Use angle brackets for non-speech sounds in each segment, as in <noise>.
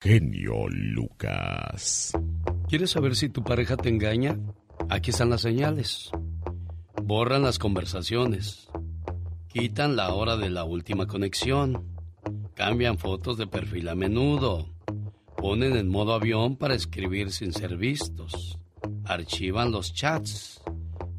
genio Lucas. ¿Quieres saber si tu pareja te engaña? Aquí están las señales. Borran las conversaciones. Quitan la hora de la última conexión. Cambian fotos de perfil a menudo. Ponen en modo avión para escribir sin ser vistos. Archivan los chats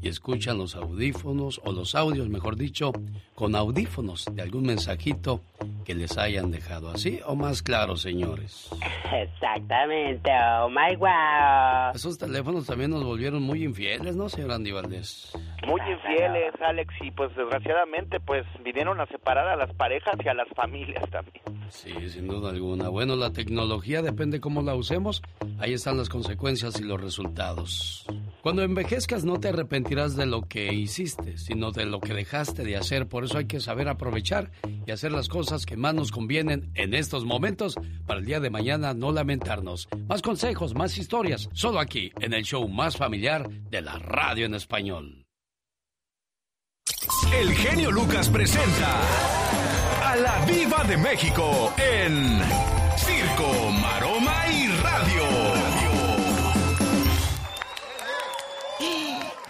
y escuchan los audífonos o los audios, mejor dicho, con audífonos de algún mensajito que les hayan dejado así o más claro, señores. Exactamente, oh my wow. Esos teléfonos también nos volvieron muy infieles, ¿no, señor Andy Valdés? Muy infieles, Alex, y pues desgraciadamente pues vinieron a separar a las parejas y a las familias también. Sí, sin duda alguna. Bueno, la tecnología depende cómo la usemos. Ahí están las consecuencias y los resultados. Cuando envejezcas no te arrepentirás de lo que hiciste, sino de lo que dejaste de hacer. Por eso hay que saber aprovechar y hacer las cosas que más nos convienen en estos momentos para el día de mañana no lamentarnos. Más consejos, más historias, solo aquí, en el show más familiar de la radio en español. El genio Lucas presenta a la Viva de México en Circo, Maroma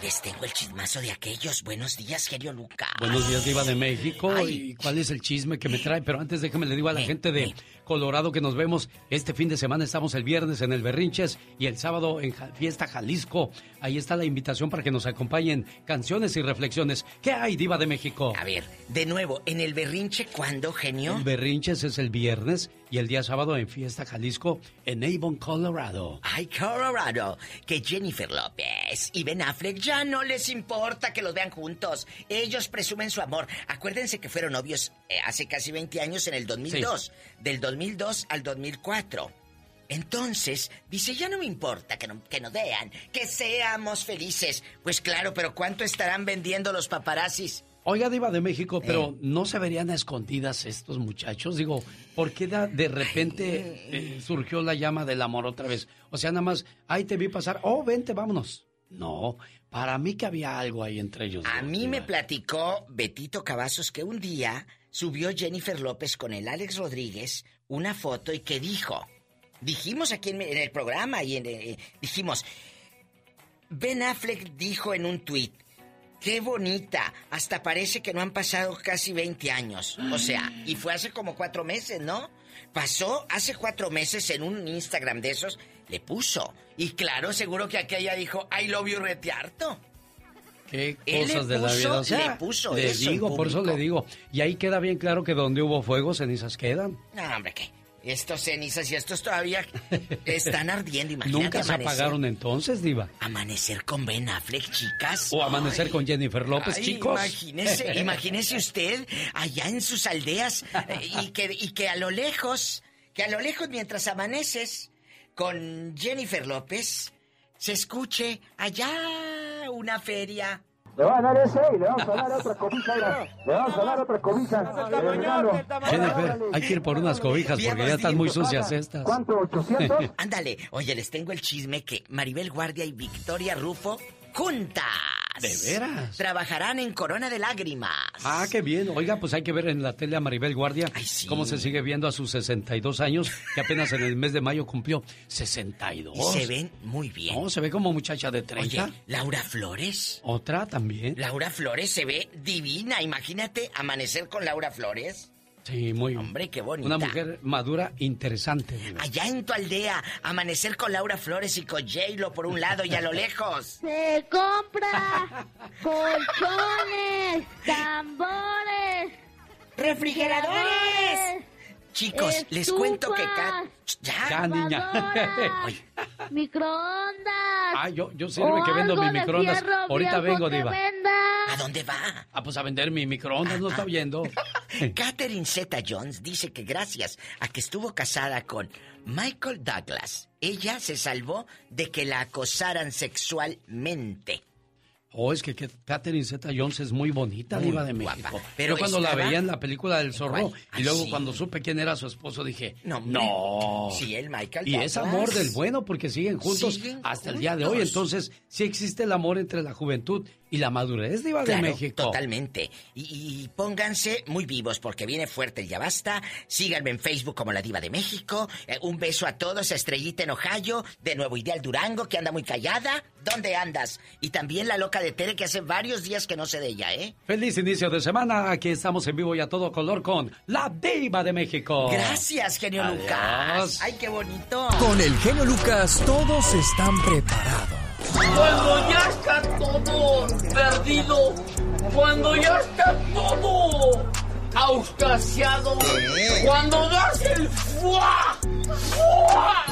Les tengo el chismazo de aquellos. Buenos días, genio Lucas. Buenos días, Diva de México. ¿Y cuál es el chisme que me trae? Pero antes déjame le digo a la gente de Colorado que nos vemos este fin de semana. Estamos el viernes en el Berrinches y el sábado en Fiesta Jalisco. Ahí está la invitación para que nos acompañen canciones y reflexiones. ¿Qué hay, Diva de México? A ver, de nuevo, en el Berrinche, ¿cuándo, genio? El Berrinches es el viernes y el día sábado en Fiesta Jalisco en Avon, Colorado. Ay, Colorado. Que Jennifer López y Ben Affleck ya no les importa que los vean juntos. Ellos presumen su amor. Acuérdense que fueron novios eh, hace casi 20 años en el 2002. Del 2002 al 2004. Entonces, dice, ya no me importa que, no, que nos vean, que seamos felices. Pues claro, pero ¿cuánto estarán vendiendo los paparazzis? Oiga, Diva de México, pero ¿no se verían a escondidas estos muchachos? Digo, ¿por qué de repente eh, surgió la llama del amor otra vez? O sea, nada más, ahí te vi pasar, oh, vente, vámonos. No, para mí que había algo ahí entre ellos. A mí me platicó Betito Cavazos que un día subió Jennifer López con el Alex Rodríguez una foto y que dijo, dijimos aquí en, el programa y en, dijimos, Ben Affleck dijo en un tuit, Qué bonita. Hasta parece que no han pasado casi 20 años. O sea, y fue hace como cuatro meses, ¿no? Pasó hace cuatro meses en un Instagram de esos, le puso. Y claro, seguro que aquella dijo, I love you retiarto. Qué cosas de la vida. O sea, le puso le eso digo, por eso le digo. Y ahí queda bien claro que donde hubo fuego, cenizas quedan. No, hombre, ¿qué? Estos cenizas y estos todavía <laughs> están ardiendo, imagínate. ¿Nunca se apagaron entonces, Diva? Amanecer con Ben Affleck, chicas. O amanecer con Jennifer López, chicos. Imagínese, <laughs> imagínese usted allá en sus aldeas eh, y, que, y que a lo lejos, que a lo lejos mientras amaneces con Jennifer López, se escuche allá una feria le va a dar ese y le vamos a dar otra cobija. Le vamos a dar otra cobija. Jennifer, hay que ir por unas cobijas porque ya están muy sucias estas. ¿Cuánto? ¿800? <laughs> Ándale. Oye, les tengo el chisme que Maribel Guardia y Victoria Rufo juntas. ¿De veras? Trabajarán en Corona de Lágrimas. Ah, qué bien. Oiga, pues hay que ver en la tele a Maribel Guardia cómo se sigue viendo a sus 62 años, que apenas en el mes de mayo cumplió 62. Y se ven muy bien. No, se ve como muchacha de 30. Oye, Laura Flores. Otra también. Laura Flores se ve divina. Imagínate amanecer con Laura Flores. Sí, muy. Hombre, qué bonita. Una mujer madura, interesante. Allá en tu aldea, amanecer con Laura Flores y con J-Lo por un lado y a lo lejos. <laughs> Se compra colchones, tambores, refrigeradores. Chicos, les cuento que Kat... Ya, ya niña. microondas. Ah, yo, yo sirve que vendo mi microondas. Ahorita vengo, Diva. ¿A dónde va? Ah, pues a vender mi microondas, no está oyendo. <laughs> Catherine Zeta Jones dice que gracias a que estuvo casada con Michael Douglas, ella se salvó de que la acosaran sexualmente. Oh, es que, Catherine Zeta Jones es muy bonita, muy de México. Pero Yo cuando la veía en la película del zorro y luego cuando supe quién era su esposo dije, no, no. Sí, el Michael Y es amor del bueno porque siguen juntos hasta el día de hoy. Entonces, sí existe el amor entre la juventud y la madurez, Diva de Claro, México. Totalmente. Y, y pónganse muy vivos porque viene fuerte el ya basta. Síganme en Facebook como la Diva de México. Eh, un beso a todos, a Estrellita en Ohio, de Nuevo Ideal Durango, que anda muy callada. ¿Dónde andas? Y también la loca de Tere, que hace varios días que no sé de ella, ¿eh? Feliz inicio de semana. Aquí estamos en vivo y a todo color con la Diva de México. Gracias, genio Adiós. Lucas. Ay, qué bonito. Con el genio Lucas todos están preparados. Cuando ya está todo perdido, cuando ya está todo auscasiado, cuando das el fuá, fuá.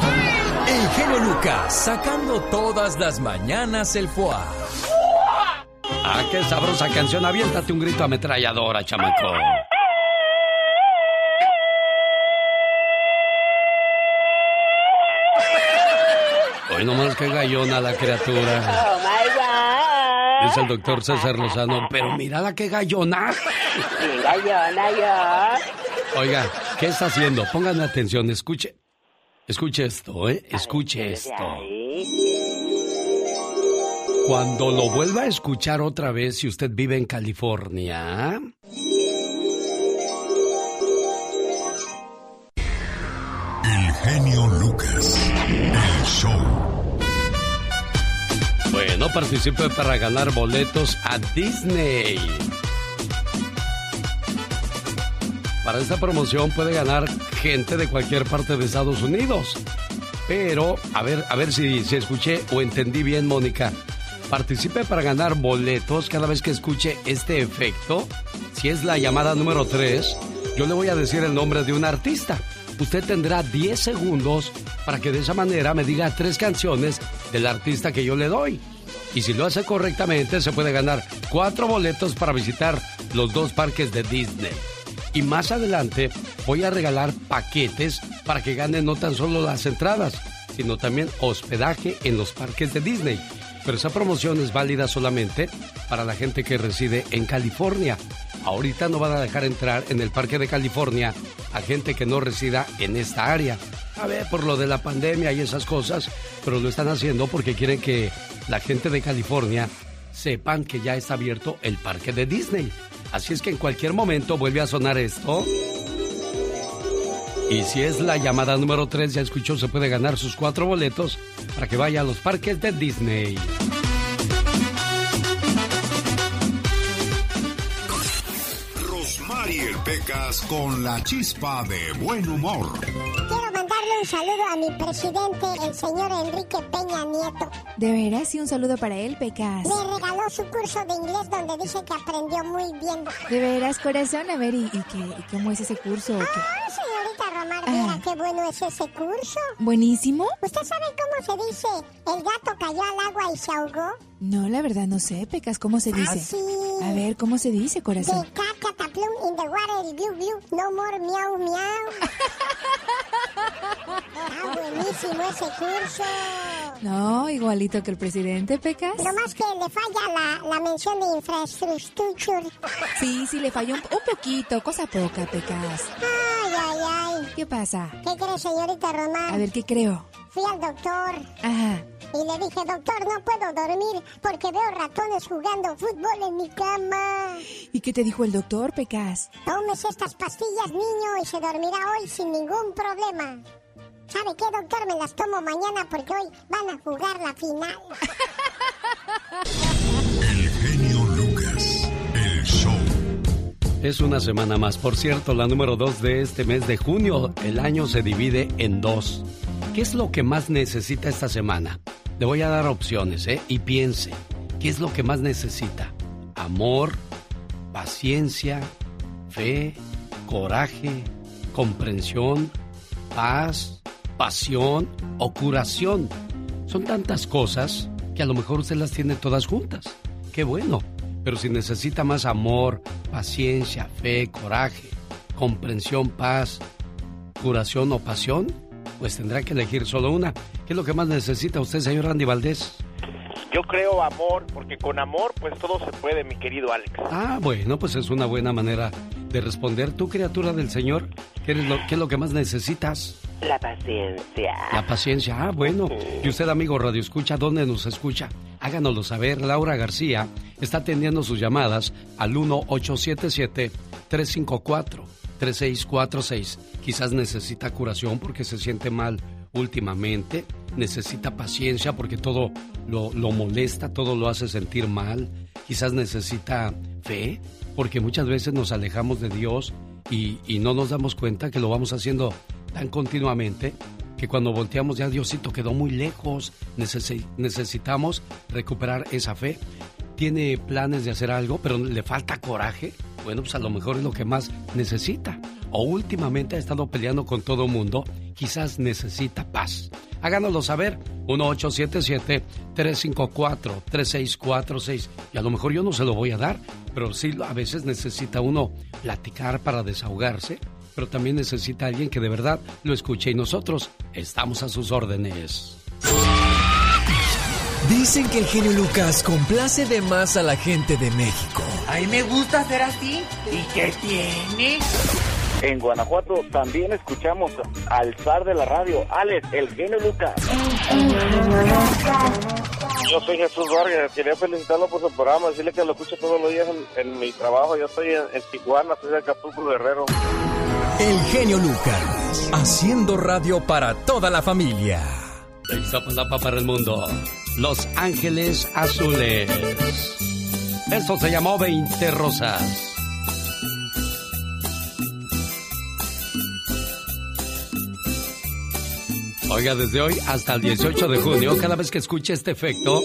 El genio Lucas sacando todas las mañanas el foie. Ah, qué sabrosa canción. Aviéntate un grito ametralladora, chamaco. Hoy nomás que gallona la criatura. Oh my God. Dice el doctor César Lozano, pero mírala qué gallona. Sí, gallona yo. Oiga, ¿qué está haciendo? Pónganme atención, escuche. Escuche esto, ¿eh? Escuche esto. Cuando lo vuelva a escuchar otra vez, si usted vive en California, El genio Lucas. El show. bueno, participe para ganar boletos a Disney. Para esta promoción puede ganar gente de cualquier parte de Estados Unidos. Pero, a ver, a ver si, si escuché o entendí bien, Mónica. Participe para ganar boletos cada vez que escuche este efecto. Si es la llamada número 3, yo le voy a decir el nombre de un artista. Usted tendrá 10 segundos para que de esa manera me diga tres canciones del artista que yo le doy. Y si lo hace correctamente, se puede ganar cuatro boletos para visitar los dos parques de Disney. Y más adelante voy a regalar paquetes para que ganen no tan solo las entradas, sino también hospedaje en los parques de Disney. Pero esa promoción es válida solamente para la gente que reside en California. Ahorita no van a dejar entrar en el parque de California a gente que no resida en esta área. A ver, por lo de la pandemia y esas cosas, pero lo están haciendo porque quieren que la gente de California sepan que ya está abierto el parque de Disney. Así es que en cualquier momento vuelve a sonar esto. Y si es la llamada número 3, ya escuchó, se puede ganar sus cuatro boletos para que vaya a los parques de Disney. Rosmarie Pecas con la chispa de buen humor. Mandarle un saludo a mi presidente, el señor Enrique Peña Nieto. De veras, sí, un saludo para él, Pecas. Me regaló su curso de inglés donde dice que aprendió muy bien. De veras, corazón, a ver, ¿y, y qué, y cómo es ese curso? Ah, señorita Romar, mira Ah. qué bueno es ese curso. ¿Buenísimo? ¿Usted sabe cómo se dice el gato cayó al agua y se ahogó? No, la verdad no sé, Pecas, ¿cómo se dice? sí. A ver, ¿cómo se dice, corazón? cat cataplum in the water, glu glu, no more miau miau. <laughs> Está buenísimo ese curso. No, igualito que el presidente, Pecas. No más que le falla la, la mención de infraestructura. Sí, sí, le falló un, un poquito, cosa poca, Pecas. Ay, ay, ay. ¿Qué pasa? ¿Qué cree, señorita Román? A ver, ¿qué creo? Fui al doctor Ajá. y le dije, doctor, no puedo dormir porque veo ratones jugando fútbol en mi cama. ¿Y qué te dijo el doctor, Pecas? Tómese estas pastillas, niño, y se dormirá hoy sin ningún problema. ¿Sabe qué, doctor? Me las tomo mañana porque hoy van a jugar la final. El genio Lucas. El show. Es una semana más. Por cierto, la número 2 de este mes de junio. El año se divide en dos. ¿Qué es lo que más necesita esta semana? Le voy a dar opciones, ¿eh? Y piense, ¿qué es lo que más necesita? Amor, paciencia, fe, coraje, comprensión, paz, pasión o curación. Son tantas cosas que a lo mejor usted las tiene todas juntas. Qué bueno. Pero si necesita más amor, paciencia, fe, coraje, comprensión, paz, curación o pasión, pues tendrá que elegir solo una. ¿Qué es lo que más necesita usted, señor Andy Valdés? Yo creo amor, porque con amor pues todo se puede, mi querido Alex. Ah, bueno, pues es una buena manera de responder. Tu criatura del Señor, ¿qué es lo, qué es lo que más necesitas? La paciencia. La paciencia. Ah, bueno. Y usted, amigo Radio Escucha, ¿dónde nos escucha? Háganoslo saber. Laura García está atendiendo sus llamadas al 1877-354-3646. Quizás necesita curación porque se siente mal últimamente. Necesita paciencia porque todo lo, lo molesta, todo lo hace sentir mal. Quizás necesita fe porque muchas veces nos alejamos de Dios y, no nos damos cuenta que lo vamos haciendo tan continuamente que cuando volteamos ya Diosito quedó muy lejos, necesitamos recuperar esa fe. Tiene planes de hacer algo, pero le falta coraje. Bueno, pues a lo mejor es lo que más necesita. O últimamente ha estado peleando con todo mundo, quizás necesita paz. Háganoslo saber, 1877-354-3646. Y a lo mejor yo no se lo voy a dar, pero sí a veces necesita uno platicar para desahogarse, pero también necesita alguien que de verdad lo escuche y nosotros estamos a sus órdenes. Dicen que el genio Lucas complace de más a la gente de México. A mí me gusta ser así. ¿Y qué tiene? En Guanajuato también escuchamos al zar de la radio, Alex, el genio Lucas. Yo soy Jesús Vargas, quería felicitarlo por su programa, decirle que lo escucho todos los días en, mi trabajo. Yo estoy en, Tijuana, estoy en Acapulco Guerrero. El genio Lucas, haciendo radio para toda la familia. la para el mundo, Los Ángeles Azules. Esto se llamó 20 Rosas. Oiga, desde hoy hasta el 18 de junio, cada vez que escuche este efecto,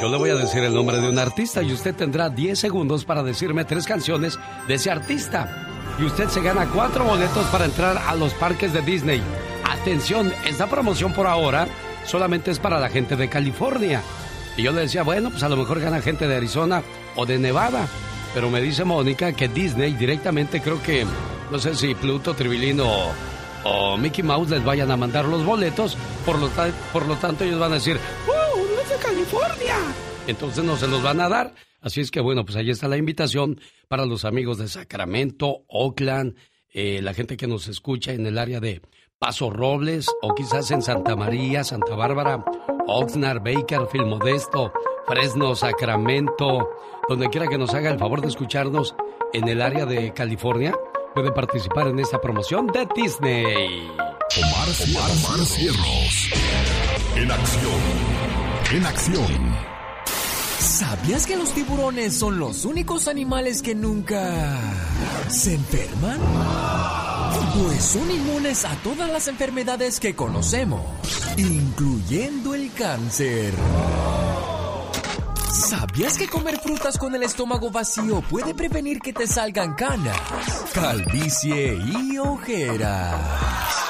yo le voy a decir el nombre de un artista y usted tendrá 10 segundos para decirme tres canciones de ese artista. Y usted se gana cuatro boletos para entrar a los parques de Disney. Atención, esta promoción por ahora solamente es para la gente de California. Y yo le decía, bueno, pues a lo mejor gana gente de Arizona o de Nevada. Pero me dice Mónica que Disney directamente creo que, no sé si Pluto, Trivilino o Mickey Mouse les vayan a mandar los boletos, por lo, por lo tanto ellos van a decir, ¡Oh, no es de California! Entonces no se los van a dar. Así es que bueno, pues ahí está la invitación para los amigos de Sacramento, Oakland, eh, la gente que nos escucha en el área de Paso Robles o quizás en Santa María, Santa Bárbara, Oxnard, Bakerfield, Modesto, Fresno, Sacramento, donde quiera que nos haga el favor de escucharnos en el área de California puede participar en esta promoción de Disney. Omar. En acción. En acción. ¿Sabías que los tiburones son los únicos animales que nunca se enferman? Pues son inmunes a todas las enfermedades que conocemos, incluyendo el cáncer. ¿Sabías que comer frutas con el estómago vacío puede prevenir que te salgan canas, calvicie y ojeras?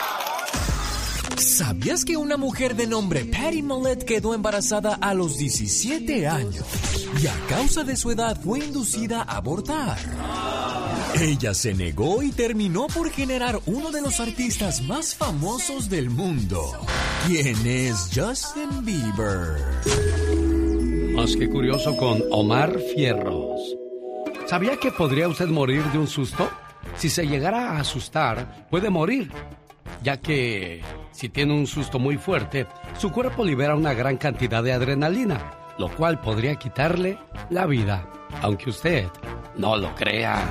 ¿Sabías que una mujer de nombre Patty Mollet quedó embarazada a los 17 años y a causa de su edad fue inducida a abortar? Ella se negó y terminó por generar uno de los artistas más famosos del mundo, quien es Justin Bieber. Más que curioso con Omar Fierros. ¿Sabía que podría usted morir de un susto? Si se llegara a asustar, puede morir, ya que si tiene un susto muy fuerte, su cuerpo libera una gran cantidad de adrenalina, lo cual podría quitarle la vida, aunque usted no lo crea.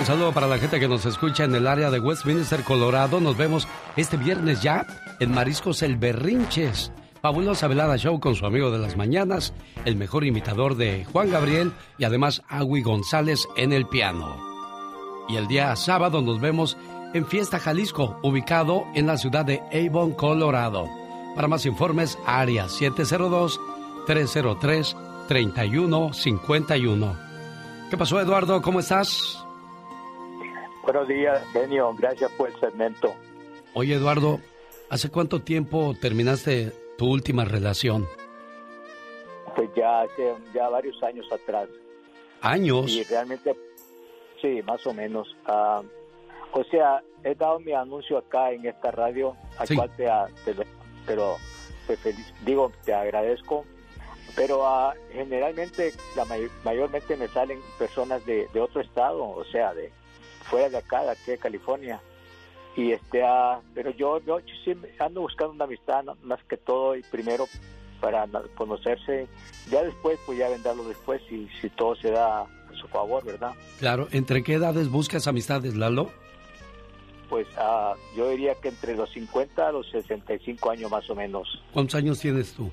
Un saludo para la gente que nos escucha en el área de Westminster, Colorado. Nos vemos este viernes ya en Mariscos El Berrinches. Fabulosa Velada Show con su amigo de las mañanas, el mejor imitador de Juan Gabriel y además Agui González en el piano. Y el día sábado nos vemos en Fiesta Jalisco, ubicado en la ciudad de Avon, Colorado. Para más informes, área 702-303-3151. ¿Qué pasó, Eduardo? ¿Cómo estás? Buenos días, genio. Gracias por el segmento. Oye, Eduardo, ¿hace cuánto tiempo terminaste tu última relación? Pues ya hace ya varios años atrás. ¿Años? Y realmente, sí, más o menos. Ah, o sea, he dado mi anuncio acá en esta radio, al cual te, pero te feliz, digo, te agradezco. Pero uh, generalmente, la mayormente me salen personas de, de otro estado, o sea, de fuera de acá, de aquí de California y este ah, pero yo, yo, sí ando buscando una amistad más que todo y primero para conocerse. Ya después, pues ya venderlo después si, si todo se da a su favor, ¿verdad? Claro, ¿entre qué edades buscas amistades, Lalo? Pues ah, yo diría que entre los 50 a los 65 años más o menos. ¿Cuántos años tienes tú?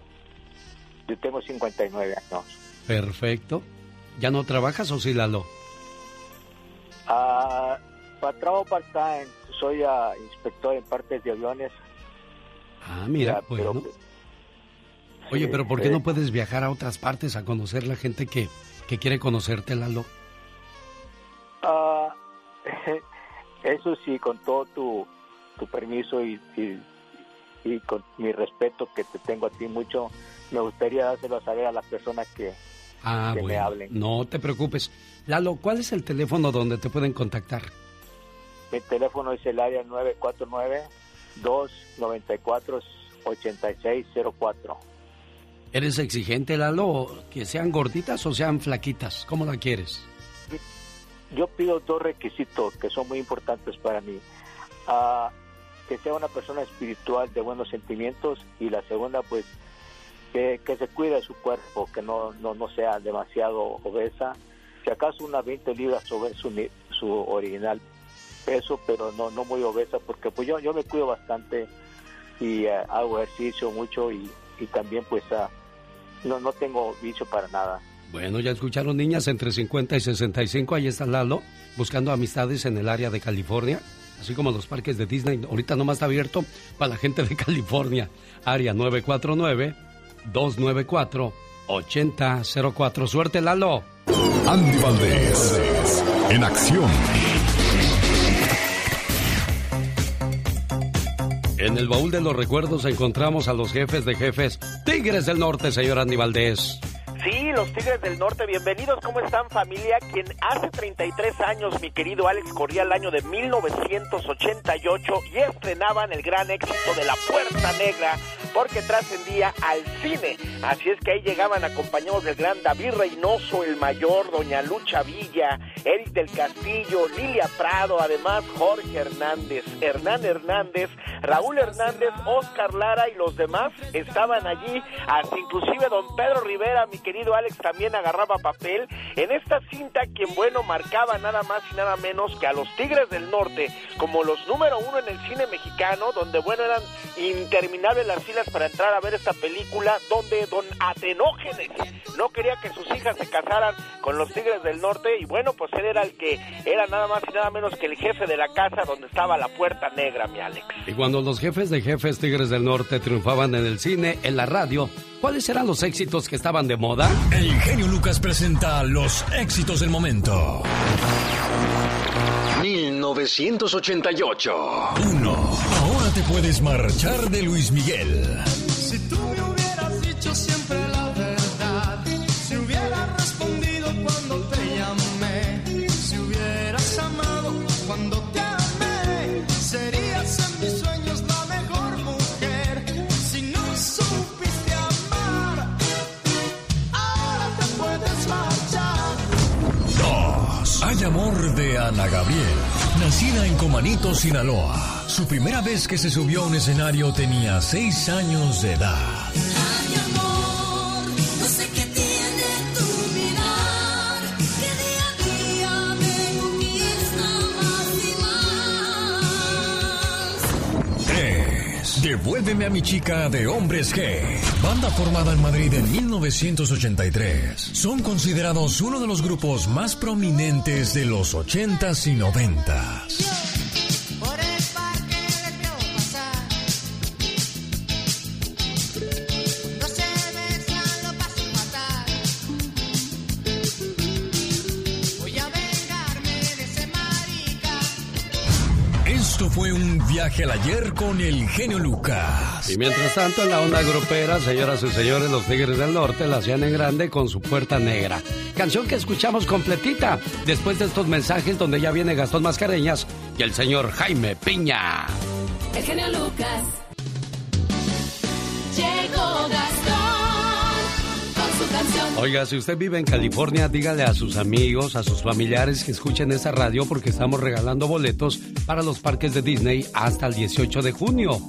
Yo tengo 59 años. Perfecto. ¿Ya no trabajas o sí, Lalo? Ah, para trabajo part-time. Soy ah, inspector en partes de aviones. Ah, mira, bueno. Oye, pero ¿por qué no puedes viajar a otras partes a conocer la gente que, que quiere conocerte, Lalo? Ah, <laughs> eso sí, con todo tu, tu permiso y, y, con mi respeto que te tengo a ti mucho, me gustaría dárselo a saber a las personas que, ah, me hablen. No te preocupes. Lalo, ¿cuál es el teléfono donde te pueden contactar? Mi teléfono es el área 949-294-8604. ¿Eres exigente, Lalo? ¿Que sean gorditas o sean flaquitas? ¿Cómo la quieres? Yo pido dos requisitos que son muy importantes para mí. Ah, que sea una persona espiritual de buenos sentimientos y la segunda, pues, que, se cuide su cuerpo, que no, no, no sea demasiado obesa. Si acaso unas 20 libras sobre su, su original peso, pero no, no muy obesa, porque pues yo, yo me cuido bastante y eh, hago ejercicio mucho y, y también pues uh, no, no tengo vicio para nada. Bueno, ya escucharon niñas entre 50 y 65, ahí está Lalo, buscando amistades en el área de California, así como los parques de Disney. Ahorita nomás está abierto para la gente de <laughs> California. Área 949-294-8004. Suerte, Lalo. Andy Valdés, en acción. En el baúl de los recuerdos encontramos a los jefes de jefes, Tigres del Norte, señor Andy Valdés. Los Tigres del Norte, bienvenidos. ¿Cómo están familia? Quien hace 33 años, mi querido Alex, corría el año de 1988 y estrenaban el gran éxito de La Puerta Negra porque trascendía al cine. Así es que ahí llegaban acompañados del gran David Reynoso, el mayor, Doña Lucha Villa, Eric del Castillo, Lilia Prado, además Jorge Hernández, Hernán Hernández, Raúl Hernández, Oscar Lara y los demás estaban allí, hasta inclusive don Pedro Rivera, mi querido Alex, también agarraba papel. En esta cinta, quien bueno marcaba nada más y nada menos que a los Tigres del Norte como los número uno en el cine mexicano, donde bueno eran interminables las filas para entrar a ver esta película, donde don Atenógenes no quería que sus hijas se casaran con los Tigres del Norte y bueno, pues él era el que era nada más y nada menos que el jefe de la casa donde estaba la puerta negra, mi Alex. Y cuando los jefes de jefes Tigres del Norte triunfaban en el cine, en la radio, ¿cuáles eran los éxitos que estaban de moda? El genio Lucas presenta los éxitos del momento. 1988. 1. Ahora te puedes marchar de Luis Miguel. Si tú me 2. Hay amor de Ana Gabriel. Nacida en Comanito, Sinaloa. Su primera vez que se subió a un escenario tenía 6 años de edad. Ay, amor, no sé qué Devuélveme a mi chica de Hombres G. Banda formada en Madrid en 1983. Son considerados uno de los grupos más prominentes de los 80s y 90s. Viaje al ayer con el genio Lucas. Y mientras tanto, en la onda grupera, señoras y señores, los Tigres del Norte la hacían en grande con su puerta negra. Canción que escuchamos completita después de estos mensajes donde ya viene Gastón Mascareñas y el señor Jaime Piña. El genio Lucas. Llegó Gastón. Oiga, si usted vive en California, dígale a sus amigos, a sus familiares que escuchen esa radio porque estamos regalando boletos para los parques de Disney hasta el 18 de junio.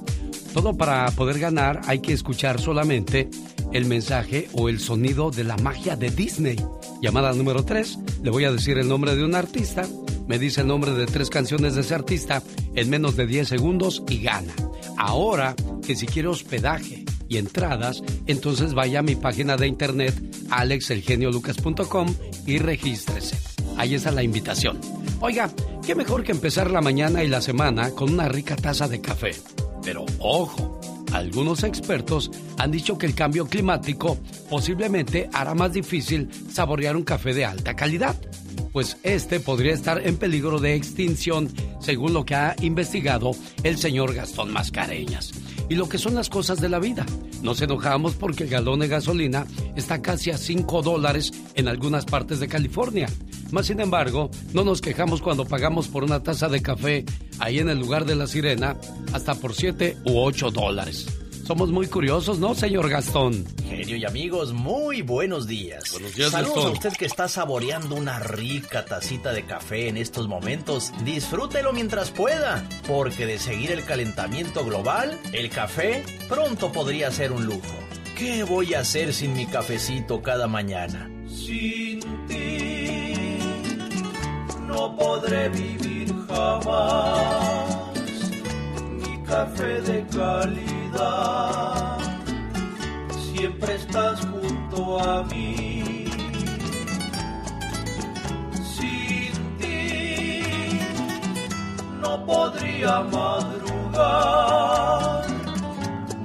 Todo para poder ganar hay que escuchar solamente el mensaje o el sonido de la magia de Disney. Llamada número 3, le voy a decir el nombre de un artista, me dice el nombre de tres canciones de ese artista en menos de 10 segundos y gana. Ahora que si quiere hospedaje y entradas, entonces vaya a mi página de internet alexelgeniolucas.com y regístrese. Ahí está la invitación. Oiga, qué mejor que empezar la mañana y la semana con una rica taza de café. Pero ojo, algunos expertos han dicho que el cambio climático posiblemente hará más difícil saborear un café de alta calidad, pues este podría estar en peligro de extinción, según lo que ha investigado el señor Gastón Mascareñas. Y lo que son las cosas de la vida. Nos enojamos porque el galón de gasolina está casi a 5 dólares en algunas partes de California. Más sin embargo, no nos quejamos cuando pagamos por una taza de café ahí en el lugar de la sirena hasta por 7 u 8 dólares. Somos muy curiosos, ¿no, señor Gastón? Genio y amigos, muy buenos días. Buenos días, Saludos Gastón. a usted que está saboreando una rica tacita de café en estos momentos. Disfrútelo mientras pueda, porque de seguir el calentamiento global, el café pronto podría ser un lujo. ¿Qué voy a hacer sin mi cafecito cada mañana? Sin ti no podré vivir jamás. Café de calidad, siempre estás junto a mí. Sin ti no podría madrugar,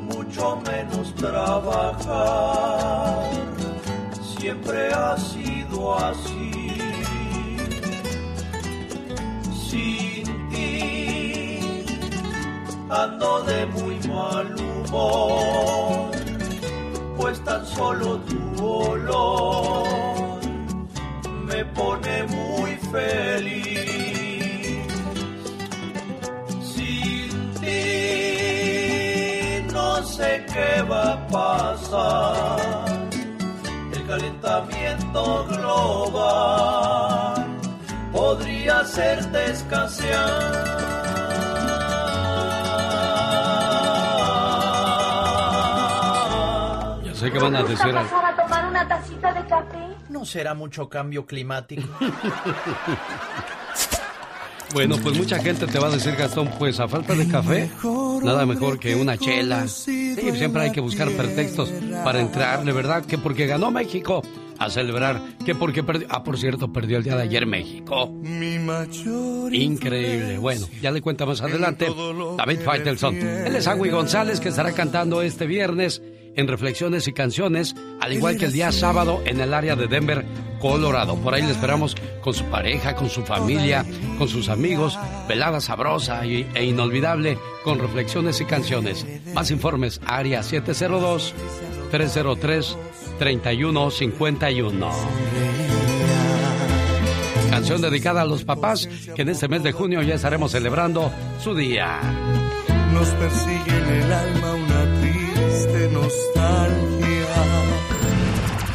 mucho menos trabajar. Siempre ha sido así. Sin ando de muy mal humor, pues tan solo tu olor me pone muy feliz. Sin ti no sé qué va a pasar. El calentamiento global podría hacerte escasear. Sé van a decir al- pasar a tomar una tacita de café? ¿No será mucho cambio climático? <laughs> Bueno, pues mucha gente te va a decir, Gastón, pues a falta de café, nada mejor que una chela. Sí, siempre hay que buscar pretextos para entrarle, ¿verdad? Que porque ganó México a celebrar, que porque perdió... Ah, por cierto, perdió el día de ayer México. Increíble. Bueno, ya le cuenta más adelante David Faitelson. Él es Agui González que estará cantando este viernes en Reflexiones y Canciones, al igual que el día sábado en el área de Denver, Colorado. Por ahí le esperamos con su pareja, con su familia, con sus amigos. Velada sabrosa y- e inolvidable con Reflexiones y Canciones. Más informes, área 702-303-3151. Canción dedicada a los papás que en este mes de junio ya estaremos celebrando su día. Nos persigue en el alma nostalgia.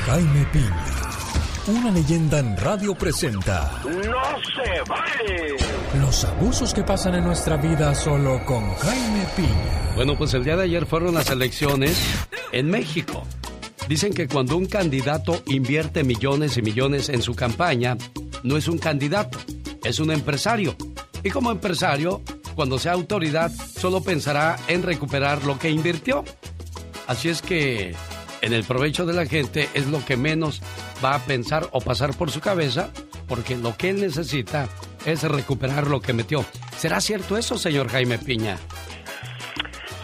Jaime Piña, una leyenda en radio presenta ¡No se vale! Los abusos que pasan en nuestra vida solo con Jaime Piña. Bueno, pues el día de ayer fueron las elecciones en México. Dicen que cuando un candidato invierte millones y millones en su campaña, no es un candidato, es un empresario. Y como empresario, cuando sea autoridad, solo pensará en recuperar lo que invirtió. Así es que en el provecho de la gente es lo que menos va a pensar o pasar por su cabeza, porque lo que él necesita es recuperar lo que metió. ¿Será cierto eso, señor Jaime Piña?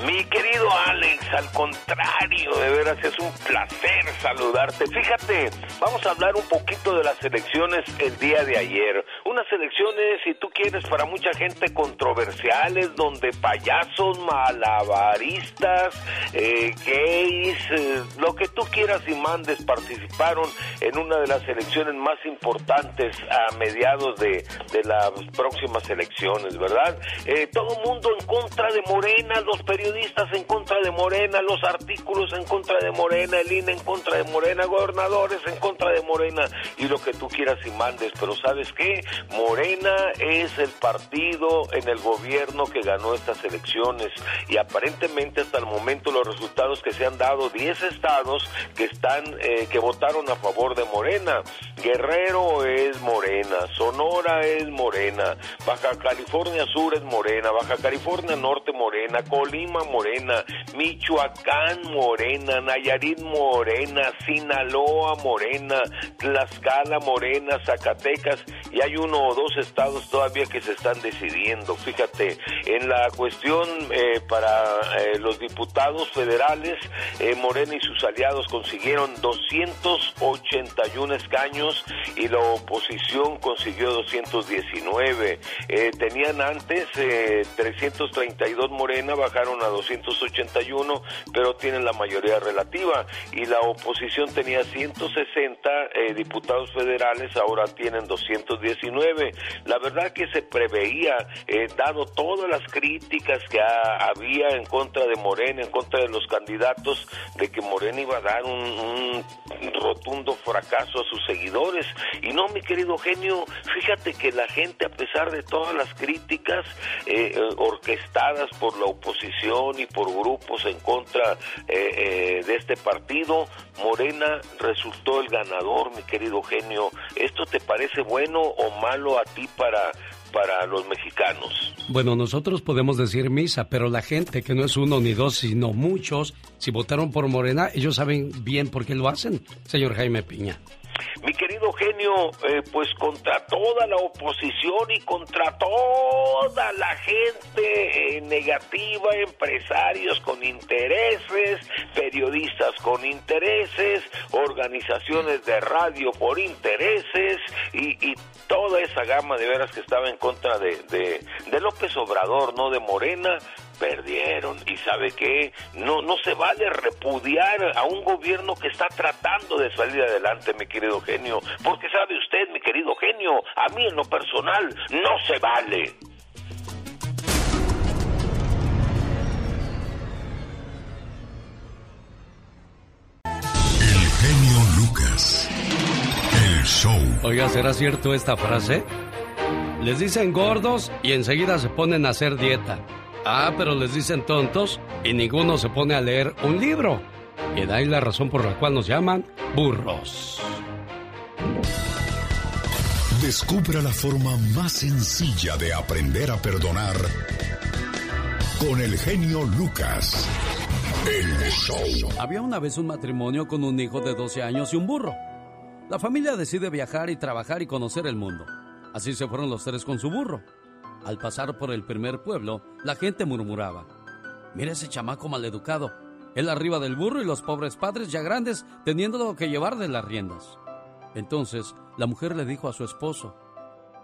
Mi querido Alex, al contrario, de veras es un placer saludarte. Fíjate, vamos a hablar un poquito de las elecciones el día de ayer. Unas elecciones, si tú quieres, para mucha gente controversiales, donde payasos, malabaristas, eh, gays, eh, lo que tú quieras y mandes participaron en una de las elecciones más importantes a mediados de, las próximas elecciones, ¿verdad? Eh, todo mundo en contra de Morena, los periodistas en contra de Morena, los artículos en contra de Morena, el INE en contra de Morena, gobernadores en contra de Morena y lo que tú quieras y mandes. Pero ¿sabes qué? Morena es el partido en el gobierno que ganó estas elecciones y aparentemente hasta el momento los resultados que se han dado, 10 estados que están, eh, que votaron a favor de Morena. Guerrero es Morena, Sonora es Morena, Baja California Sur es Morena, Baja California Norte Morena, Colima Morena, Michoacán Morena, Nayarit Morena, Sinaloa Morena, Tlaxcala Morena, Zacatecas y hay uno o dos estados todavía que se están decidiendo. Fíjate, en la cuestión eh, para eh, los diputados federales, eh, Morena y sus aliados consiguieron 281 escaños y la oposición consiguió 219. tenían antes 332 Morena, bajaron a 281, pero tienen la mayoría relativa y la oposición tenía 160 diputados federales, ahora tienen 219. La verdad que se preveía, dado todas las críticas que había en contra de Morena, en contra de los candidatos, de que Morena iba a dar un, rotundo fracaso a sus seguidores. Y no, mi querido genio, fíjate que la gente, a pesar de todas las críticas eh, eh, orquestadas por la oposición y por grupos en contra eh, de este partido, Morena resultó el ganador, mi querido genio. ¿Esto te parece bueno o malo a ti para para los mexicanos. Bueno, nosotros podemos decir misa, pero la gente, que no es uno ni dos, sino muchos, si votaron por Morena, ellos saben bien por qué lo hacen, señor Jaime Piña. Mi querido genio, eh, pues contra toda la oposición y contra toda la gente eh, negativa, empresarios con intereses, periodistas con intereses, organizaciones de radio por intereses y, toda esa gama de veras que estaba en contra de, de López Obrador, no de Morena, perdieron. Y sabe que no no se vale repudiar a un gobierno que está tratando de salir adelante mi querido genio. Porque sabe usted mi querido genio a mí en lo personal no se vale. El genio Lucas el show. Oiga será cierto esta frase les dicen gordos y enseguida se ponen a hacer dieta Ah, pero les dicen tontos y ninguno se pone a leer un libro. Y da ahí la razón por la cual nos llaman burros. Descubra la forma más sencilla de aprender a perdonar con el genio Lucas. El show. Había una vez un matrimonio con un hijo de 12 años y un burro. La familia decide viajar y trabajar y conocer el mundo. Así se fueron los tres con su burro. Al pasar por el primer pueblo, la gente murmuraba, mira ese chamaco maleducado, él arriba del burro y los pobres padres ya grandes teniéndolo que llevar de las riendas. Entonces la mujer le dijo a su esposo,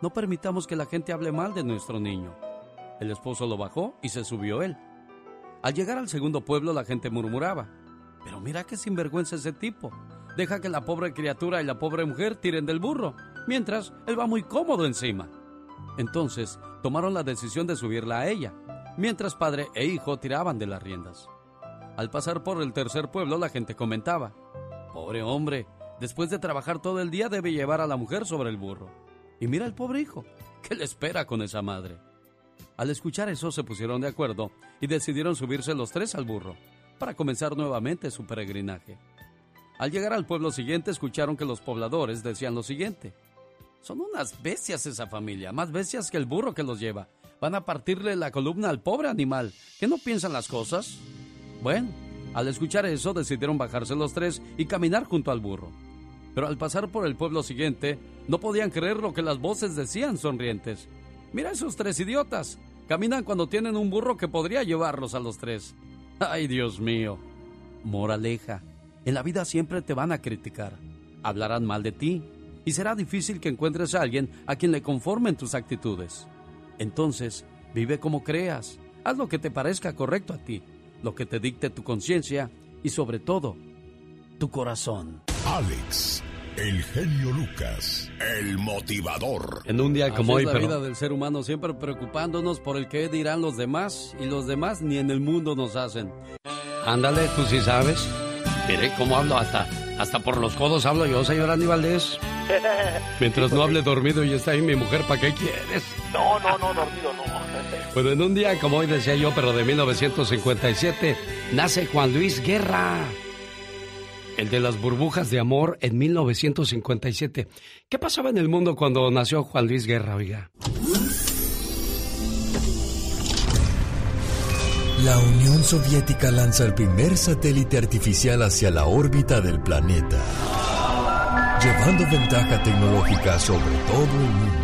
no permitamos que la gente hable mal de nuestro niño. El esposo lo bajó y se subió él. Al llegar al segundo pueblo la gente murmuraba, pero mira qué sinvergüenza ese tipo. Deja que la pobre criatura y la pobre mujer tiren del burro, mientras él va muy cómodo encima. Entonces tomaron la decisión de subirla a ella, mientras padre e hijo tiraban de las riendas. Al pasar por el tercer pueblo la gente comentaba, pobre hombre, después de trabajar todo el día debe llevar a la mujer sobre el burro. Y mira al pobre hijo, ¿qué le espera con esa madre? Al escuchar eso se pusieron de acuerdo y decidieron subirse los tres al burro para comenzar nuevamente su peregrinaje. Al llegar al pueblo siguiente escucharon que los pobladores decían lo siguiente. Son unas bestias esa familia, más bestias que el burro que los lleva. Van a partirle la columna al pobre animal. ¿Qué no piensan las cosas? Bueno, al escuchar eso decidieron bajarse los tres y caminar junto al burro. Pero al pasar por el pueblo siguiente, no podían creer lo que las voces decían sonrientes. Mira esos tres idiotas. Caminan cuando tienen un burro que podría llevarlos a los tres. Ay, Dios mío. Moraleja. En la vida siempre te van a criticar. Hablarán mal de ti, y será difícil que encuentres a alguien a quien le conformen tus actitudes. Entonces, vive como creas, haz lo que te parezca correcto a ti, lo que te dicte tu conciencia y sobre todo, tu corazón. Alex, el genio Lucas, el motivador. En un día como hoy, es la vida del ser humano siempre preocupándonos por el que dirán los demás y los demás ni en el mundo nos hacen. Ándale, tú sí sabes. Mire cómo hablo hasta, hasta por los codos hablo yo, señor Andy Valdés. <laughs> Mientras no hable dormido y está ahí mi mujer, ¿para qué quieres? No, no, no, dormido no. <laughs> Bueno, en un día, como hoy decía yo, pero de 1957, nace Juan Luis Guerra. El de las burbujas de amor en 1957. ¿Qué pasaba en el mundo cuando nació Juan Luis Guerra, oiga? La Unión Soviética lanza el primer satélite artificial hacia la órbita del planeta, llevando ventaja tecnológica sobre todo el mundo.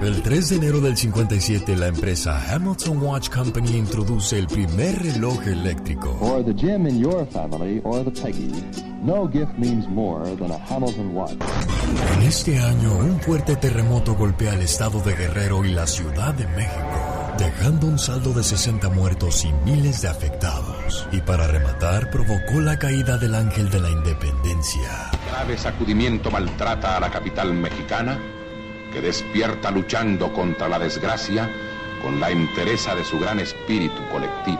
El 3 de enero del 57, la empresa Hamilton Watch Company introduce el primer reloj eléctrico. For the Jim in your family or the Peggy, no gift means more than a Hamilton watch. En este año, un fuerte terremoto golpea el estado de Guerrero y la Ciudad de México, dejando un saldo de 60 muertos y miles de afectados. Y para rematar, provocó la caída del ángel de la independencia. Grave sacudimiento maltrata a la capital mexicana, que despierta luchando contra la desgracia con la entereza de su gran espíritu colectivo.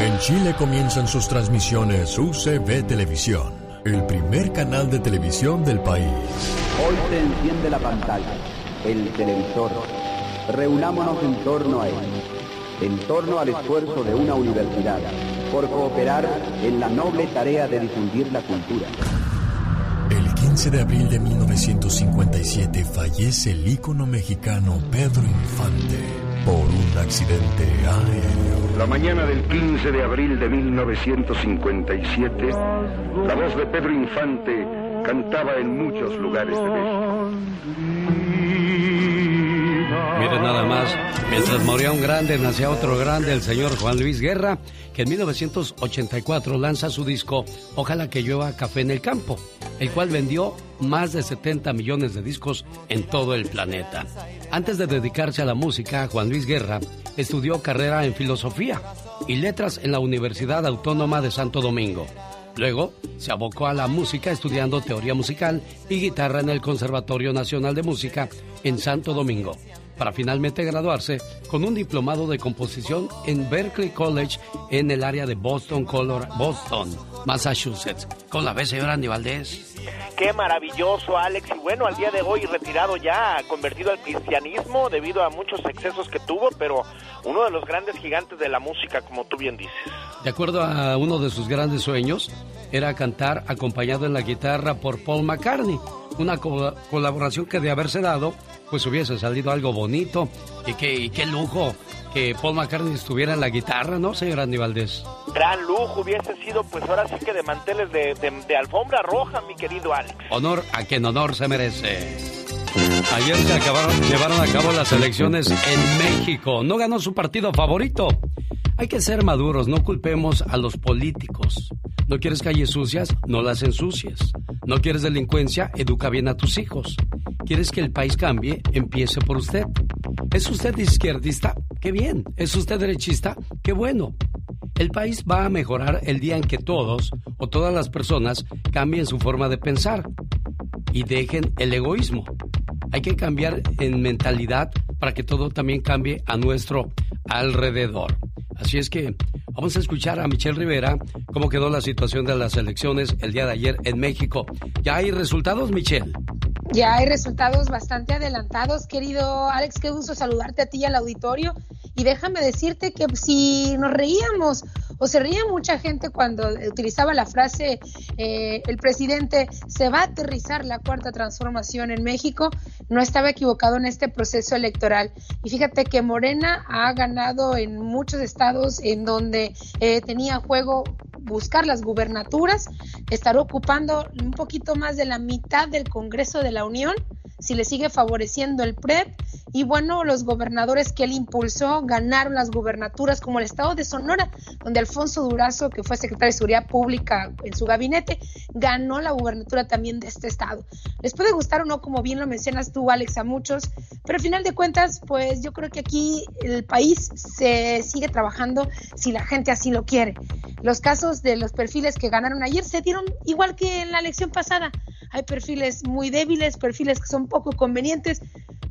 En Chile comienzan sus transmisiones UCB Televisión, el primer canal de televisión del país. Hoy se enciende la pantalla, el televisor. Reunámonos en torno a él, en torno al esfuerzo de una universidad, por cooperar en la noble tarea de difundir la cultura. El 15 de abril de 1957 fallece el ícono mexicano Pedro Infante por un accidente aéreo. La mañana del 15 de abril de 1957, la voz de Pedro Infante cantaba en muchos lugares de México. Miren nada más, mientras moría un grande, nacía otro grande, el señor Juan Luis Guerra, que en 1984 lanza su disco Ojalá que llueva café en el campo, el cual vendió más de 70 millones de discos en todo el planeta. Antes de dedicarse a la música, Juan Luis Guerra estudió carrera en filosofía y letras en la Universidad Autónoma de Santo Domingo. Luego se abocó a la música estudiando teoría musical y guitarra en el Conservatorio Nacional de Música en Santo Domingo, para finalmente graduarse con un diplomado de composición en Berkeley College en el área de Boston, Color, Boston, Massachusetts. ¿Con la vez, señor Andy Valdés? Qué maravilloso, Alex. Y bueno, al día de hoy retirado ya, convertido al cristianismo debido a muchos excesos que tuvo, pero uno de los grandes gigantes de la música, como tú bien dices. De acuerdo a uno de sus grandes sueños, era cantar acompañado en la guitarra por Paul McCartney. Una co- colaboración que de haberse dado, pues hubiese salido algo bonito. Y qué, y qué lujo que Paul McCartney estuviera en la guitarra, ¿no, señor Andy Valdés? Gran lujo hubiese sido, pues ahora sí que de manteles de, de- de alfombra roja, mi querido Alex. Honor a quien honor se merece. Ayer se acabaron, llevaron a cabo las elecciones en México. No ganó su partido favorito. Hay que ser maduros, no culpemos a los políticos. ¿No quieres calles sucias? No las ensucies. ¿No quieres delincuencia? Educa bien a tus hijos. ¿Quieres que el país cambie? Empiece por usted. ¿Es usted izquierdista? ¡Qué bien! ¿Es usted derechista? ¡Qué bueno! El país va a mejorar el día en que todos o todas las personas cambien su forma de pensar y dejen el egoísmo. Hay que cambiar en mentalidad para que todo también cambie a nuestro alrededor. Así es que vamos a escuchar a Michelle Rivera cómo quedó la situación de las elecciones el día de ayer en México. ¿Ya hay resultados, Michelle? Ya hay resultados bastante adelantados, querido Alex. Qué gusto saludarte a ti y al auditorio. Y déjame decirte que si nos reíamos o se reía mucha gente cuando utilizaba la frase eh, el presidente se va a aterrizar la cuarta transformación en México, no estaba equivocado en este proceso electoral. Y fíjate que Morena ha ganado en muchos estados en donde eh, tenía juego buscar las gubernaturas, estará ocupando un poquito más de la mitad del Congreso de la Unión, si le sigue favoreciendo el PREP. Y bueno, los gobernadores que él impulsó ganaron las gubernaturas, como el estado de Sonora, donde Alfonso Durazo, que fue secretario de Seguridad Pública en su gabinete, ganó la gubernatura también de este estado. Les puede gustar o no, como bien lo mencionas tú, Alex, a muchos, pero al final de cuentas, pues yo creo que aquí el país se sigue trabajando si la gente así lo quiere. Los casos de los perfiles que ganaron ayer se dieron igual que en la elección pasada. Hay perfiles muy débiles, perfiles que son poco convenientes,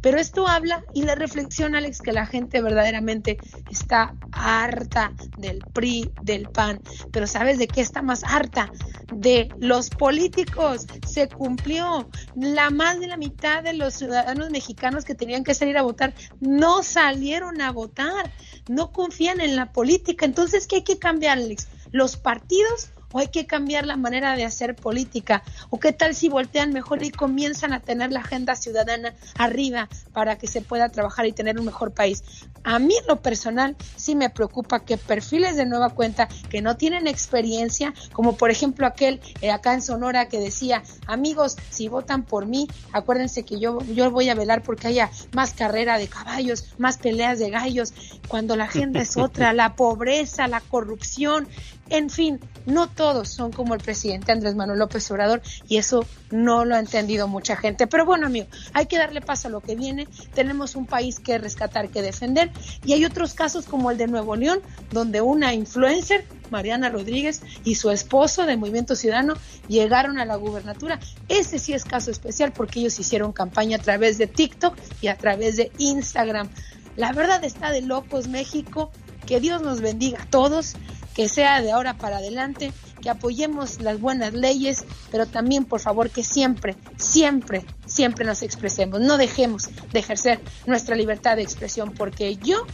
Pero esto habla y la reflexión, Alex, que la gente verdaderamente está harta del PRI, del PAN. Pero ¿sabes de qué está más harta? De los políticos. Se cumplió. La más de la mitad de los ciudadanos mexicanos que tenían que salir a votar no salieron a votar. No confían en la política. Entonces, ¿qué hay que cambiar, Alex? Los partidos o hay que cambiar la manera de hacer política, o qué tal si voltean mejor y comienzan a tener la agenda ciudadana arriba para que se pueda trabajar y tener un mejor país. A mí en lo personal sí me preocupa que perfiles de nueva cuenta que no tienen experiencia, como por ejemplo aquel eh, acá en Sonora que decía, amigos, si votan por mí, acuérdense que yo, yo voy a velar porque haya más carrera de caballos, más peleas de gallos, cuando la agenda es otra, <laughs> la pobreza, la corrupción, en fin, no todos son como el presidente Andrés Manuel López Obrador y eso no lo ha entendido mucha gente. Pero bueno, amigo, hay que darle paso a lo que viene. Tenemos un país que rescatar, que defender y hay otros casos como el de Nuevo León, donde una influencer, Mariana Rodríguez, y su esposo de Movimiento Ciudadano llegaron a la gubernatura. Ese sí es caso especial porque ellos hicieron campaña a través de TikTok y a través de Instagram. La verdad está de locos México. Que Dios nos bendiga a todos que sea de ahora para adelante, que apoyemos las buenas leyes, pero también, por favor, que siempre, siempre, siempre nos expresemos. No dejemos de ejercer nuestra libertad de expresión, porque yo,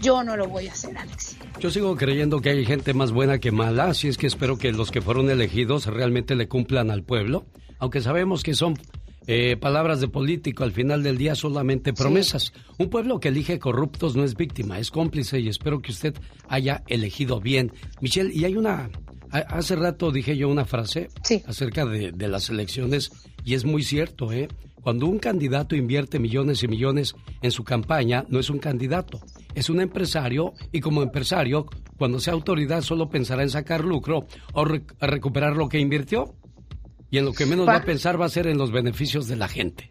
yo no lo voy a hacer, Alex. Yo sigo creyendo que hay gente más buena que mala, así es que espero que los que fueron elegidos realmente le cumplan al pueblo, aunque sabemos que son eh, palabras de político, al final del día solamente promesas. Un pueblo que elige corruptos no es víctima, es cómplice y espero que usted haya elegido bien. Michelle, y hay una... Hace rato dije yo una frase acerca de, de las elecciones y es muy cierto, ¿eh? Cuando un candidato invierte millones y millones en su campaña, no es un candidato, es un empresario y como empresario, cuando sea autoridad solo pensará en sacar lucro o recuperar lo que invirtió. Y en lo que menos va a pensar va a ser en los beneficios de la gente.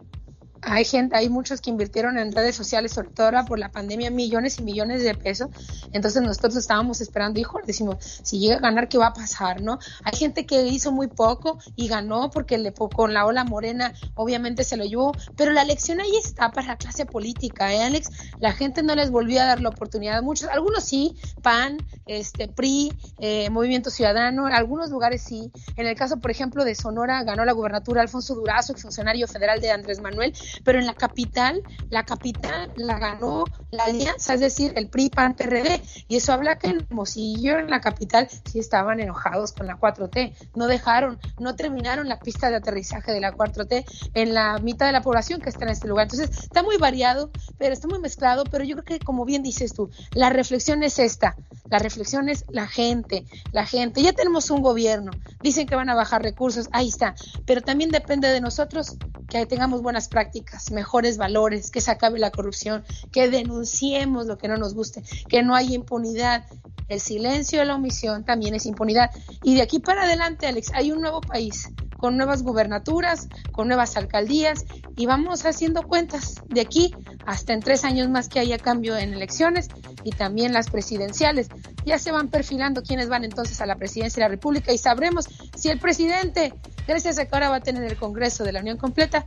Hay gente, hay muchos que invirtieron en redes sociales, sobre todo ahora por la pandemia, millones y millones de pesos. Entonces nosotros estábamos esperando, hijo, decimos, si llega a ganar, ¿qué va a pasar? ¿No? Hay gente que hizo muy poco y ganó porque le, con la ola morena obviamente se lo llevó, pero la elección ahí está para la clase política, ¿eh, Alex? La gente no les volvió a dar la oportunidad. Muchos, algunos sí, PAN, este, PRI, eh, Movimiento Ciudadano, algunos lugares sí. En el caso, por ejemplo, de Sonora, ganó la gubernatura Alfonso Durazo, funcionario federal de Andrés Manuel, pero en la capital, la capital la ganó la alianza, es decir, el PRI, PAN, PRD, y eso habla que en Mosillo, en la capital, sí estaban enojados con la 4T, no dejaron, no terminaron la pista de aterrizaje de la 4T en la mitad de la población que está en este lugar. Entonces, está muy variado, pero está muy mezclado, pero yo creo que, como bien dices tú, la reflexión es esta, la reflexión es la gente, la gente, ya tenemos un gobierno, dicen que van a bajar recursos, ahí está, pero también depende de nosotros que tengamos buenas prácticas mejores valores, que se acabe la corrupción, que denunciemos lo que no nos guste, que no haya impunidad. El silencio de la omisión también es impunidad. Y de aquí para adelante, Alex, hay un nuevo país con nuevas gubernaturas, con nuevas alcaldías y vamos haciendo cuentas de aquí hasta en tres años más que haya cambio en elecciones y también las presidenciales. Ya se van perfilando quienes van entonces a la presidencia de la República y sabremos si el presidente, gracias a que ahora va a tener el Congreso de la Unión completa,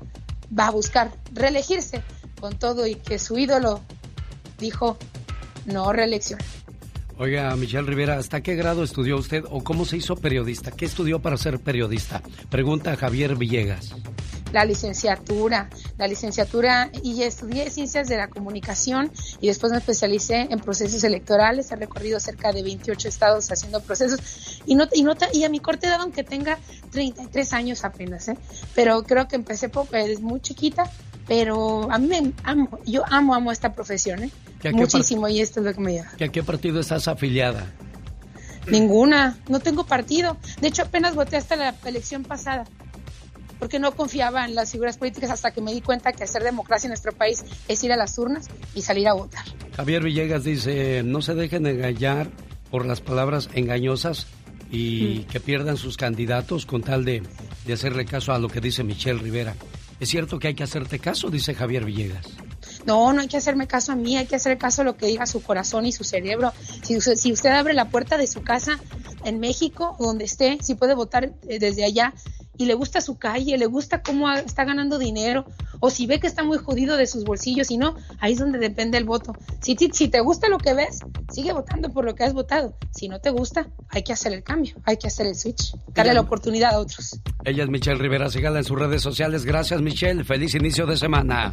va a buscar reelegirse con todo y que su ídolo dijo no reelección. Oiga, Michelle Rivera, ¿hasta qué grado estudió usted o cómo se hizo periodista? ¿Qué estudió para ser periodista? Pregunta Javier Villegas la licenciatura, la licenciatura y estudié ciencias de la comunicación y después me especialicé en procesos electorales, he recorrido cerca de 28 estados haciendo procesos y no, y, nota y a mi corte edad, aunque tenga 33 años apenas, ¿eh? pero creo que empecé poco, es muy chiquita, pero a mí me amo, yo amo, amo esta profesión, ¿eh? Muchísimo y esto es lo que me lleva. ¿A qué partido estás afiliada? Ninguna, no tengo partido. De hecho, apenas voté hasta la elección pasada porque no confiaba en las figuras políticas hasta que me di cuenta que hacer democracia en nuestro país es ir a las urnas y salir a votar. Javier Villegas dice, no se dejen engañar por las palabras engañosas y mm. que pierdan sus candidatos con tal de, de hacerle caso a lo que dice Michelle Rivera. ¿Es cierto que hay que hacerte caso? Dice Javier Villegas. No, no hay que hacerme caso a mí, hay que hacer caso a lo que diga su corazón y su cerebro. Si usted, si usted abre la puerta de su casa en México, donde esté, si puede votar eh, desde allá, y le gusta su calle, le gusta cómo está ganando dinero, o si ve que está muy jodido de sus bolsillos y no, ahí es donde depende el voto. Si, si te gusta lo que ves, sigue votando por lo que has votado. Si no te gusta, hay que hacer el cambio, hay que hacer el switch, darle la oportunidad a otros. Ella es Michelle Rivera, sígala en sus redes sociales. Gracias Michelle, feliz inicio de semana.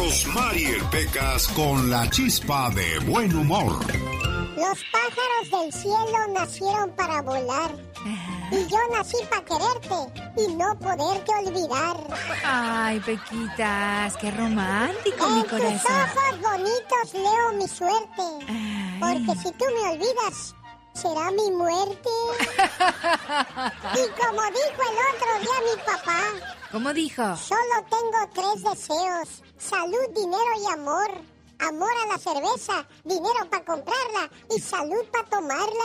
Rosmarie Pecas con la chispa de buen humor. Los pájaros del cielo nacieron para volar. Y yo nací para quererte y no poderte olvidar. Ay, Pequitas, qué romántico, mi En tus ojos bonitos leo mi suerte. Porque si tú me olvidas, será mi muerte. <laughs> y como dijo el otro día mi papá. ¿Cómo dijo? Solo tengo tres deseos. Salud, dinero y amor. Amor a la cerveza, dinero para comprarla y salud para tomarla.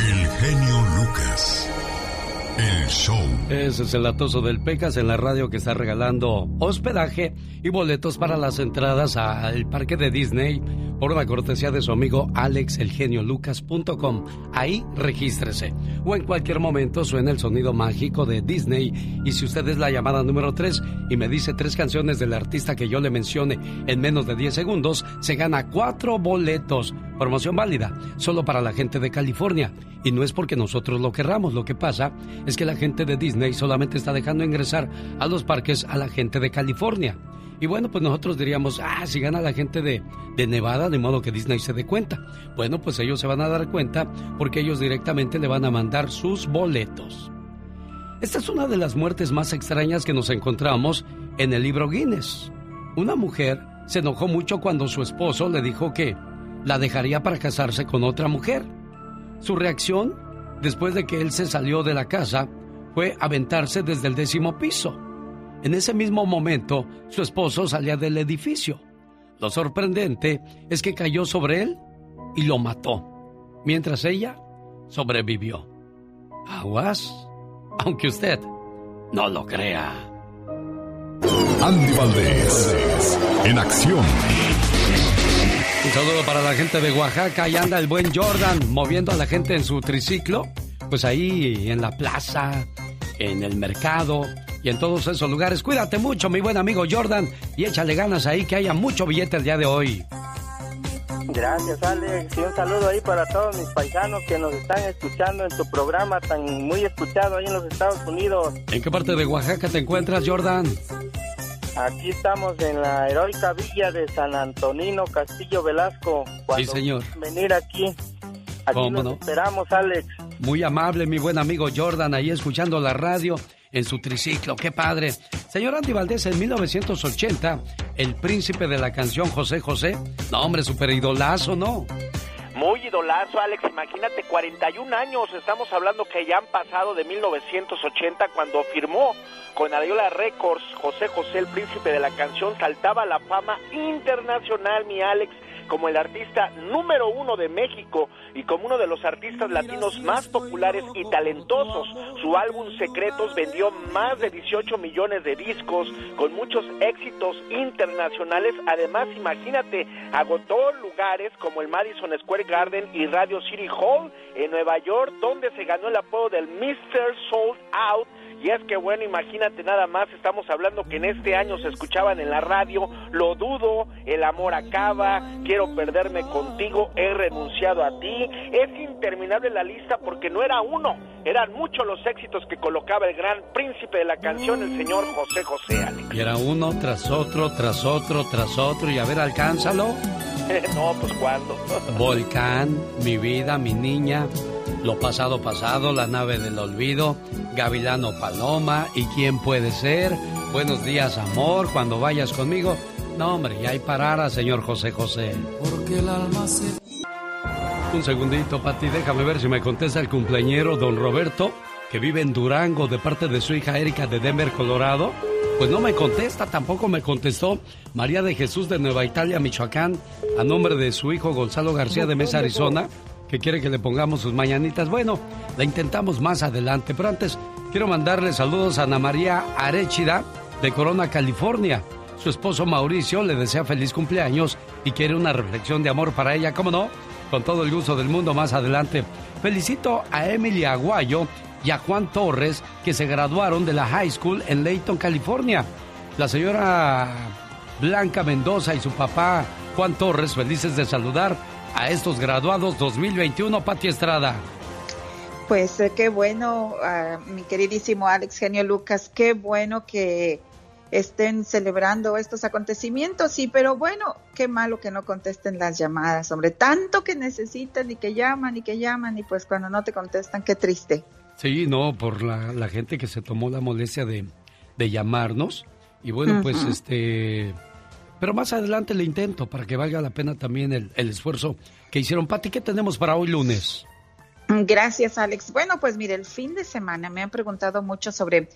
El genio Lucas. Ese es el atoso del Pecas en la radio que está regalando hospedaje y boletos para las entradas al parque de Disney por una cortesía de su amigo alexelgeniolucas.com. Ahí regístrese. O en cualquier momento suena el sonido mágico de Disney. Y si usted es la llamada número 3 y me dice tres canciones del artista que yo le mencione en menos de 10 segundos, se gana cuatro boletos. Promoción válida solo para la gente de California. Y no es porque nosotros lo querramos, lo que pasa es que la gente de Disney solamente está dejando ingresar a los parques a la gente de California. Y bueno, pues nosotros diríamos, ah, si gana la gente de, de Nevada, de modo que Disney se dé cuenta. Bueno, pues ellos se van a dar cuenta porque ellos directamente le van a mandar sus boletos. Esta es una de las muertes más extrañas que nos encontramos en el libro Guinness. Una mujer se enojó mucho cuando su esposo le dijo que la dejaría para casarse con otra mujer. Su reacción, después de que él se salió de la casa, fue aventarse desde el décimo piso. En ese mismo momento, su esposo salía del edificio. Lo sorprendente es que cayó sobre él y lo mató, mientras ella sobrevivió. Aguas, aunque usted no lo crea. Andy Valdés, en acción. Un saludo para la gente de Oaxaca. Ahí anda el buen Jordan moviendo a la gente en su triciclo. Pues ahí en la plaza, en el mercado y en todos esos lugares. Cuídate mucho, mi buen amigo Jordan, y échale ganas ahí que haya mucho billete el día de hoy. Gracias, Alex. Y un saludo ahí para todos mis paisanos que nos están escuchando en tu programa tan muy escuchado ahí en los Estados Unidos. ¿En qué parte de Oaxaca te encuentras, Jordan? Aquí estamos en la heroica villa de San Antonino Castillo Velasco. Cuando señor. Venir aquí. Aquí ¿Cómo nos no? esperamos, Alex. Muy amable, mi buen amigo Jordan, ahí escuchando la radio en su triciclo. ¡Qué padre! Señor Andy Valdés, en 1980, el príncipe de la canción José José. No, hombre, super idolazo, ¿no? Muy idolazo, Alex. Imagínate, 41 años. Estamos hablando que ya han pasado de 1980 cuando firmó con Ariola Records. José José, el príncipe de la canción, saltaba a la fama internacional, mi Alex como el artista número uno de México y como uno de los artistas latinos más populares y talentosos. Su álbum Secretos vendió más de 18 millones de discos con muchos éxitos internacionales. Además, imagínate, agotó lugares como el Madison Square Garden y Radio City Hall en Nueva York, donde se ganó el apodo del Mr. Sold Out y es que bueno, imagínate nada más, estamos hablando que en este año se escuchaban en la radio, lo dudo, el amor acaba, quiero perderme contigo, he renunciado a ti. Es interminable la lista porque no era uno, eran muchos los éxitos que colocaba el gran príncipe de la canción, el señor José José Alex. Y era uno tras otro, tras otro, tras otro, y a ver, alcánzalo. <laughs> no, pues cuándo. Volcán, mi vida, mi niña, lo pasado pasado, la nave del olvido, Gavilano Paloma, ¿y quién puede ser? Buenos días, amor, cuando vayas conmigo. No, hombre, ya hay parara, señor José José. Porque el alma se... Un segundito, Pati, déjame ver si me contesta el cumpleañero, don Roberto. que vive en Durango de parte de su hija Erika de Denver, Colorado. Pues no me contesta, tampoco me contestó María de Jesús de Nueva Italia, Michoacán, a nombre de su hijo Gonzalo García de Mesa, Arizona, que quiere que le pongamos sus mañanitas. Bueno, la intentamos más adelante, pero antes quiero mandarle saludos a Ana María Arechida de Corona, California. Su esposo Mauricio le desea feliz cumpleaños y quiere una reflexión de amor para ella, ¿cómo no? Con todo el gusto del mundo más adelante. Felicito a Emily Aguayo y a Juan Torres que se graduaron de la high school en Layton, California. La señora Blanca Mendoza y su papá Juan Torres felices de saludar a estos graduados 2021, Pati Estrada. Pues eh, qué bueno, mi queridísimo Alex Genio Lucas, qué bueno que estén celebrando estos acontecimientos, sí, pero bueno, qué malo que no contesten las llamadas, hombre, tanto que necesitan y que llaman y que llaman y pues cuando no te contestan, qué triste. Sí, no, por la, gente que se tomó la molestia de, llamarnos y bueno, pues este... Pero más adelante le intento para que valga la pena también el, el esfuerzo que hicieron. Pati, ¿qué tenemos para hoy lunes? Gracias, Alex. Bueno, pues mire, el fin de semana me han preguntado mucho sobre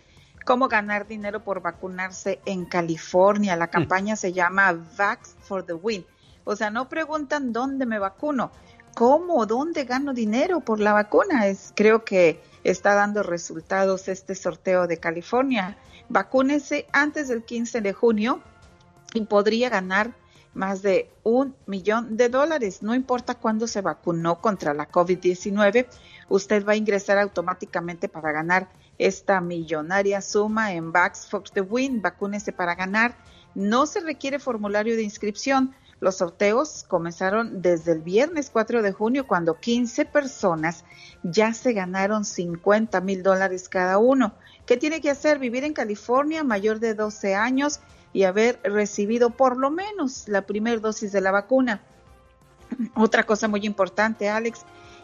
cómo ganar dinero por vacunarse en California. La mm. campaña se llama Vax for the Win. O sea, no preguntan dónde me vacuno, cómo, dónde gano dinero por la vacuna. Es, creo que está dando resultados este sorteo de California. Vacúnese antes del 15 de junio y podría ganar más de un millón de dólares. No importa cuándo se vacunó contra la COVID-19, usted va a ingresar automáticamente para ganar esta millonaria suma en Backs for the Win. Vacúnese para ganar. No se requiere formulario de inscripción. Los sorteos comenzaron desde el viernes 4 de junio cuando 15 personas ya se ganaron 50 mil dólares cada uno. ¿Qué tiene que hacer? Vivir en California, mayor de 12 años y haber recibido por lo menos la primera dosis de la vacuna. Otra cosa muy importante, Alex,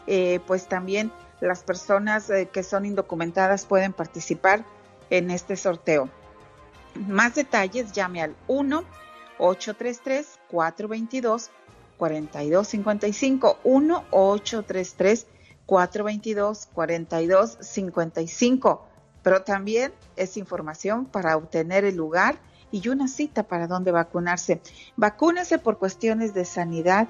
eh, pues también las personas eh, que son indocumentadas pueden participar en este sorteo. Más detalles, llame al 1-833-422-4255. 1-833-422-4255. Pero también es información para obtener el lugar y una cita para dónde vacunarse. Vacúnese por cuestiones de sanidad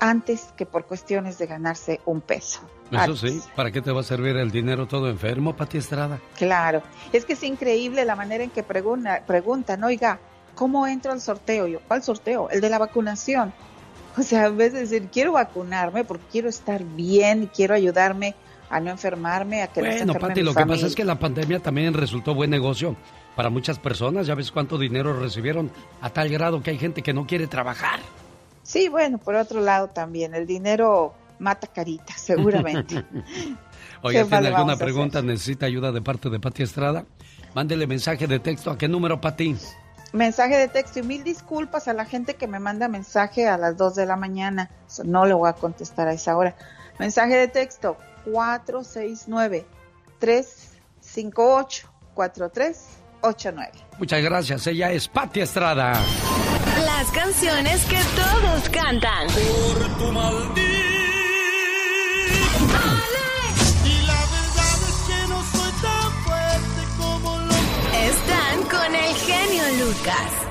antes que por cuestiones de ganarse un peso. Eso sí, ¿para qué te va a servir el dinero todo enfermo, Pati Estrada? Claro, es que es increíble la manera en que pregunta, preguntan, oiga, ¿cómo entro al sorteo? Yo, ¿cuál sorteo? El de la vacunación. O sea, a veces decir, quiero vacunarme porque quiero estar bien y quiero ayudarme a no enfermarme, a que bueno, no se Pati, lo que pasa es que la pandemia también resultó buen negocio para muchas personas. Ya ves cuánto dinero recibieron a tal grado que hay gente que no quiere trabajar. Sí, bueno, por otro lado también, el dinero mata carita, <laughs> seguramente. <laughs> Oye, ¿tiene alguna pregunta? ¿Necesita ayuda de parte de Pati Estrada? Mándele mensaje de texto. ¿A qué número, Pati? Mensaje de texto y mil disculpas a la gente que me manda mensaje a las 2 de la mañana. No le voy a contestar a esa hora. Mensaje de texto 469 358 43 Muchas gracias. Ella es Patti Estrada. Las canciones que todos cantan. Por tu maldito. Y la verdad es que no soy tan fuerte como lo. Están con el genio Lucas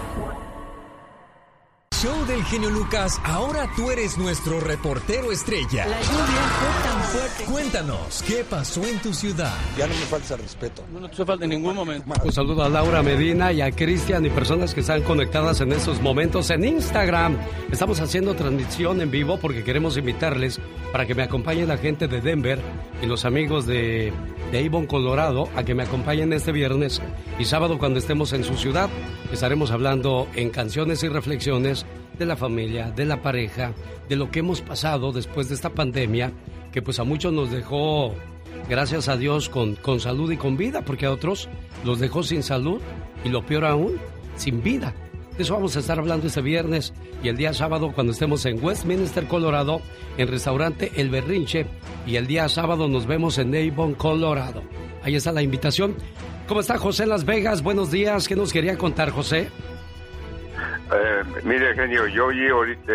show del genio Lucas, ahora tú eres nuestro reportero estrella. La lluvia fue tan fuerte. Cuéntanos, ¿qué pasó en tu ciudad? Ya no me falta respeto. No, no te falta en ningún momento. Un saludo a Laura Medina y a Cristian y personas que están conectadas en estos momentos en Instagram. Estamos haciendo transmisión en vivo porque queremos invitarles para que me acompañe la gente de Denver y los amigos de, de Avon, Colorado, a que me acompañen este viernes y sábado cuando estemos en su ciudad. Estaremos hablando en canciones y reflexiones de la familia, de la pareja, de lo que hemos pasado después de esta pandemia, que pues a muchos nos dejó, gracias a Dios, con, con salud y con vida, porque a otros los dejó sin salud y lo peor aún, sin vida. De eso vamos a estar hablando este viernes y el día sábado cuando estemos en Westminster, Colorado, en restaurante El Berrinche. Y el día sábado nos vemos en Avon, Colorado. Ahí está la invitación. ¿Cómo está José Las Vegas? Buenos días. ¿Qué nos quería contar, José? Eh, mire, genio, yo oí ahorita,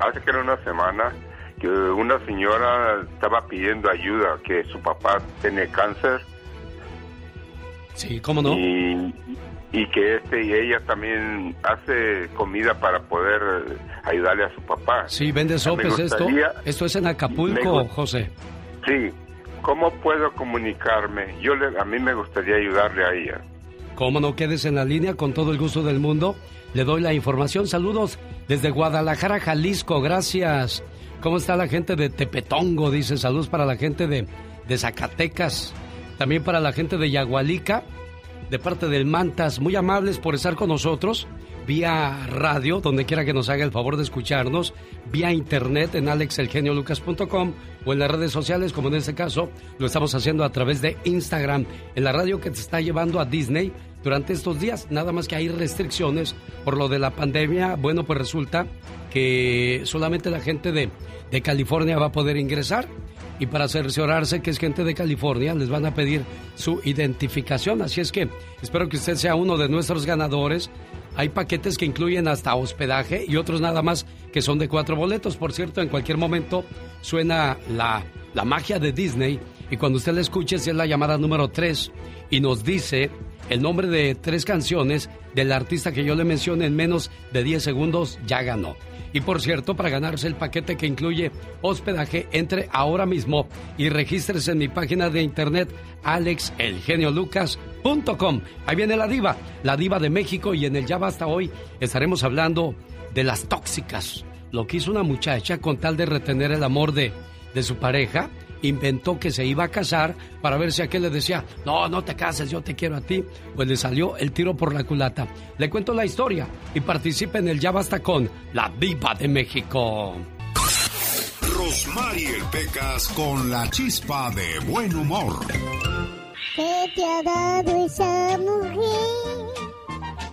hace que era una semana que una señora estaba pidiendo ayuda, que su papá tiene cáncer. Sí, ¿cómo no? Y, y que este y ella también hace comida para poder ayudarle a su papá. Sí, vende sopes esto. Esto es en Acapulco, José. Sí. ¿Cómo puedo comunicarme? Yo le, a mí me gustaría ayudarle a ella. ¿Cómo no quedes en la línea con todo el gusto del mundo? Le doy la información. Saludos desde Guadalajara, Jalisco. Gracias. ¿Cómo está la gente de Tepetongo? Dice saludos para la gente de, de Zacatecas. También para la gente de Yagualica, de parte del Mantas. Muy amables por estar con nosotros vía radio, donde quiera que nos haga el favor de escucharnos, vía internet en alexelgeniolucas.com o en las redes sociales, como en este caso lo estamos haciendo a través de Instagram, en la radio que te está llevando a Disney durante estos días. Nada más que hay restricciones por lo de la pandemia. Bueno, pues resulta que solamente la gente de, de California va a poder ingresar y para cerciorarse que es gente de California les van a pedir su identificación. Así es que espero que usted sea uno de nuestros ganadores hay paquetes que incluyen hasta hospedaje y otros nada más que son de cuatro boletos. Por cierto, en cualquier momento suena la, la magia de Disney y cuando usted la escuche es la llamada número tres y nos dice el nombre de tres canciones del artista que yo le mencioné en menos de 10 segundos, ya ganó. Y por cierto, para ganarse el paquete que incluye hospedaje, entre ahora mismo y regístrese en mi página de internet alexelgeniolucas.com. Ahí viene la diva, la diva de México y en el Ya Basta hoy estaremos hablando de las tóxicas. Lo que hizo una muchacha con tal de retener el amor de, de su pareja inventó que se iba a casar para ver si aquel le decía, no, no te cases, yo te quiero a ti. Pues le salió el tiro por la culata. Le cuento la historia y participe en el Ya Basta con la Viva de México. Rosmarie Pecas con la chispa de buen humor. ¿Qué te ha dado esa mujer?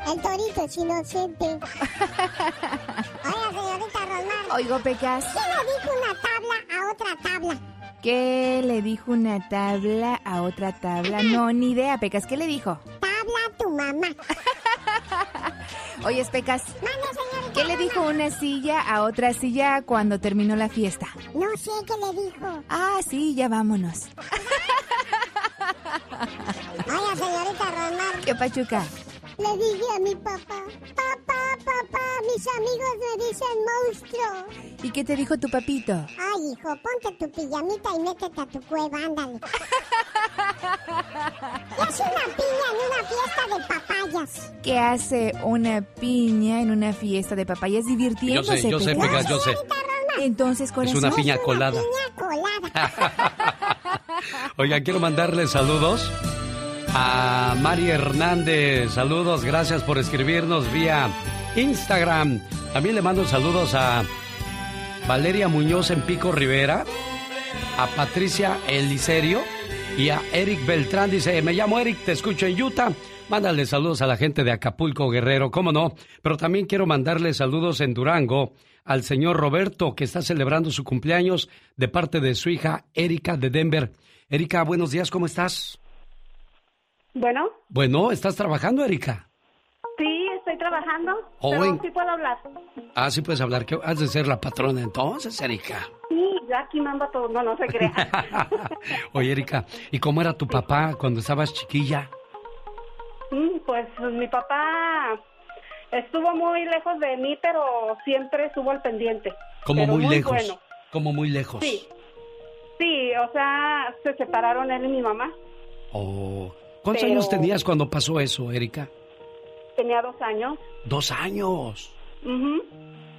El torito es inocente. <laughs> Oiga, señorita Rosmar. Oigo, Pecas. ¿Qué le dijo una tabla a otra tabla? ¿Qué le dijo una tabla a otra tabla? No, ni idea, Pecas. ¿Qué le dijo? Tabla a tu mamá. <laughs> Oye, Pecas. ¿Qué le dijo una silla a otra silla cuando terminó la fiesta? No sé qué le dijo. Ah, sí, ya vámonos. Oye, señorita Ronald. ¿Qué pachuca? Le dije a mi papá, papá, papá, mis amigos me dicen monstruo. ¿Y qué te dijo tu papito? Ay, hijo, ponte tu pijamita y métete a tu cueva, ándale. <laughs> ¿Qué hace una piña en una fiesta de papayas? ¿Qué hace una piña en una fiesta de papayas divirtiéndose? Yo sé, yo sé, Pegas, yo sé. Entonces, corazón. Es una piña colada. <laughs> Una piña colada. Oiga, quiero mandarle saludos a Mari Hernández. Saludos, gracias por escribirnos vía Instagram. También le mando saludos a Valeria Muñoz en Pico Rivera, a Patricia Eliserio y a Eric Beltrán. Dice, me llamo Eric, te escucho en Utah. Mándale saludos a la gente de Acapulco Guerrero, cómo no. Pero también quiero mandarle saludos en Durango al señor Roberto, que está celebrando su cumpleaños de parte de su hija Erika de Denver. Erika, buenos días, ¿cómo estás? Bueno. Bueno, ¿estás trabajando, Erika? Sí, estoy trabajando. Oh, pero sí puedo hablar. Ah, sí puedes hablar. ¿Qué has de ser la patrona entonces, Erika? Sí, yo aquí mando todo. No, no se crea. <laughs> Oye, Erika, ¿y cómo era tu papá cuando estabas chiquilla? Mm, pues mi papá estuvo muy lejos de mí, pero siempre estuvo al pendiente. ¿Cómo muy, muy lejos? Bueno. ¿Cómo muy lejos? Sí. Sí, o sea, se separaron él y mi mamá. Oh. ¿Cuántos años tenías cuando pasó eso, Erika? Tenía dos años. ¿Dos años?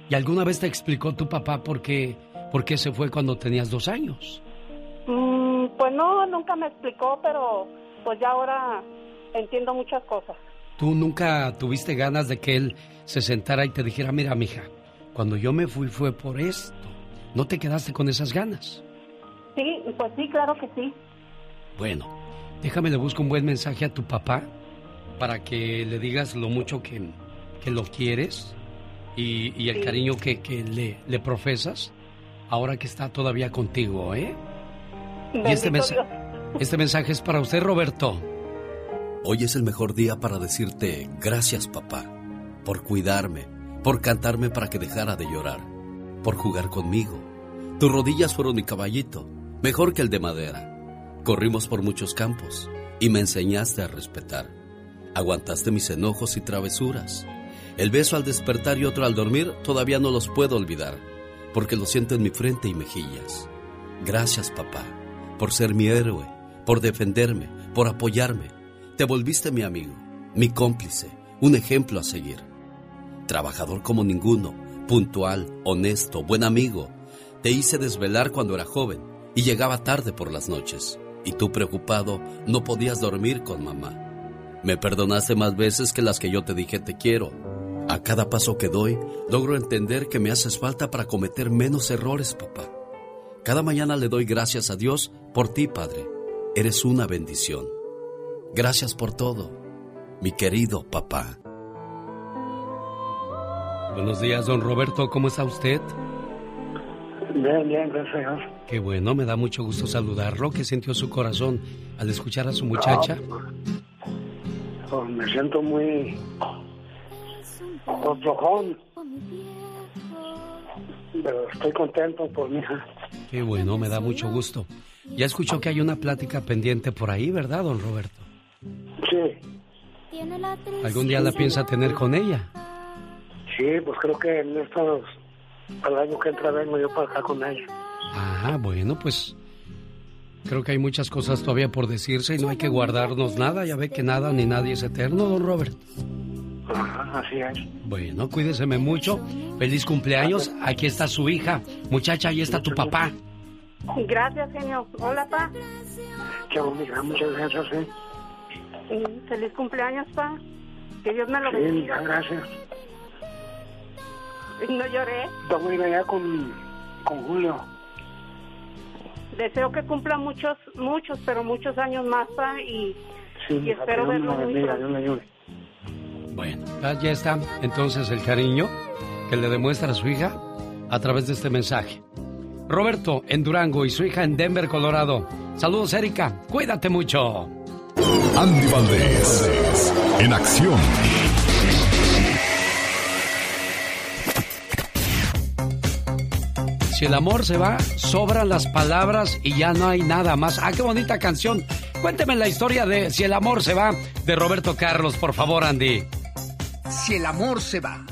¿Y alguna vez te explicó tu papá por qué, por qué se fue cuando tenías dos años? Mm, pues no, nunca me explicó, pero pues ya ahora entiendo muchas cosas. ¿Tú nunca tuviste ganas de que él se sentara y te dijera, mira, mija, cuando yo me fui fue por esto? ¿No te quedaste con esas ganas? Sí, pues sí, claro que sí. Bueno, déjame le busco un buen mensaje a tu papá para que le digas lo mucho que, que lo quieres y, y el Sí. cariño que, que le, le profesas ahora que está todavía contigo, ¿eh? Y este, este mensaje es para usted, Roberto. Hoy es el mejor día para decirte gracias papá, por cuidarme, por cantarme para que dejara de llorar, por jugar conmigo, Tus rodillas fueron mi caballito, mejor que el de madera. Corrimos por muchos campos y me enseñaste a respetar. Aguantaste mis enojos y travesuras. El beso al despertar y otro al dormir todavía no los puedo olvidar, porque lo siento en mi frente y mejillas. Gracias, papá, por ser mi héroe, por defenderme, por apoyarme. Te volviste mi amigo, mi cómplice, un ejemplo a seguir. Trabajador como ninguno, puntual, honesto, buen amigo. Te hice desvelar cuando era joven y llegaba tarde por las noches. Y tú preocupado no podías dormir con mamá. Me perdonaste más veces que las que yo te dije te quiero. A cada paso que doy, logro entender que me haces falta para cometer menos errores, papá. Cada mañana le doy gracias a Dios por ti, Padre. Eres una bendición. Gracias por todo, mi querido papá. Buenos días, don Roberto. ¿Cómo está usted? Bien, bien, gracias a Dios. Qué bueno, me da mucho gusto saludarlo. ¿Qué sintió su corazón al escuchar a su muchacha? Pues me siento muy flojón. Pero estoy contento por mi hija. Qué bueno, me da mucho gusto. Ya escuchó que hay una plática pendiente por ahí, ¿verdad, don Roberto? Sí. ¿Algún día la piensa tener con ella? Sí, pues creo que en estos, al año que entra vengo yo para acá con ella. Ah, bueno, pues creo que hay muchas cosas todavía por decirse y no hay que guardarnos nada. Ya ve que nada ni nadie es eterno, don Robert. Ajá, así es. Bueno, cuídeseme mucho. Feliz cumpleaños. Aquí está su hija. Muchacha, ahí está tu papá. Gracias, genio. Hola, pa. Chao, mija, muchas gracias, ¿eh? Feliz cumpleaños, pa. Que Dios me lo Sí, bendiga. mija, gracias. <laughs> No lloré. Vamos a ir allá con, con Julio. Deseo que cumpla muchos, muchos, pero muchos años más, pa. Y, Sí, espero verlo lo muy bendiga, pronto. Bueno, ya- ya está entonces el cariño que le demuestra a su hija a través de este mensaje. Roberto en Durango y su hija en Denver, Colorado. Saludos, Erika. Cuídate mucho. Andy Valdés, en acción. Si el amor se va, sobran las palabras y ya no hay nada más. Ah, qué bonita canción. Cuénteme la historia de Si el amor se va de Roberto Carlos, por favor, Andy. Si el amor se va.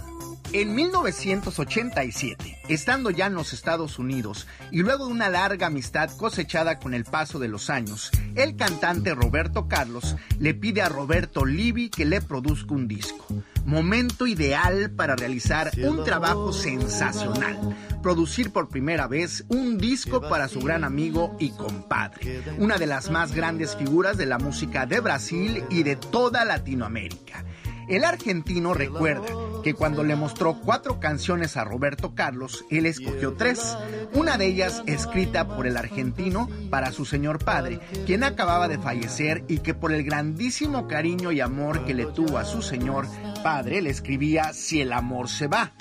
En 1987, estando ya en los Estados Unidos y luego de una larga amistad cosechada con el paso de los años, el cantante Roberto Carlos le pide a Roberto Livi que le produzca un disco. Momento ideal para realizar un trabajo sensacional. Producir por primera vez un disco para su gran amigo y compadre, una de las más grandes figuras de la música de Brasil y de toda Latinoamérica. El argentino recuerda que cuando le mostró cuatro canciones a Roberto Carlos, él escogió tres. Una de ellas escrita por el argentino para su señor padre, quien acababa de fallecer y que por el grandísimo cariño y amor que le tuvo a su señor padre le escribía Si el amor se va.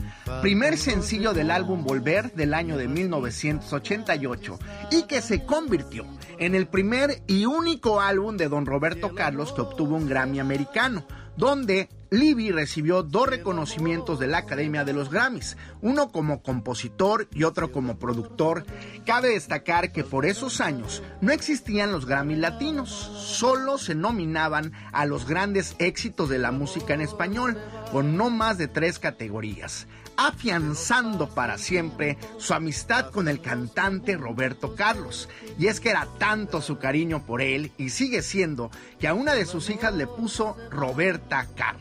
Primer sencillo del álbum Volver del año de 1988 y que se convirtió en el primer y único álbum de don Roberto Carlos que obtuvo un Grammy americano donde Libby recibió dos reconocimientos de la Academia de los Grammys, uno como compositor y otro como productor. Cabe destacar que por esos años no existían los Grammy latinos, solo se nominaban a los grandes éxitos de la música en español, con no más de tres categorías afianzando para siempre su amistad con el cantante Roberto Carlos. Y es que era tanto su cariño por él, y sigue siendo, que a una de sus hijas le puso Roberta Carla.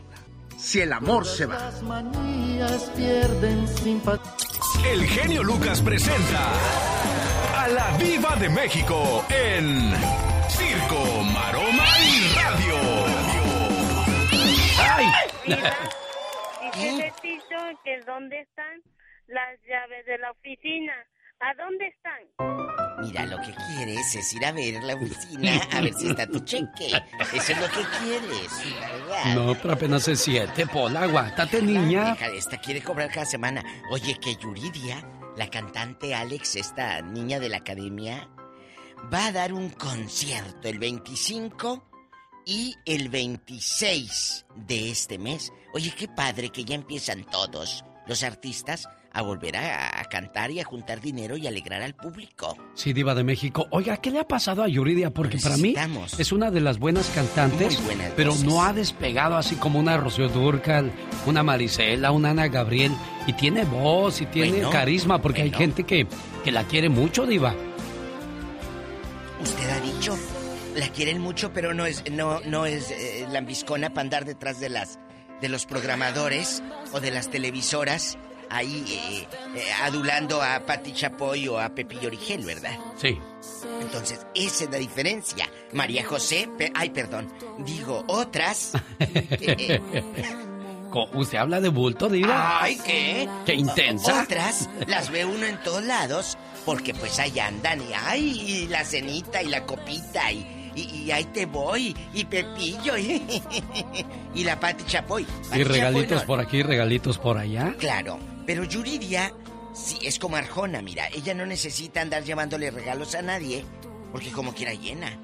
Si el amor se va. El genio Lucas presenta a la Viva de México en Circo, Maroma y Radio. Dice Que dónde están las llaves de la oficina. ¿A dónde están? Mira, lo que quieres es ir a ver la oficina a ver si está tu cheque. Eso es lo que quieres, ¿verdad? No, pero apenas es siete, Pola, aguántate, niña. Deja, esta quiere cobrar cada semana. Oye, que Yuridia, la cantante Alex, esta niña de la academia, va a dar un concierto el 25 y el 26 de este mes. Oye, qué padre que ya empiezan todos. los artistas a volver a, a cantar y a juntar dinero y alegrar al público. Sí, Diva de México. Oiga, ¿qué le ha pasado a Yuridia? Porque para mí es una de las buenas cantantes, buenas pero no ha despegado así como una Rocío Durcal, una Marisela, una Ana Gabriel. Y tiene voz y tiene Bueno, carisma, porque hay gente que, que la quiere mucho, Diva. Usted ha dicho, la quieren mucho, pero no es, no, no es eh, lambiscona para andar detrás de las, de los programadores o de las televisoras ahí eh, eh, adulando a Pati Chapoy o a Pepillo Origel, ¿verdad? Sí. Entonces, esa es la diferencia. María José, pe- ay, perdón, digo, otras. <laughs> <laughs> eh, ¿Usted habla de bulto, Diva? Ay, ¿qué? ¡Qué intensa! Otras las ve uno en todos lados porque pues ahí andan y ay, y la cenita y la copita y, y, y ahí te voy y Pepillo y, <laughs> y la Pati Chapoy. Y regalitos Chapoy no. por aquí, regalitos por allá. Claro, pero Yuridia sí es como Arjona, mira, ella no necesita andar llevándole regalos a nadie porque como quiera llena.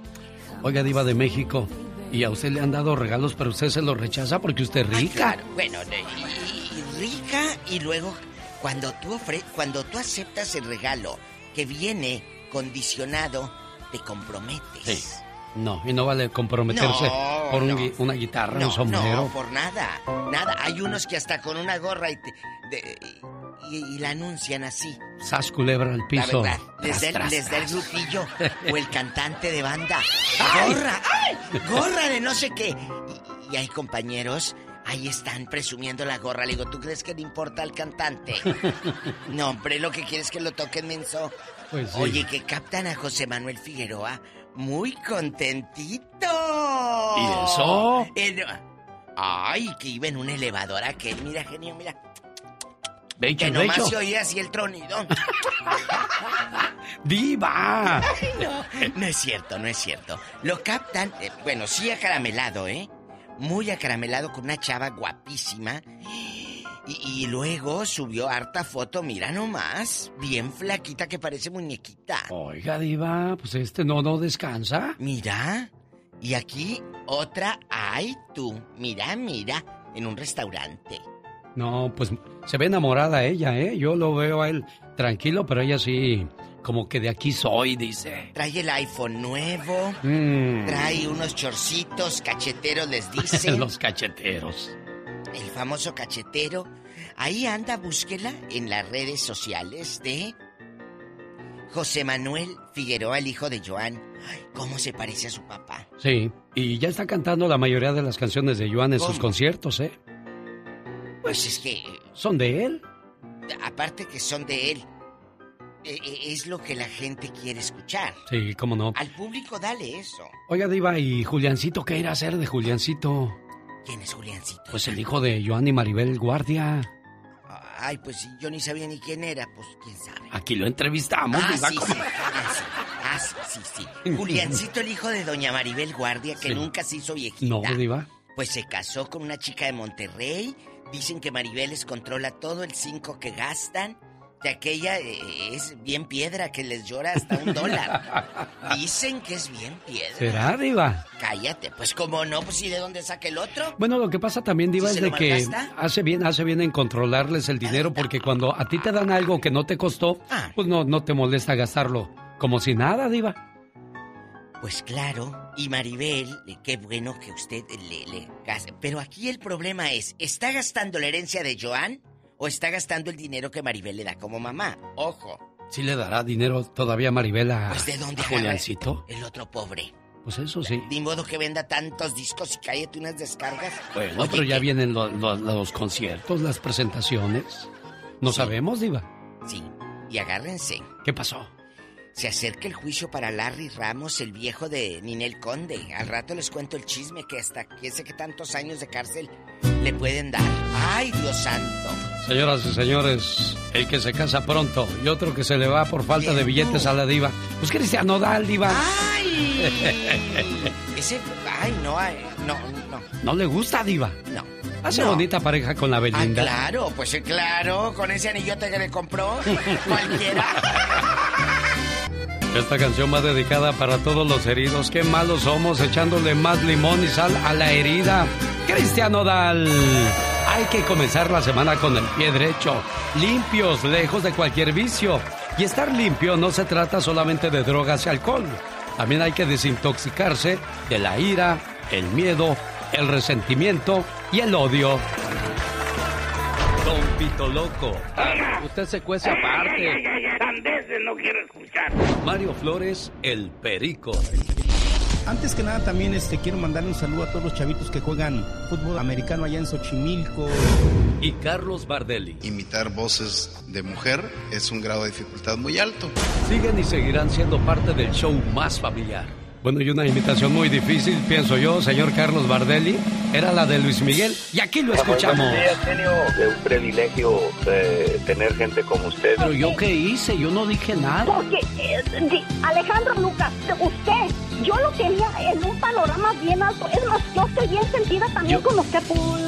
Oiga, Diva de México. Y a usted le han dado regalos, pero usted se los rechaza porque usted es rica. Claro, bueno, y, y rica y luego cuando tú ofre, cuando tú aceptas el regalo que viene condicionado, te comprometes. Sí. No, y no vale comprometerse No, por un no. gui- una guitarra, un sombrero. no, por nada, nada. Hay unos que hasta con una gorra y, te- de- y, y la anuncian así. Sas culebra al La piso. verdad, les Tras, da, el- tras, les da el grupillo o el cantante de banda. ¡Ay! ¡Gorra! ¡Ay! ¡Gorra de no sé qué! Y, y hay compañeros, ahí están presumiendo la gorra. Le digo, ¿tú crees que le importa al cantante? <laughs> No, hombre, lo que quieres es que lo toquen menso. Pues sí. Oye, que captan a José Manuel Figueroa muy contentito. ¿Y eso? Ay, que iba en un elevador aquel. Mira, genio, mira. De hecho, Que nomás se oía así el tronido. <laughs> ¡Diva! no, no es cierto, no es cierto. Lo captan, eh, bueno, sí acaramelado, ¿eh? Muy acaramelado con una chava guapísima. Y, y luego subió harta foto, mira nomás. Bien flaquita que parece muñequita. Oiga, Diva, pues este no, no descansa. Mira. Y aquí otra, ay tú. Mira, mira. En un restaurante. No, pues se ve enamorada ella, ¿eh? Yo lo veo a él tranquilo, pero ella sí, como que de aquí soy, dice. Trae el iPhone nuevo. Mm. Trae unos chorcitos cacheteros, les <laughs> dicen. Los cacheteros. El famoso cachetero. Ahí anda, búsquela en las redes sociales de José Manuel Figueroa, el hijo de Joan. Ay, ¿cómo se parece a su papá? Sí, y ya está cantando la mayoría de las canciones de Joan en sus conciertos, ¿eh? Pues es que, Son de él. aparte que son de él, eh, eh, es lo que la gente quiere escuchar. Sí, cómo no. Al público dale eso. Oiga, Diva, ¿y Juliancito qué irá a hacer de Juliancito? ¿Quién es Juliancito? Pues el hijo de Joan y Maribel Guardia. Ay, pues yo ni sabía ni quién era, pues quién sabe. Aquí lo entrevistamos, Ah, Diva. sí, sí, ah, sí, ah, sí, sí, sí. Juliancito, el hijo de doña Maribel Guardia, que Sí. nunca se hizo viejita. No, Diva. Pues se casó con una chica de Monterrey. Dicen que Maribel les controla todo el cinco que gastan. De aquella eh, es bien piedra que les llora hasta un dólar. <laughs> Dicen que es bien piedra. ¿Será, Diva? Cállate, pues cómo no, pues ¿y de dónde saca el otro? Bueno, lo que pasa también, Diva, ¿Sí es de que hace bien, hace bien en controlarles el dinero, porque cuando a ti te dan algo que no te costó, Ah. pues no, no te molesta gastarlo. Como si nada, Diva. Pues claro, y Maribel, eh, qué bueno que usted le, le gaste. Pero aquí el problema es, ¿está gastando la herencia de Joan o está gastando el dinero que Maribel le da como mamá? Ojo, ¿Sí le dará dinero todavía Maribel a, pues ¿de dónde a Juliancito? el otro pobre? Pues eso sí. Ni modo que venda tantos discos y cállate unas descargas. Bueno, Oye, pero ya ¿qué? vienen lo- lo- los conciertos, las presentaciones. No sabemos, Diva. Sí, y agárrense. ¿Qué pasó? Se acerca el juicio para Larry Ramos, el viejo de Ninel Conde. Al rato les cuento el chisme que hasta quién sé qué tantos años de cárcel le pueden dar. ¡Ay, Dios santo! Señoras y señores, el que se casa pronto y otro que se le va por falta de billetes a la diva. Pues Cristian Nodal, diva. ¡Ay! <laughs> Ese... ¡Ay, no! no, no. ¿No le gusta, diva? No. Hace No. bonita pareja con la Ah, Belinda. claro, pues claro, con ese anillote que le compró <laughs> cualquiera. Esta canción va dedicada para todos los heridos. Qué malos somos echándole más limón y sal a la herida. Cristian Nodal. Hay que comenzar la semana con el pie derecho, limpios, lejos de cualquier vicio. Y estar limpio no se trata solamente de drogas y alcohol. También hay que desintoxicarse de la ira, el miedo, el resentimiento y el odio. Don Pito Loco, usted se cuece aparte. no quiero escuchar. Mario Flores, el perico. Antes que nada también este, quiero mandarle un saludo a todos los chavitos que juegan fútbol americano allá en Xochimilco. Y Carlos Bardelli. Imitar voces de mujer es un grado de dificultad muy alto. Siguen y seguirán siendo parte del show más familiar. Bueno, y una imitación muy difícil, pienso yo, señor Carlos Bardelli, era la de Luis Miguel, y aquí lo escuchamos. Es un privilegio eh, tener gente como usted. Pero yo qué hice, yo no dije nada. Porque, eh, Alejandro Lucas, usted, yo lo quería en un panorama bien alto. Es más, yo estoy bien sentida también con usted. mis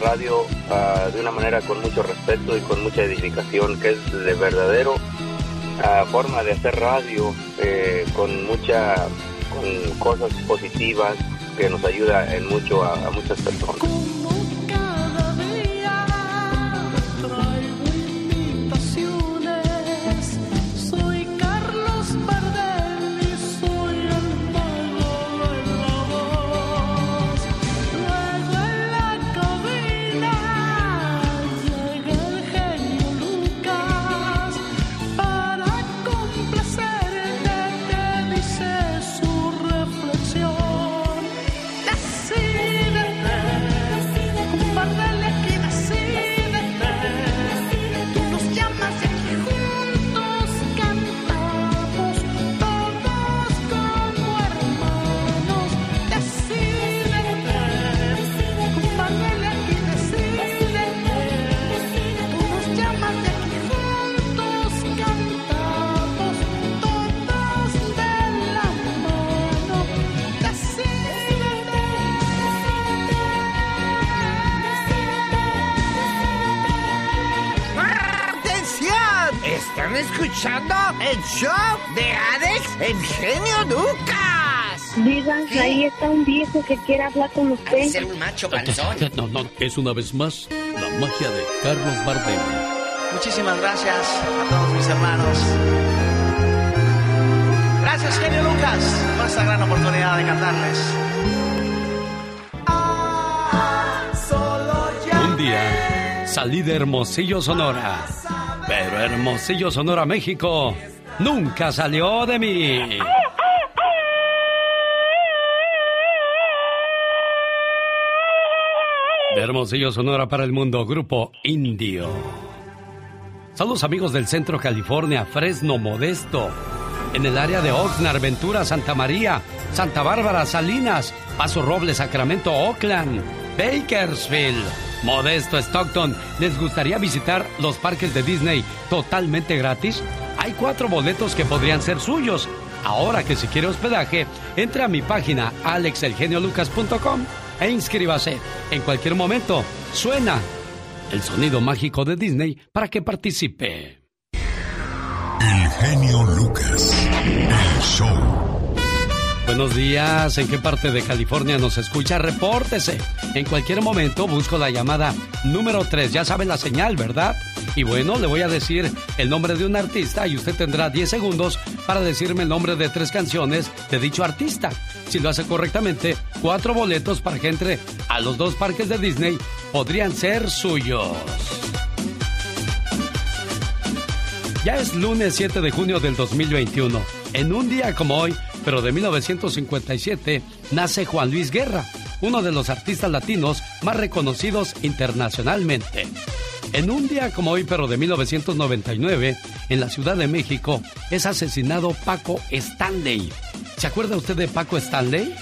radio ah, de una manera con mucho respeto y con mucha edificación, que es de verdadero ah, forma de hacer radio, eh, con mucha, con cosas positivas que nos ayuda en mucho a, a muchas personas. Un viejo que quiere hablar con usted. Ser un macho <laughs> No, no, es una vez más la magia de Carlos Bardelli. Muchísimas gracias a todos mis hermanos. Gracias, genio Lucas, por esta gran oportunidad de cantarles. Un día salí de Hermosillo, Sonora. Pero Hermosillo, Sonora, México, nunca salió de mí. Hermosillo, Sonora para el mundo, Grupo Indio. Saludos amigos del Centro California, Fresno, Modesto. En el área de Oxnard, Ventura, Santa María, Santa Bárbara, Salinas, Paso Robles, Sacramento, Oakland, Bakersfield, Modesto, Stockton. ¿Les gustaría visitar los parques de Disney totalmente gratis? Hay cuatro boletos que podrían ser suyos. Ahora que si quiere hospedaje, entre a mi página alexelgeniolucas.com e inscríbase. En cualquier momento, suena el sonido mágico de Disney para que participe. El genio Lucas. El show. Buenos días, ¿en qué parte de California nos escucha? Repórtese. En cualquier momento busco la llamada número 3. Ya sabe la señal, ¿verdad? Y bueno, le voy a decir el nombre de un artista y usted tendrá 10 segundos para decirme el nombre de tres canciones de dicho artista. Si lo hace correctamente, cuatro boletos para que entre a los dos parques de Disney podrían ser suyos. Ya es lunes 7 de junio del 2021. En un día como hoy, pero de 1957, nace Juan Luis Guerra, uno de los artistas latinos más reconocidos internacionalmente. En un día como hoy, pero de 1999, en la Ciudad de México, es asesinado Paco Stanley. ¿Se acuerda usted de Paco Stanley?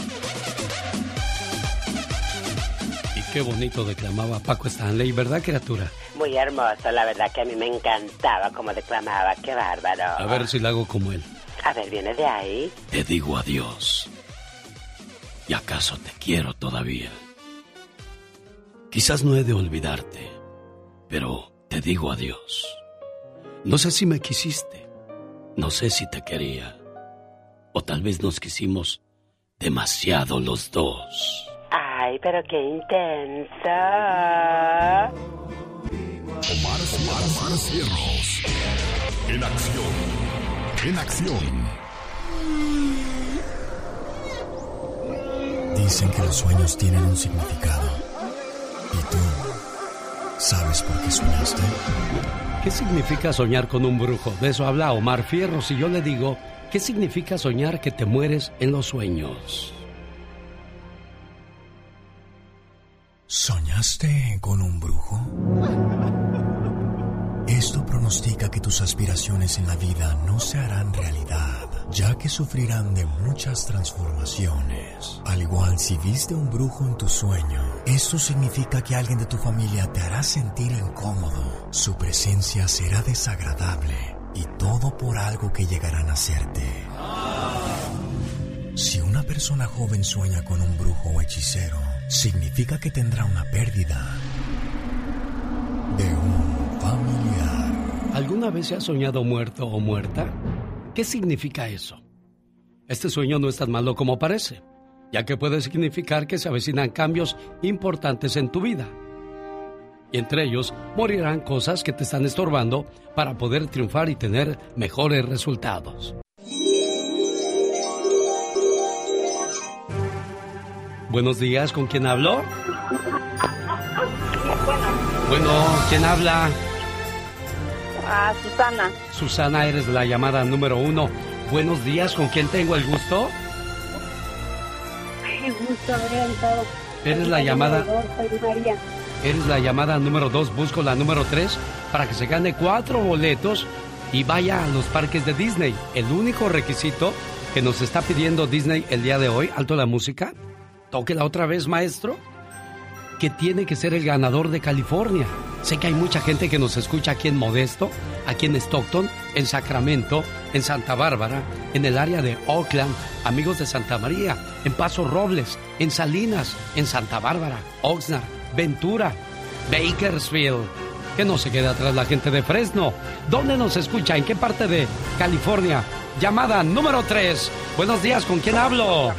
Y qué bonito declamaba Paco Stanley, ¿verdad, criatura? Muy hermoso, la verdad que a mí me encantaba cómo declamaba, qué bárbaro. A ver si lo hago como él. A ver, ¿viene de ahí? Te digo adiós. ¿Y acaso te quiero todavía? Quizás no he de olvidarte, pero te digo adiós. No sé si me quisiste, no sé si te quería, o tal vez nos quisimos demasiado los dos. Ay, pero qué intensa. Omar, Omar, Omar Cierros. En acción. En acción. Dicen que los sueños tienen un significado. ¿Y tú sabes por qué soñaste? ¿Qué significa soñar con un brujo? De eso habla Omar Fierros y yo le digo, ¿qué significa soñar que te mueres en los sueños? ¿Soñaste con un brujo? Esto pronostica que tus aspiraciones en la vida no se harán realidad, ya que sufrirán de muchas transformaciones. Al igual si viste un brujo en tu sueño, esto significa que alguien de tu familia te hará sentir incómodo. Su presencia será desagradable y todo por algo que llegarán a hacerte. Si una persona joven sueña con un brujo o hechicero, significa que tendrá una pérdida de. ¿Alguna vez se ha soñado muerto o muerta? ¿Qué significa eso? Este sueño no es tan malo como parece, ya que puede significar que se avecinan cambios importantes en tu vida. Y entre ellos morirán cosas que te están estorbando para poder triunfar y tener mejores resultados. Buenos días, ¿con quién hablo? Bueno, ¿quién habla? Ah, Susana. Susana, eres la llamada número uno. Buenos días, ¿con quién tengo el gusto? Qué gusto. Eres la llamada, Soy María. eres la llamada número dos. Busco la número tres para que se gane cuatro boletos y vaya a los parques de Disney. El único requisito que nos está pidiendo Disney el día de hoy, alto la música, tóquela otra vez, maestro, que tiene que ser el ganador de California. Sé que hay mucha gente que nos escucha aquí en Modesto, aquí en Stockton, en Sacramento, en Santa Bárbara, en el área de Oakland, amigos de Santa María, en Paso Robles, en Salinas, en Santa Bárbara, Oxnard, Ventura, Bakersfield. Que no se quede atrás la gente de Fresno. ¿Dónde nos escucha? ¿En qué parte de California? Llamada número 3. Buenos días, ¿con quién hablo?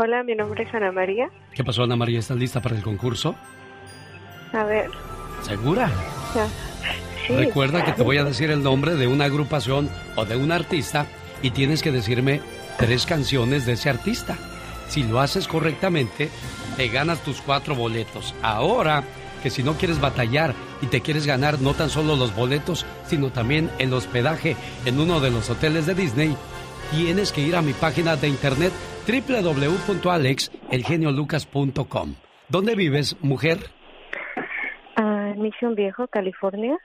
Hola, mi nombre es Ana María. ¿Qué pasó, Ana María? ¿Estás lista para el concurso? A ver, ¿Segura? ya. Sí. Recuerda que te voy a decir el nombre de una agrupación o de un artista y tienes que decirme tres canciones de ese artista. Si lo haces correctamente, te ganas tus cuatro boletos. Ahora que si no quieres batallar y te quieres ganar no tan solo los boletos, sino también el hospedaje en uno de los hoteles de Disney, tienes que ir a mi página de internet www.alexelgeniolucas.com. ¿Dónde vives, mujer? Ah, en Mission Viejo, California.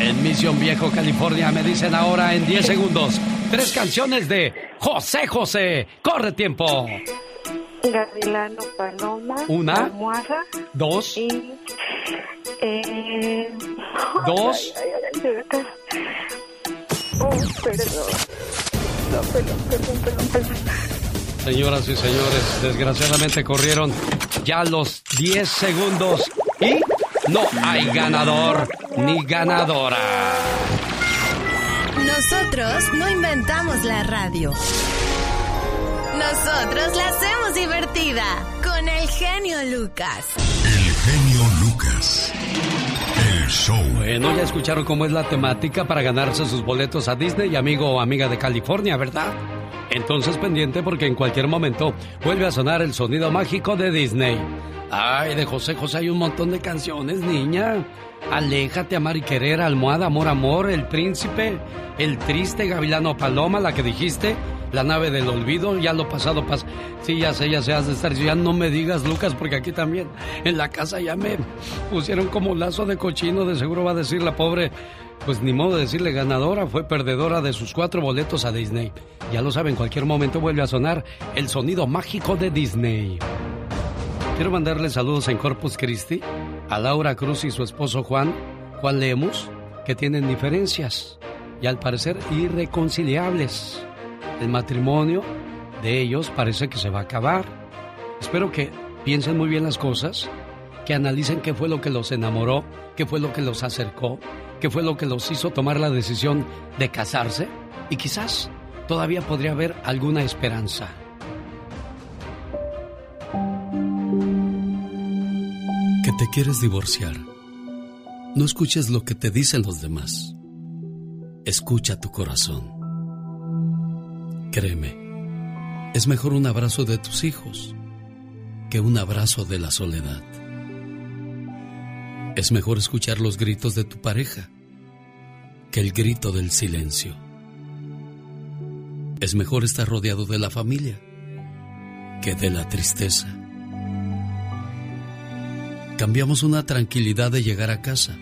En Mission Viejo, California, me dicen ahora en 10 segundos. Tres canciones de José José. ¡Corre tiempo! Gavilano Paloma. Una. Almohada. Dos. Y. Eh, Dos. ay, ay, ay, Oh, perdón. No, perdón, perdón, perdón, perdón. Señoras y señores, desgraciadamente corrieron ya los 10 segundos y no hay ganador ni ganadora. Nosotros no inventamos la radio. Nosotros la hacemos divertida con el genio Lucas. El genio Lucas. El show. Bueno, ya escucharon cómo es la temática para ganarse sus boletos a Disney, amigo o amiga de California, ¿verdad? Entonces pendiente porque en cualquier momento vuelve a sonar el sonido mágico de Disney. Ay, de José José hay un montón de canciones, niña. Aléjate, amar y querer, almohada, amor, amor, el príncipe, el triste gavilano paloma, la que dijiste, la nave del olvido, ya lo pasado pasa. Sí, ya sé, ya sé, has de estar. Ya no me digas, Lucas, porque aquí también en la casa ya me pusieron como lazo de cochino. De seguro va a decir la pobre, pues ni modo de decirle ganadora, fue perdedora de sus cuatro boletos a Disney. Ya lo saben, en cualquier momento vuelve a sonar el sonido mágico de Disney. Quiero mandarle saludos en Corpus Christi a Laura Cruz y su esposo Juan, Juan Lemus, que tienen diferencias y al parecer irreconciliables. El matrimonio de ellos parece que se va a acabar. Espero que piensen muy bien las cosas, que analicen qué fue lo que los enamoró, qué fue lo que los acercó, qué fue lo que los hizo tomar la decisión de casarse y quizás todavía podría haber alguna esperanza. Que te quieres divorciar. No escuches lo que te dicen los demás. Escucha tu corazón. Créeme, es mejor un abrazo de tus hijos que un abrazo de la soledad. Es mejor escuchar los gritos de tu pareja que el grito del silencio. Es mejor estar rodeado de la familia que de la tristeza. Cambiamos una tranquilidad de llegar a casa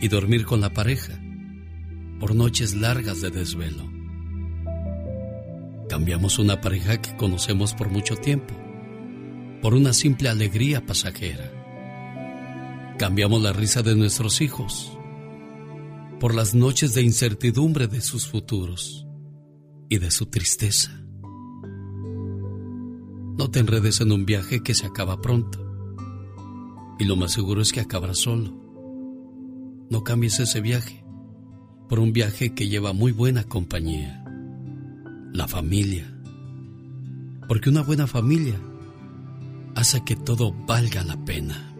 y dormir con la pareja por noches largas de desvelo. Cambiamos una pareja que conocemos por mucho tiempo por una simple alegría pasajera. Cambiamos la risa de nuestros hijos por las noches de incertidumbre de sus futuros y de su tristeza. No te enredes en un viaje que se acaba pronto y lo más seguro es que acabará solo. No cambies ese viaje por un viaje que lleva muy buena compañía, la familia. Porque una buena familia hace que todo valga la pena.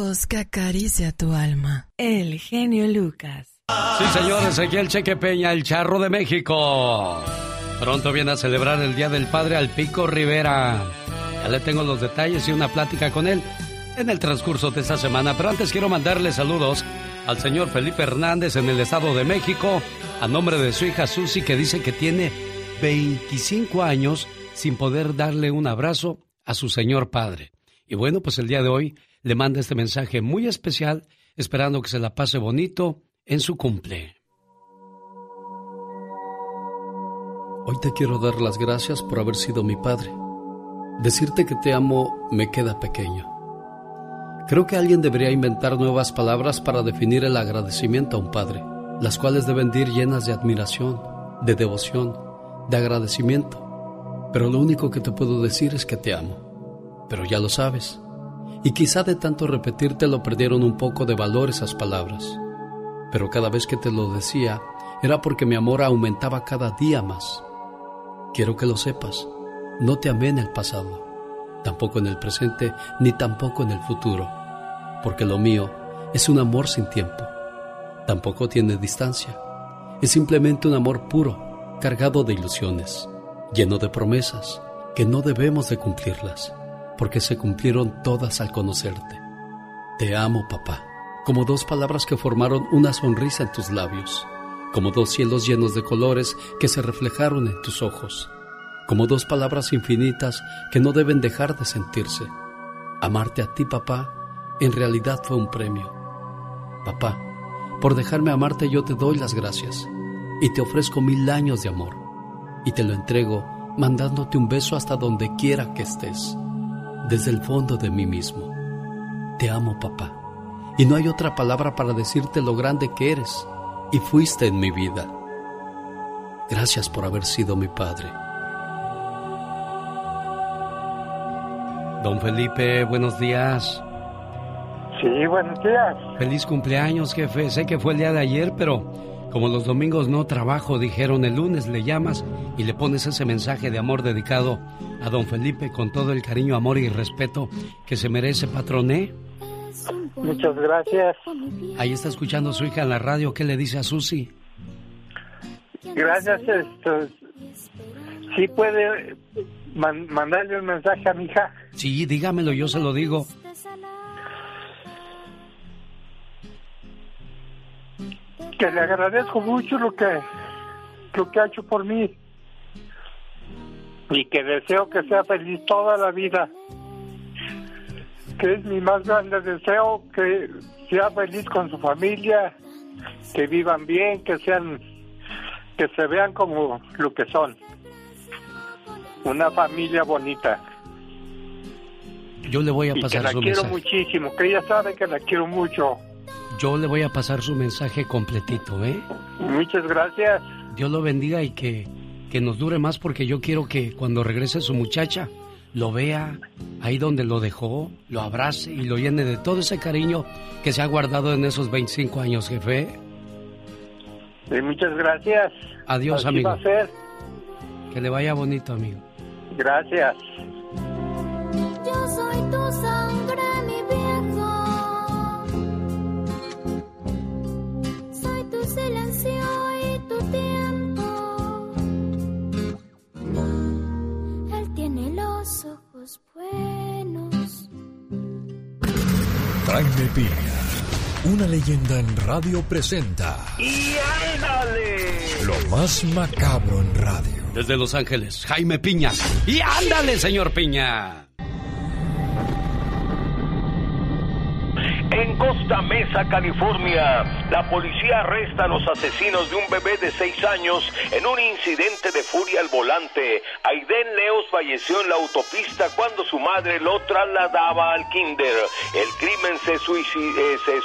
Voz que acaricia tu alma. El genio Lucas. Sí, señores, aquí el Cheque Peña, el charro de México. Pronto viene a celebrar el Día del Padre al Pico Rivera. Ya le tengo los detalles y una plática con él en el transcurso de esta semana. Pero antes quiero mandarle saludos al señor Felipe Hernández en el Estado de México, a nombre de su hija Susi, que dice que tiene 25 años sin poder darle un abrazo a su señor padre. Y bueno, pues el día de hoy le manda este mensaje muy especial, esperando que se la pase bonito en su cumple. Hoy te quiero dar las gracias por haber sido mi padre. Decirte que te amo me queda pequeño. Creo que alguien debería inventar nuevas palabras para definir el agradecimiento a un padre, las cuales deben ir llenas de admiración, de devoción, de agradecimiento. Pero lo único que te puedo decir es que te amo. Pero ya lo sabes. Y quizá de tanto repetirte lo perdieron un poco de valor esas palabras. Pero cada vez que te lo decía era porque mi amor aumentaba cada día más. Quiero que lo sepas. No te amé en el pasado, tampoco en el presente, ni tampoco en el futuro, porque lo mío es un amor sin tiempo. Tampoco tiene distancia. Es simplemente un amor puro, cargado de ilusiones, lleno de promesas que no debemos de cumplirlas, porque se cumplieron todas al conocerte. Te amo, papá, como dos palabras que formaron una sonrisa en tus labios, como dos cielos llenos de colores que se reflejaron en tus ojos como dos palabras infinitas que no deben dejar de sentirse. Amarte a ti, papá, en realidad fue un premio. Papá, por dejarme amarte yo te doy las gracias y te ofrezco mil años de amor y te lo entrego mandándote un beso hasta donde quiera que estés, desde el fondo de mí mismo. Te amo, papá, y no hay otra palabra para decirte lo grande que eres y fuiste en mi vida. Gracias por haber sido mi padre. Don Felipe, buenos días. Sí, buenos días. Feliz cumpleaños, jefe. Sé que fue el día de ayer, pero Como los domingos no trabajo, dijeron el lunes le llamas y le pones ese mensaje de amor dedicado a don Felipe con todo el cariño, amor y respeto que se merece, patroné. Muchas gracias. Ahí está escuchando a su hija en la radio. ¿Qué le dice a Susi? Gracias. Esto, ¿Sí puede mandarle un mensaje a mi hija? Sí, dígamelo, yo se lo digo. Que le agradezco mucho lo que, lo que ha hecho por mí y que deseo que sea feliz toda la vida que es mi más grande deseo, que sea feliz con su familia, que vivan bien, que sean, que se vean como lo que son. Una familia bonita. Yo le voy a pasar mensaje. La quiero muchísimo, que ella sabe que la quiero mucho. Yo le voy a pasar su mensaje completito, ¿eh? Muchas gracias. Dios lo bendiga y que, que nos dure más porque yo quiero que cuando regrese su muchacha, lo vea ahí donde lo dejó, lo abrace y lo llene de todo ese cariño que se ha guardado en esos 25 años, jefe. Sí, muchas gracias. Adiós, amigo. Que le vaya bonito, amigo. Gracias. Yo soy tu sangre, silencio y tu tiempo. Él tiene los ojos buenos. Jaime Piña, una leyenda en radio presenta. ¡Y ándale! Lo más macabro en radio. Desde Los Ángeles, Jaime Piña. ¡Y ándale, señor Piña! En Costa Mesa, California, la policía arresta a los asesinos de un bebé de seis años en un incidente de furia al volante. Aiden Leos falleció en la autopista cuando su madre lo trasladaba al kinder. El crimen se, eh,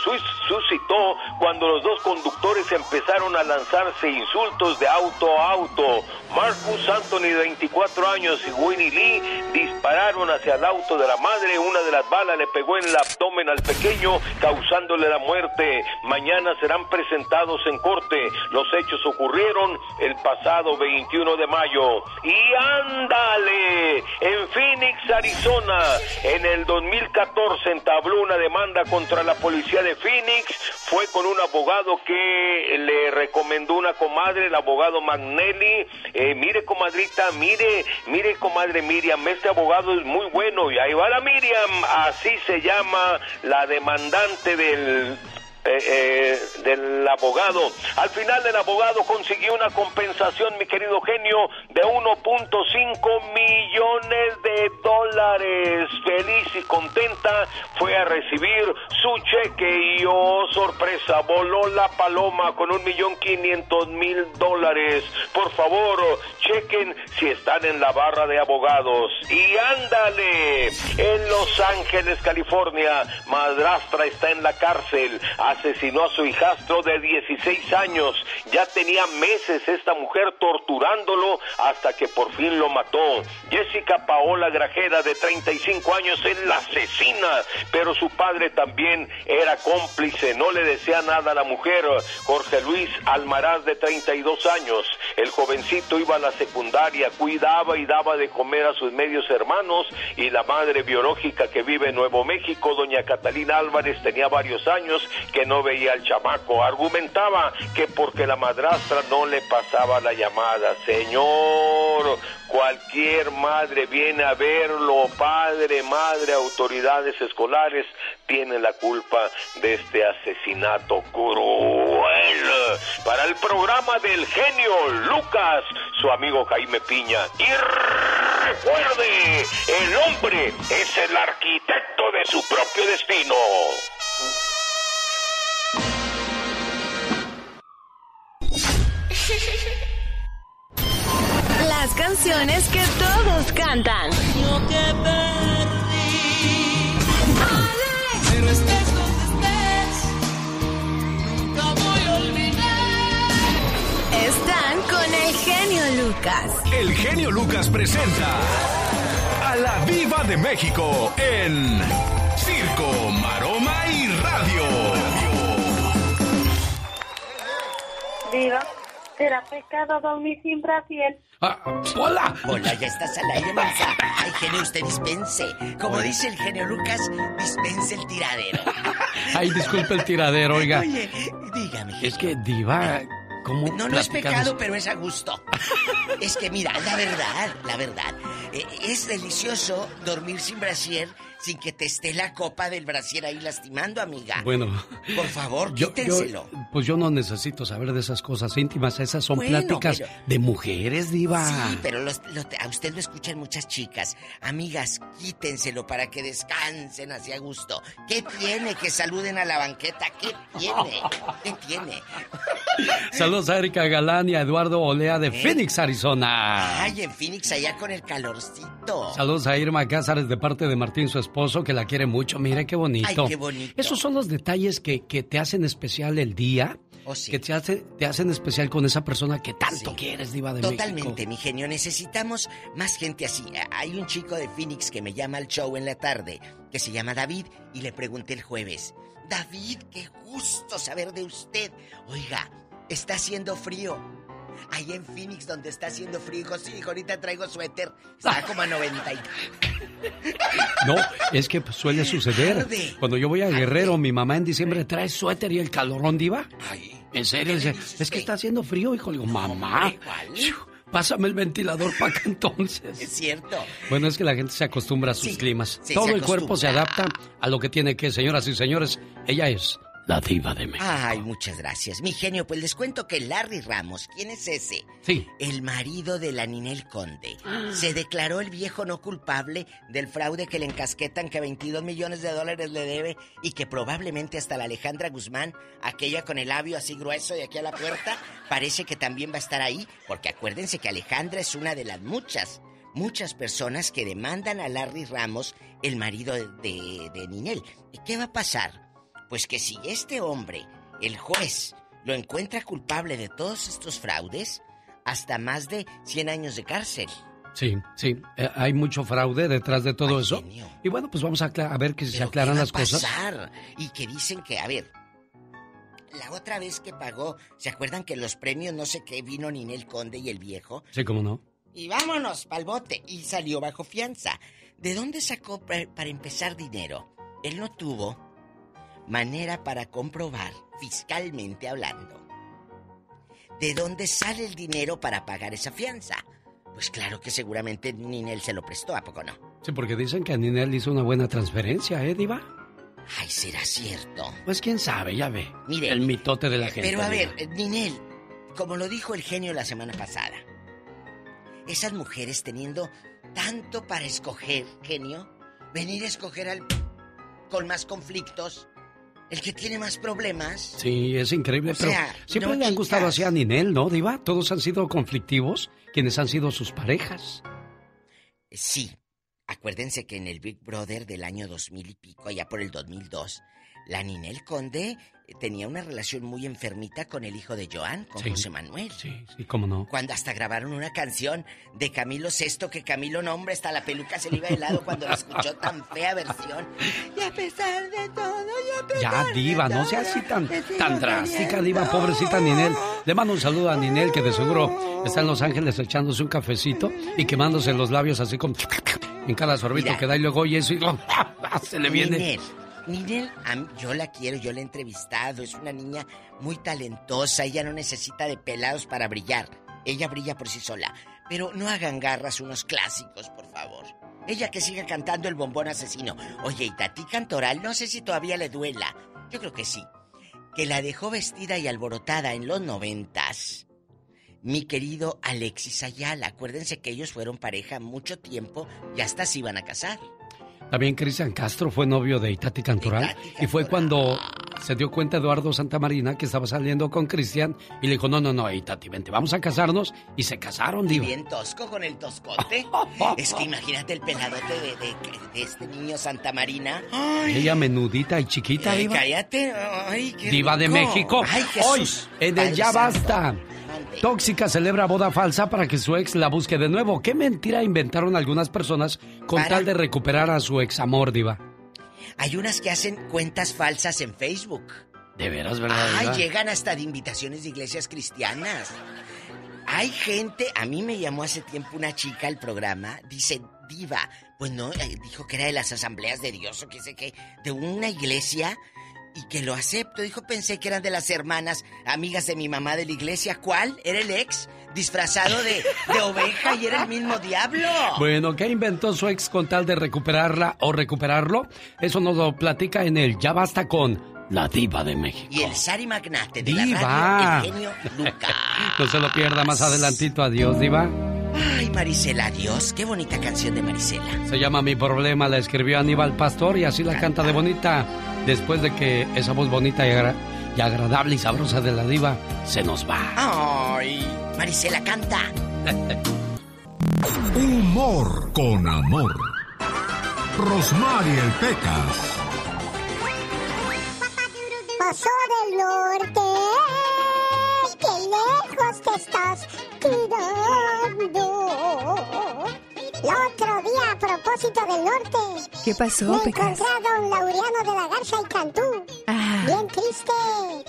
suscitó cuando los dos conductores empezaron a lanzarse insultos de auto a auto. Marcus Anthony, de 24 años, y Winnie Lee dispararon hacia el auto de la madre. Una de las balas le pegó en el abdomen al pequeño causándole la muerte. Mañana serán presentados en corte. Los hechos ocurrieron el pasado 21 de mayo. Y ándale, en Phoenix, Arizona, en el 2014 entabló una demanda contra la policía de Phoenix. Fue con un abogado que le recomendó una comadre, el abogado Magnelli. Eh, mire, comadrita, mire, mire, comadre Miriam, este abogado es muy bueno. Y ahí va la Miriam, así se llama la demandante del eh, eh, del abogado. Al final el abogado consiguió una compensación, mi querido genio, de 1.5 millones de dólares. Feliz y contenta fue a recibir su cheque y oh sorpresa, voló la paloma con un millón quinientos mil dólares. Por favor, chequen si están en la barra de abogados. Y ándale, en Los Ángeles, California, madrastra está en la cárcel asesinó a su hijastro de 16 años. Ya tenía meses esta mujer torturándolo hasta que por fin lo mató. Jessica Paola Grajera, de 35 años, es la asesina, pero su padre también era cómplice, no le desea nada a la mujer. Jorge Luis Almaraz, de 32 años, el jovencito iba a la secundaria, cuidaba y daba de comer a sus medios hermanos y la madre biológica que vive en Nuevo México, doña Catalina Álvarez, tenía varios años que no veía al chamaco. Argumentaba que porque la madrastra no le pasaba la llamada. Señor, cualquier madre viene a verlo, padre, madre, autoridades escolares, tienen la culpa de este asesinato cruel. Para el programa del genio Lucas, su amigo Jaime Piña. Y recuerde, el hombre es el arquitecto de su propio destino. Las canciones que todos cantan. Lo que perdí. Pero estés donde estés, nunca voy a olvidar. Están con el genio Lucas. El genio Lucas presenta a la Viva de México en Circo, Maroma y Radio. Diva, ¿será pecado dormir sin brasier? Ah, ¡Hola! Hola, ya estás al aire, mensa. Ay, genio, usted dispense. Como dice el genio Lucas, dispense el tiradero. <laughs> Ay, disculpe el tiradero, oiga. Oye, dígame. Es que, Diva, ¿cómo No, no es pecado, pero es a gusto. Es que mira, la verdad, la verdad, eh, es delicioso dormir sin brasier sin que te esté la copa del brasier ahí lastimando, amiga. Bueno. Por favor, Yo, quítenselo. yo- pues yo no necesito saber de esas cosas íntimas. Esas son Bueno, pláticas pero- de mujeres, Diva. Sí, pero los- a usted lo escuchan muchas chicas. Amigas, quítenselo para que descansen así a gusto. ¿Qué tiene que saluden a la banqueta? ¿Qué tiene? ¿Qué tiene? <laughs> Saludos a Erika Galán y a Eduardo Olea de ¿Eh? Phoenix, Arizona. Ay, en Phoenix allá con el calorcito. Saludos a Irma Cázares de parte de Martín, su esposo, que la quiere mucho. Mire qué bonito. Ay, qué bonito. Esos son los detalles que, que te hacen especial el día. Oh, sí. Que te, hace, te hacen especial con esa persona que tanto quieres, Diva de Totalmente, México. mi genio. Necesitamos más gente así. Hay un chico de Phoenix que me llama al show en la tarde, que se llama David, y le pregunté el jueves. David, qué gusto saber de usted. Oiga, está haciendo frío. Ahí en Phoenix, donde está haciendo frío, dijo, sí, hijo, ahorita traigo suéter. Está como a 90 y... <laughs> No, es que suele suceder. Arde. Cuando yo voy a Guerrero, mi mamá en diciembre trae suéter y el calorón, Diva. En serio, dice, es que está haciendo frío, hijo. Le digo, mamá, pásame el ventilador para acá entonces. Es cierto. Bueno, es que la gente se acostumbra a sus Sí, climas. sí, Todo el cuerpo se adapta a lo que tiene que, señoras y señores. Ella es la diva de México. Ay, muchas gracias. Mi genio, pues les cuento que Larry Ramos, ¿quién es ese? Sí. El marido de la Ninel Conde. <gasps> Se declaró el viejo no culpable del fraude que le encasquetan que 22 millones de dólares le debe y que probablemente hasta la Alejandra Guzmán, aquella con el labio así grueso de aquí a la puerta, <laughs> parece que también va a estar ahí, porque acuérdense que Alejandra es una de las muchas, muchas personas que demandan a Larry Ramos, el marido de, de, de Ninel. ¿Y qué va a pasar? Pues que si este hombre, el juez, lo encuentra culpable de todos estos fraudes, hasta más de 100 años de cárcel. Sí, sí. eh, hay mucho fraude detrás de todo eso. Y bueno, pues vamos a, a ver que si se aclaran ¿qué va las cosas. Y que dicen que, a ver, la otra vez que pagó, ¿se acuerdan que los premios no sé qué vino Ninel Conde y el viejo? Sí, cómo no. Y vámonos pa'l bote. Y salió bajo fianza. ¿De dónde sacó pa- para empezar dinero? Él no tuvo manera para comprobar, fiscalmente hablando, de dónde sale el dinero para pagar esa fianza. Pues claro que seguramente Ninel se lo prestó, ¿a poco no? Sí, porque dicen que a Ninel hizo una buena transferencia, ¿eh, Diva? Ay, será cierto. Pues quién sabe, ya ve. Mire, El mitote de la gente. Pero a ver, Ninel, como lo dijo el genio la semana pasada, esas mujeres teniendo tanto para escoger, genio, venir a escoger al con más conflictos, el que tiene más problemas. Sí, es increíble, O pero sea, siempre no le han gustado así a Ninel, ¿no, Diva? Todos han sido conflictivos, quienes han sido sus parejas. Sí, acuérdense que en el Big Brother del año 2000 y pico, allá por el 2002, la Ninel Conde eh, tenía una relación muy enfermita con el hijo de Joan, con Sí. José Manuel. Sí, cómo no. Cuando hasta grabaron una canción de Camilo Sesto que Camilo nombre hasta la peluca se le iba de lado cuando la escuchó <laughs> tan fea versión. Y a pesar de todo, y a pesar Ya, Diva, no sea así tan, tan drástica, Diva, pobrecita Ninel. Le mando un saludo a Ninel, que de seguro está en Los Ángeles echándose un cafecito y quemándose los labios así como en cada sorbito Mira. que da y luego oye eso y <laughs> se le viene. Ninel, Mí- yo la quiero, yo la he entrevistado, es una niña muy talentosa, ella no necesita de pelados para brillar, ella brilla por sí sola. Pero no hagan garras unos clásicos, por favor. Ella que siga cantando el bombón asesino. Oye, y Tati Cantoral, no sé si todavía le duela. Yo creo que sí. Que la dejó vestida y alborotada en los noventas. Mi querido Alexis Ayala, acuérdense que ellos fueron pareja mucho tiempo y hasta se iban a casar. También Cristian Castro fue novio de Itati Cantoral y fue cuando se dio cuenta Eduardo Santamarina que estaba saliendo con Cristian y le dijo, no, no, no, Itati, vente, vamos a casarnos y se casaron, Y Diva. bien tosco con el toscote. <laughs> es que imagínate el peladote de, de- de este niño Santa Marina. Ella menudita y chiquita, Diva. cállate. Ay, qué Diva de. México. Ay, Hoy, en el Padre Ya Santo. Basta. Tóxica celebra boda falsa para que su ex la busque de nuevo. ¿Qué mentira inventaron algunas personas con Para. tal de recuperar a su ex amor, Diva? Hay unas que hacen cuentas falsas en Facebook. ¿De veras, verdad? Ay, llegan hasta de invitaciones de iglesias cristianas. Hay gente, a mí me llamó hace tiempo una chica al programa, dice, diva, pues no, eh, dijo que era de las asambleas de Dios o qué sé qué, de una iglesia y que lo acepto. Dijo, pensé que eran de las hermanas, amigas de mi mamá de la iglesia. ¿Cuál? Era el ex, disfrazado de, de oveja y era el mismo diablo. Bueno, ¿qué inventó su ex con tal de recuperarla o recuperarlo? Eso nos lo platica en el Ya Basta con la Diva de México. Y el Sari Magnate de Diva. la radio, el genio Lucas. <laughs> No se lo pierda más adelantito. Adiós, Diva. Ay, Marisela, adiós. Qué bonita canción de Marisela. Se llama Mi Problema, la escribió Aníbal Pastor y así la canta de bonita. Después de que esa voz bonita y, agra- y agradable y sabrosa de la diva se nos va. Ay, Marisela canta. <laughs> Humor con amor. Rosmarie Pecas. Paso del norte, qué lejos te estás quedando. El otro día, a propósito del norte, ¿Qué pasó, me Pecas? encontré a don Laureano de la Garza y Cantú. Ah. Bien triste.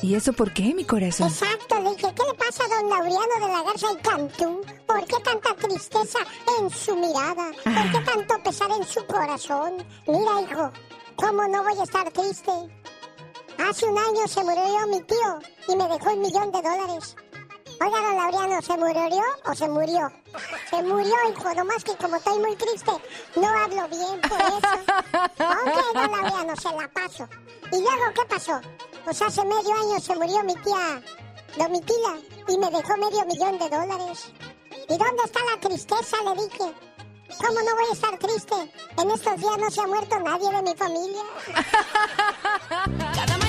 ¿Y eso por qué, mi corazón? Exacto, le dije, ¿qué le pasa a don Laureano de la Garza y Cantú? ¿Por qué tanta tristeza en su mirada? ¿Por qué tanto pesar en su corazón? Mira, hijo, ¿cómo no voy a estar triste? Hace un año se murió mi tío y me dejó un millón de dólares. Oiga, don Laureano, ¿se murió o se murió? Se murió, hijo, nomás que como estoy muy triste, no hablo bien por eso. Ok, don Laureano, se la paso. ¿Y luego qué pasó? Pues hace medio año se murió mi tía Domitila y me dejó medio millón de dólares. ¿Y dónde está la tristeza? Le dije. ¿Cómo no voy a estar triste? En estos días no se ha muerto nadie de mi familia. <laughs>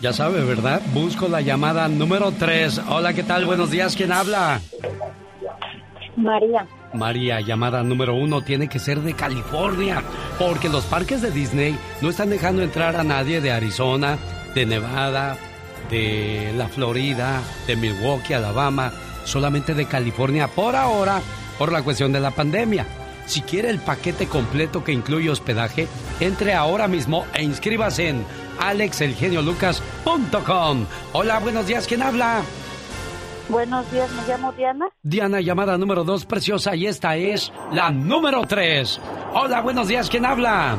Ya sabe, ¿verdad? Busco la llamada número 3. Hola, ¿qué tal? Buenos días, ¿quién habla? María. María, llamada número uno tiene que ser de California, porque los parques de Disney no están dejando entrar a nadie de Arizona, de Nevada, de la Florida, de Milwaukee, Alabama, solamente de California por ahora, por la cuestión de la pandemia. Si quiere el paquete completo que incluye hospedaje, entre ahora mismo e inscríbase en alexelgeniolucas.com. Hola, buenos días, ¿quién habla? Buenos días, me llamo Diana. Diana, llamada número dos, preciosa, y esta es la número tres. Hola, buenos días, ¿quién habla?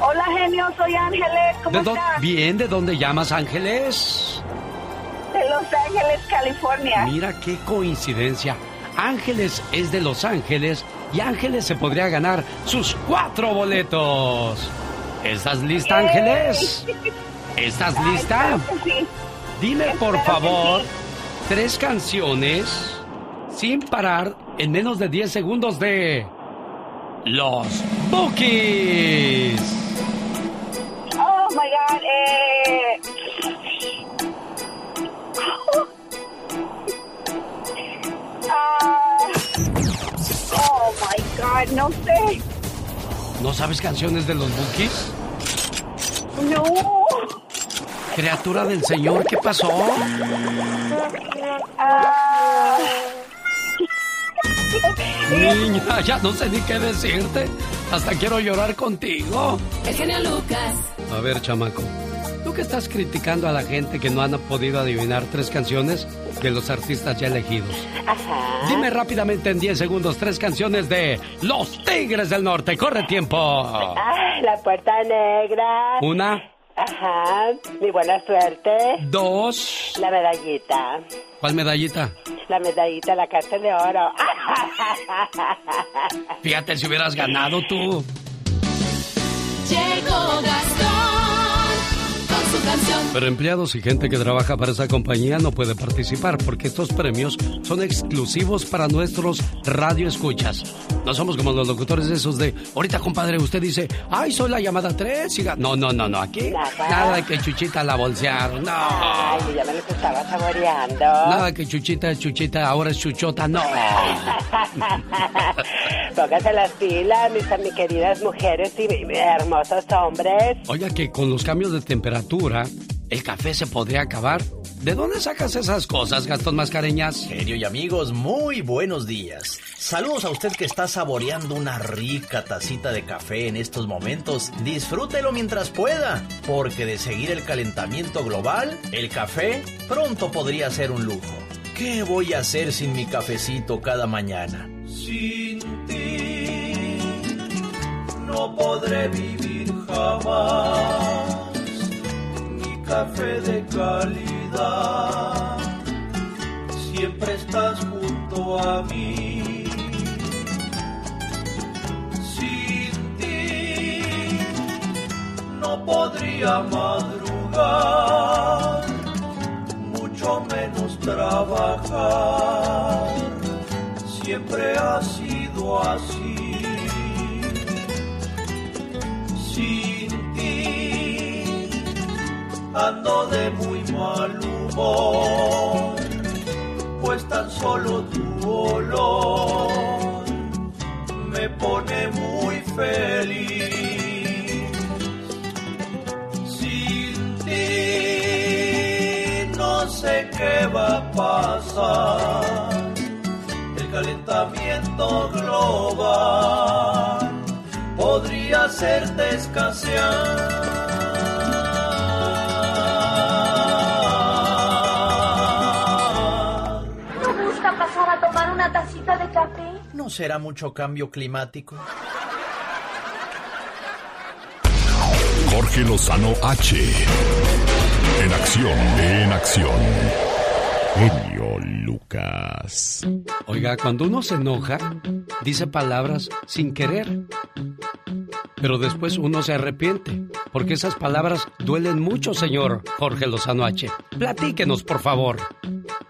Hola, genio, soy Ángeles. ¿Cómo ¿De estás? Bien, ¿de dónde llamas, Ángeles? De Los Ángeles, California. Mira qué coincidencia. Ángeles es de Los Ángeles y Ángeles se podría ganar sus cuatro boletos. ¿Estás lista, Ángeles? ¿Estás lista? Sí. Dime, por favor, sí. tres canciones sin parar en menos de 10 segundos de Los Bookies. Oh, my God. Eh... Ah, oh, my God, no sé. ¿No sabes canciones de los Bookies? No. Criatura del Señor, ¿qué pasó? Ah. Niña, ya no sé ni qué decirte. Hasta quiero llorar contigo. El genio Lucas. A ver, chamaco. Que estás criticando a la gente que no han podido adivinar tres canciones de los artistas ya elegidos. Dime rápidamente en 10 segundos tres canciones de Los Tigres del Norte. Corre tiempo. Ah, la puerta negra. Una, Ajá. Mi buena suerte. dos. La medallita. ¿Cuál medallita? La medallita, la carta de oro. Fíjate si hubieras ganado tú. Llegó Gastón su canción. Pero empleados y gente que trabaja para esa compañía no puede participar porque estos premios son exclusivos para nuestros radioescuchas. No somos como los locutores esos de, ahorita compadre, usted dice, ay, soy la llamada 3. No, no, no, no, aquí Nada. nada de que Chuchita la bolsearon, no. Ay, yo ya me los estaba saboreando. Nada que Chuchita es Chuchita, ahora es Chuchota, no. <laughs> Póngase las pilas, mis, mis queridas mujeres y hermosos hombres. Oiga que con los cambios de temperatura, el café se podría acabar ¿De dónde sacas esas cosas, Gastón Mascareñas? Genio y amigos, muy buenos días. Saludos a usted que está saboreando una rica tacita de café en estos momentos. Disfrútelo mientras pueda, porque de seguir el calentamiento global, el café pronto podría ser un lujo. ¿Qué voy a hacer sin mi cafecito cada mañana? Sin ti no podré vivir jamás. Café de calidad, siempre estás junto a mí. Sin ti no podría madrugar, mucho menos trabajar. Siempre ha sido así. Ando de muy mal humor, pues tan solo tu olor me pone muy feliz. Sin ti no sé qué va a pasar. El calentamiento global podría hacerte escasear. Una tacita de café? ¿No será mucho cambio climático? Jorge Lozano H. En acción, en acción. Genio Lucas. Oiga, cuando uno se enoja, dice palabras sin querer. Pero después uno se arrepiente, porque esas palabras duelen mucho, señor Jorge Lozano H. Platíquenos, por favor.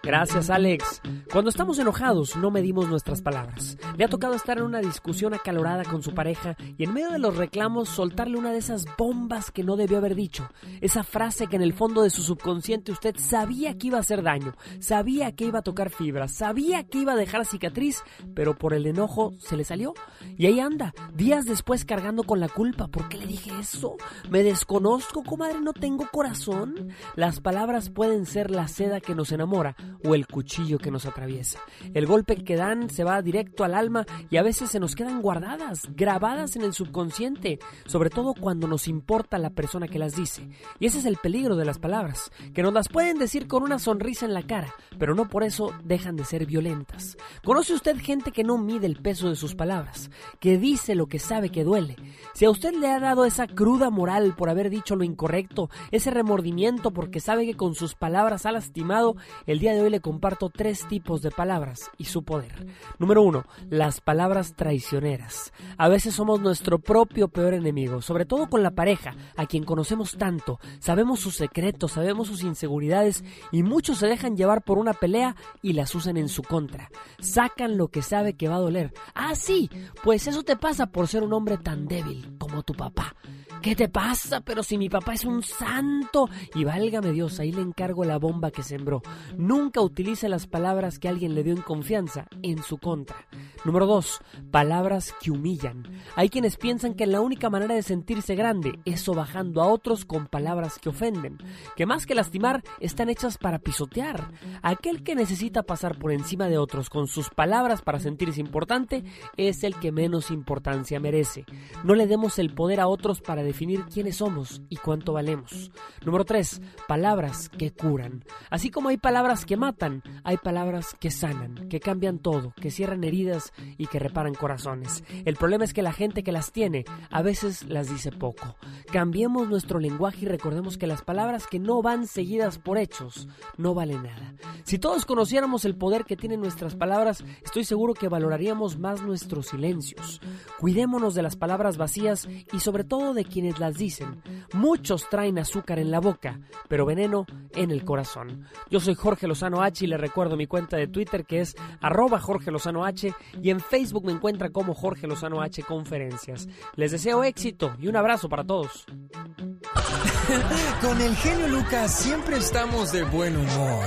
Gracias, Alex. Cuando estamos enojados, no medimos nuestras palabras. Le ha tocado estar en una discusión acalorada con su pareja y en medio de los reclamos soltarle una de esas bombas que no debió haber dicho. Esa frase que en el fondo de su subconsciente usted sabía que iba a hacer daño, sabía que iba a tocar fibras, sabía que iba a dejar cicatriz, pero por el enojo se le salió. Y ahí anda, días después cargando con la culpa. ¿Por qué le dije eso? ¿Me desconozco, comadre? ¿No tengo corazón? Las palabras pueden ser la seda que nos enamora o el cuchillo que nos atraviesa. El golpe que dan se va directo al alma y a veces se nos quedan guardadas, grabadas en el subconsciente, sobre todo cuando nos importa la persona que las dice. Y ese es el peligro de las palabras, que nos las pueden decir con una sonrisa en la cara, pero no por eso dejan de ser violentas. ¿Conoce usted gente que no mide el peso de sus palabras, que dice lo que sabe que duele? Si a usted le ha dado esa cruda moral por haber dicho lo incorrecto, ese remordimiento porque sabe que con sus palabras ha lastimado, el día de hoy le comparto tres tipos de palabras y su poder. Número uno, las palabras traicioneras. A veces somos nuestro propio peor enemigo, sobre todo con la pareja, a quien conocemos tanto, sabemos sus secretos, sabemos sus inseguridades y muchos se dejan llevar por una pelea y las usan en su contra. Sacan lo que sabe que va a doler. Ah, sí, pues eso te pasa por ser un hombre tan débil como tu papá. ¿Qué te pasa? Pero si mi papá es un santo. Y válgame Dios, ahí le encargo la bomba que sembró. Nunca utilice las palabras que alguien le dio en confianza en su contra. Número 2. Palabras que humillan. Hay quienes piensan que la única manera de sentirse grande es sobajando a otros con palabras que ofenden. Que más que lastimar, están hechas para pisotear. Aquel que necesita pasar por encima de otros con sus palabras para sentirse importante es el que menos importancia merece. No le demos el poder a otros para definir quiénes somos y cuánto valemos. Número 3. Palabras que curan. Así como hay palabras que matan, hay palabras que sanan, que cambian todo, que cierran heridas y que reparan corazones. El problema es que la gente que las tiene a veces las dice poco. Cambiemos nuestro lenguaje y recordemos que las palabras que no van seguidas por hechos no valen nada. Si todos conociéramos el poder que tienen nuestras palabras, estoy seguro que valoraríamos más nuestros silencios. Cuidémonos de las palabras vacías y sobre todo de quienes las dicen. Muchos traen azúcar en la boca, pero veneno en el corazón. Yo soy Jorge Lozano H y le recuerdo mi cuenta de Twitter que es arroba Jorge Lozano H y en Facebook me encuentra como Jorge Lozano H Conferencias. Les deseo éxito y un abrazo para todos. <laughs> Con el genio Lucas siempre estamos de buen humor.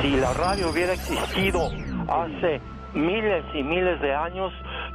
Si la radio hubiera existido hace miles y miles de años,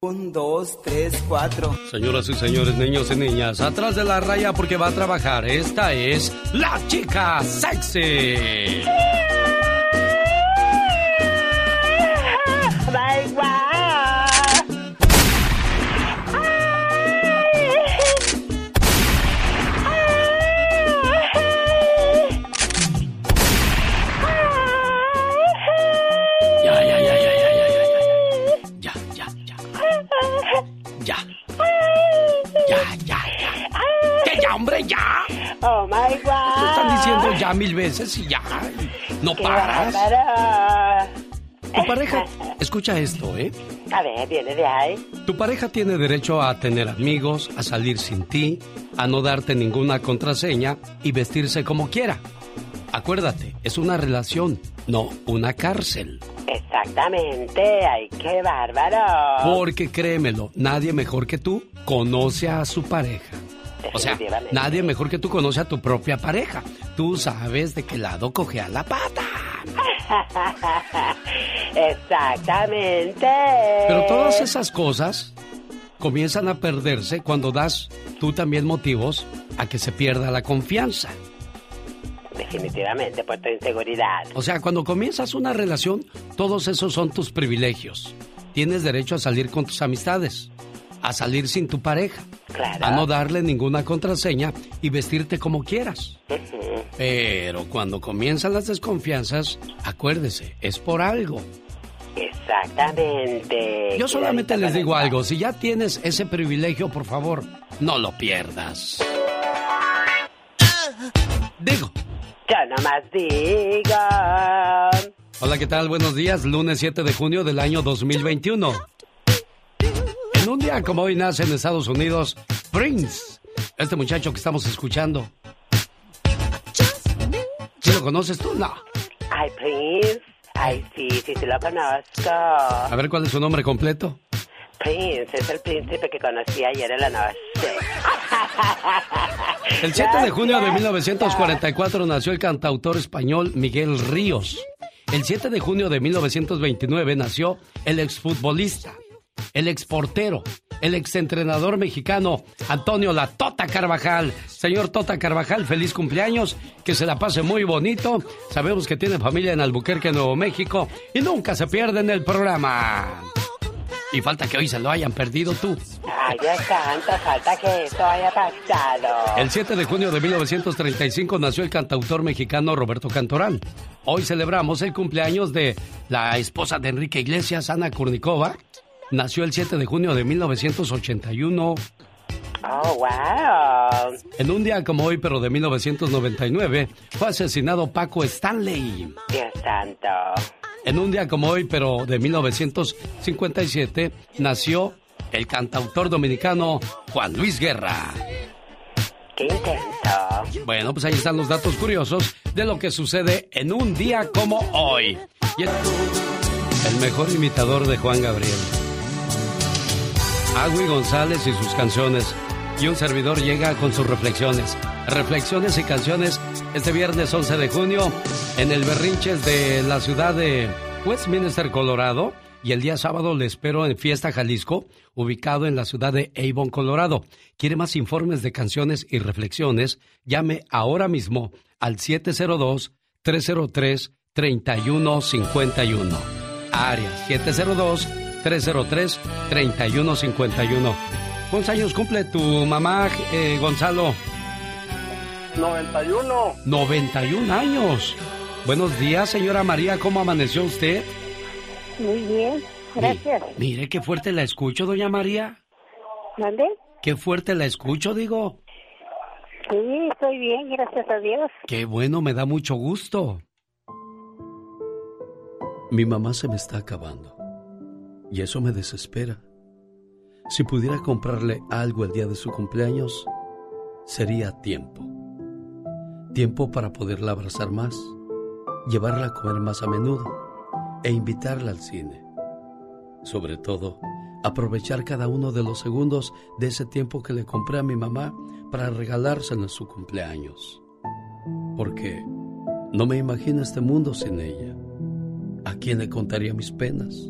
Un, dos, tres, cuatro. Señoras y señores, niños y niñas, atrás de la raya porque va a trabajar. Esta es la chica sexy. <laughs> Bye, bye. Hombre, ya! Oh my Te God. están diciendo ya mil veces y ya. No Qué paras. bárbaro. Tu pareja, <laughs> escucha esto, ¿eh? A ver, viene de ahí. Tu pareja tiene derecho a tener amigos, a salir sin ti, a no darte ninguna contraseña y vestirse como quiera. Acuérdate, es una relación, no una cárcel. Exactamente. Ay, qué bárbaro. Porque créemelo, nadie mejor que tú conoce a su pareja. O sea, nadie mejor que tú conoce a tu propia pareja. Tú sabes de qué lado cogea la pata. <laughs> Exactamente. Pero todas esas cosas comienzan a perderse cuando das tú también motivos a que se pierda la confianza. Definitivamente, por tu inseguridad. O sea, cuando comienzas una relación, todos esos son tus privilegios. Tienes derecho a salir con tus amistades, a salir sin tu pareja, Claro. a no darle ninguna contraseña y vestirte como quieras. Pero cuando comienzan las desconfianzas, acuérdese, es por algo. Exactamente. Yo solamente les digo algo, si ya tienes ese privilegio, por favor, no lo pierdas. Digo. Yo nomás digo. Hola, ¿qué tal? Buenos días, lunes 7 de junio del año 2021. Día como hoy nace en Estados Unidos Prince, este muchacho que estamos escuchando. ¿Sí lo conoces tú? No. Ay, Prince. Ay, sí, sí, sí lo conozco. A ver, ¿cuál es su nombre completo? Prince es el príncipe que conocí ayer en la noche. El 7 de junio de 1944 nació el cantautor español Miguel Ríos. El 7 de junio de 1929 nació el exfutbolista, el exportero, el exentrenador mexicano Antonio La Tota Carvajal. Señor Tota Carvajal, feliz cumpleaños, que se la pase muy bonito. Sabemos que tiene familia en Albuquerque, Nuevo México, y nunca se pierde en el programa. Y falta que hoy se lo hayan perdido tú. Ay, Dios santo, falta que esto haya pasado. El 7 de junio de 1935 nació el cantautor mexicano Roberto Cantoral. Hoy celebramos el cumpleaños de la esposa de Enrique Iglesias, Ana Kurnikova. Nació el 7 de junio de 1981. Oh, wow. En un día como hoy, pero de 1999, fue asesinado Paco Stanley. Dios santo. En un día como hoy, pero de 1957, nació el cantautor dominicano Juan Luis Guerra. Qué intenso. Bueno, pues ahí están los datos curiosos de lo que sucede en un día como hoy. Y el, el mejor imitador de Juan Gabriel. Agui González y sus canciones. Y un servidor llega con sus reflexiones. Reflexiones y canciones este viernes 11 de junio en el Berrinches de la ciudad de Westminster, Colorado. Y el día sábado le espero en Fiesta Jalisco, ubicado en la ciudad de Avon, Colorado. ¿Quiere más informes de canciones y reflexiones? Llame ahora mismo al 702-303-3151. Área 702-303-3151. ¿Cuántos años cumple tu mamá, eh, Gonzalo? 91. 91 años. Buenos días, señora María. ¿Cómo amaneció usted? Muy bien, gracias. Mire, qué fuerte la escucho, doña María. ¿Dónde? Qué fuerte la escucho, digo. Sí, estoy bien, gracias a Dios. Qué bueno, me da mucho gusto. Mi mamá se me está acabando. Y eso me desespera. Si pudiera comprarle algo el día de su cumpleaños, sería tiempo. Tiempo para poderla abrazar más, llevarla a comer más a menudo e invitarla al cine. Sobre todo, aprovechar cada uno de los segundos de ese tiempo que le compré a mi mamá para regalárselo en su cumpleaños. Porque no me imagino este mundo sin ella. ¿A quién le contaría mis penas?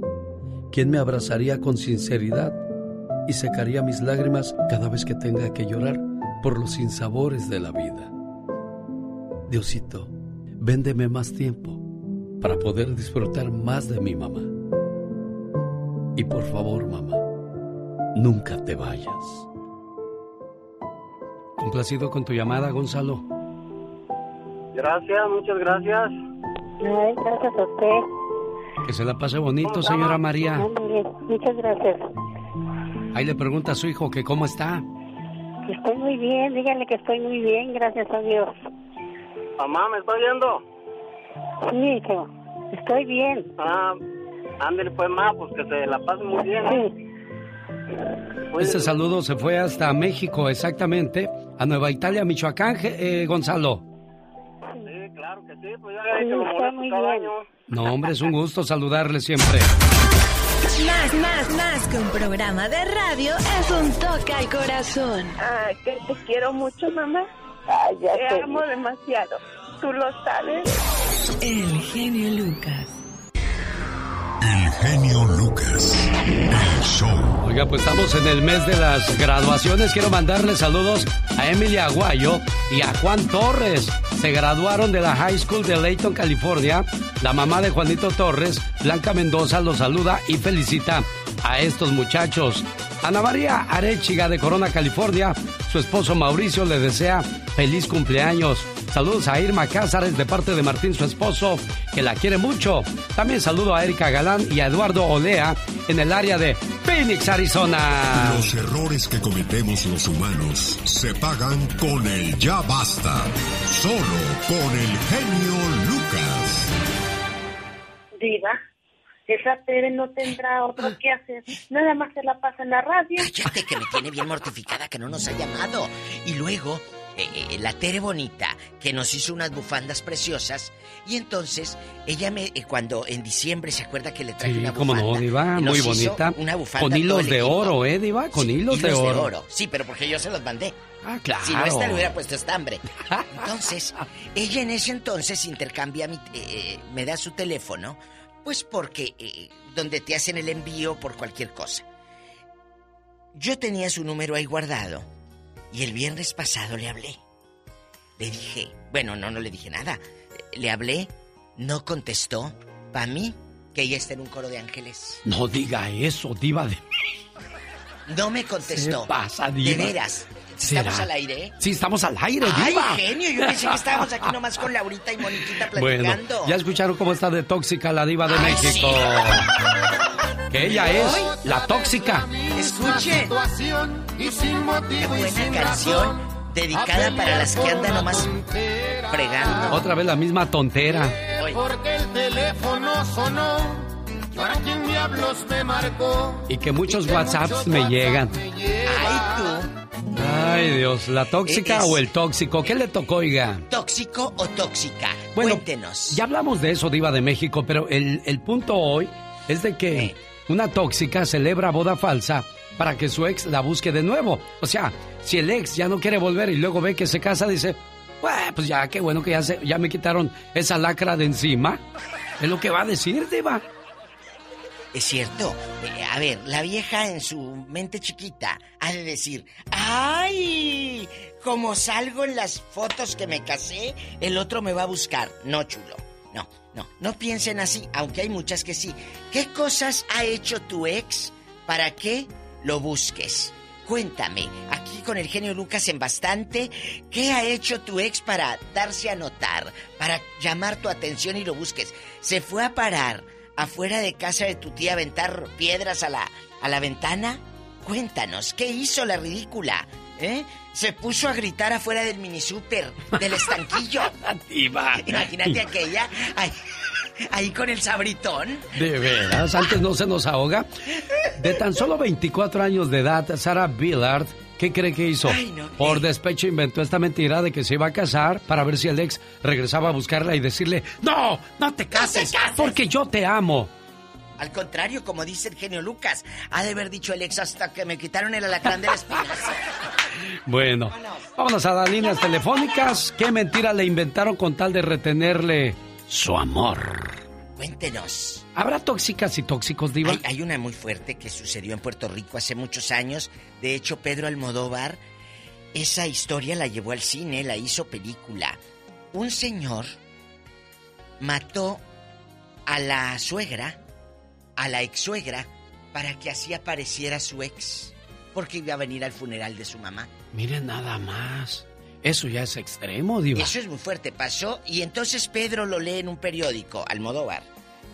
¿Quién me abrazaría con sinceridad y secaría mis lágrimas cada vez que tenga que llorar por los sinsabores de la vida? Diosito, véndeme más tiempo para poder disfrutar más de mi mamá. Y por favor, mamá, nunca te vayas. Complacido con tu llamada, Gonzalo. Gracias, muchas gracias. Ay, gracias a usted. Que se la pase bonito, señora María. Muchas gracias. Ahí le pregunta a su hijo que cómo está. Estoy muy bien, dígale que estoy muy bien, gracias a Dios. Mamá, ¿me está oyendo? Sí, hijo, estoy bien. Ah, ándale pues, ma, pues que se la pase muy bien. ¿eh? Este saludo se fue hasta México, exactamente, a Nueva Italia, Michoacán, eh, Gonzalo. Sí, claro que sí, pues ya he hecho lo molesto cada año. No, hombre, es un gusto saludarle siempre. Más, más, más que un programa de radio es un toque al corazón. Ay, que te quiero mucho, mamá. Ay, ya te amo demasiado. Tú lo sabes. El genio Lucas. El genio Lucas. El show. Oiga, pues estamos en el mes de las graduaciones. Quiero mandarle saludos a Emilia Aguayo y a Juan Torres. Se graduaron de la High School de Layton, California. La mamá de Juanito Torres, Blanca Mendoza, los saluda y felicita a estos muchachos. Ana María Arechiga de Corona, California. Su esposo Mauricio le desea feliz cumpleaños. Saludos a Irma Cázares de parte de Martín, su esposo, que la quiere mucho. También saludo a Erika Galán y a Eduardo Olea en el área de Phoenix, Arizona. Los errores que cometemos los humanos se pagan con el ya basta. Solo con el genio Lucas. Diva, esa Tere no tendrá otro que hacer. Nada más se la pasa en la radio. Cállate, que me tiene bien mortificada que no nos ha llamado. Y luego, eh, eh, la Tere Bonita, que nos hizo unas bufandas preciosas. Y entonces, ella me, eh, cuando en diciembre se acuerda que le traje Sí, una cómo bufanda. no, Diva, muy bonita. Una bufanda Con todo hilos de oro, ¿eh, Diva? Con Sí, hilos, de oro. Sí, pero porque yo se los mandé. Ah, claro. Si no, esta le hubiera puesto estambre. Entonces, ella en ese entonces intercambia mi... eh, eh, me da su teléfono, pues porque... eh, donde te hacen el envío por cualquier cosa. Yo tenía su número ahí guardado y el viernes pasado le hablé. Le dije, bueno, no, no le dije nada. Le hablé, no contestó. Para mí, que ella está en un coro de ángeles. No diga eso, Diva de No me contestó. Se pasa, Diva. De veras. ¿Será? ¿Estamos al aire? eh? Sí, estamos al aire, Ay, Diva. genio, yo pensé que estábamos aquí nomás con Laurita y Moniquita <laughs> Bueno, platicando. ya escucharon cómo está de tóxica la Diva de Ay, México. Que ella es la tóxica. Escuchen. Qué buena canción dedicada para las que andan nomás fregando. Otra vez la misma tontera. Porque el teléfono sonó. ¿Para quién diablos me marcó? Y que muchos WhatsApps me llegan. Ay, tú. Ay, Dios, ¿la tóxica Es- o el tóxico? ¿Qué le tocó, oiga? ¿Tóxico o tóxica? Bueno, Cuéntenos. Ya hablamos de eso, Diva de México, pero el, el punto hoy es de que una tóxica celebra boda falsa para que su ex la busque de nuevo. O sea, si el ex ya no quiere volver y luego ve que se casa, dice, "Bueno, pues ya, qué bueno que ya, se- ya me quitaron esa lacra de encima. Es lo que va a decir, Diva. Es cierto. Eh, a ver, la vieja en su mente chiquita ha de decir, ¡ay! Como salgo en las fotos que me casé, el otro me va a buscar. No, chulo. No, no, piensen así, aunque hay muchas que sí. ¿Qué cosas ha hecho tu ex para que lo busques? Cuéntame, aquí con el genio Lucas en bastante, ¿qué ha hecho tu ex para darse a notar, para llamar tu atención y lo busques? ¿Se fue a parar afuera de casa de tu tía a aventar piedras a la, a la ventana? Cuéntanos, ¿qué hizo la ridícula? ¿Eh? Se puso a gritar afuera del mini super, del estanquillo. <laughs> Diva. Imagínate aquella ahí, ahí con el sabritón. De veras, antes no se nos ahoga. De tan solo 24 años de edad, Sarah Billard ¿Qué cree que hizo? Ay, no. Por despecho inventó esta mentira de que se iba a casar para ver si el ex regresaba a buscarla y decirle, no, no te cases, cases". porque yo te amo. Al contrario, como dice el genio Lucas, ha de haber dicho el ex hasta que me quitaron el alacrán de la espina. <laughs> Bueno, vámonos a las líneas telefónicas. ¿Qué mentira le inventaron con tal de retenerle su amor? Cuéntenos. ¿Habrá tóxicas y tóxicos, Diva? Hay, hay una muy fuerte que sucedió en Puerto Rico hace muchos años. De hecho, Pedro Almodóvar, esa historia la llevó al cine, la hizo película. Un señor mató a la suegra, a la ex suegra, para que así apareciera su ex. Porque iba a venir al funeral de su mamá. Miren nada más. Eso ya es extremo, Diva. Eso es muy fuerte, pasó. Y entonces Pedro lo lee en un periódico, Almodóvar,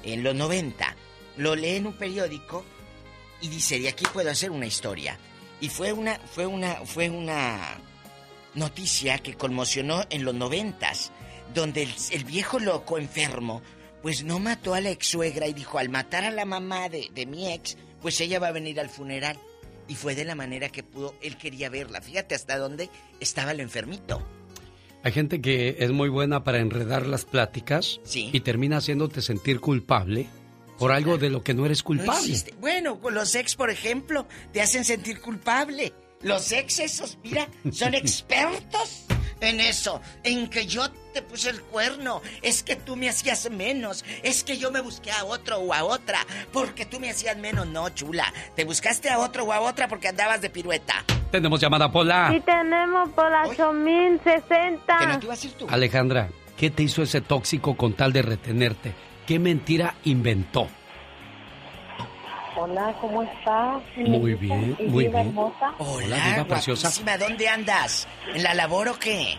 en los 90. Lo lee en un periódico y dice, de aquí puedo hacer una historia. Y fue una, fue una, fue una noticia que conmocionó en los noventas, donde el, el viejo loco enfermo, pues no mató a la ex suegra y dijo, al matar a la mamá de, de mi ex, pues ella va a venir al funeral. Y fue de la manera que pudo, él quería verla. Fíjate hasta dónde estaba el enfermito. Hay gente que es muy buena para enredar las pláticas Sí. y termina haciéndote sentir culpable por algo de lo que no eres culpable. Bueno, con los ex, por ejemplo, te hacen sentir culpable. Los ex esos, mira, son <laughs> expertos en eso, en que yo te puse el cuerno, es que tú me hacías menos, es que yo me busqué a otro o a otra, porque tú me hacías menos. No, chula, te buscaste a otro o a otra porque andabas de pirueta. Tenemos llamada Pola. Sí tenemos por la 8060. Que no te ibas a ir tú. Alejandra, ¿qué te hizo ese tóxico con tal de retenerte? ¿Qué mentira inventó? Hola, ¿cómo estás? Muy bien, muy bien. hermosa. Hola, diva preciosa. ¿dónde andas? ¿En la labor o qué?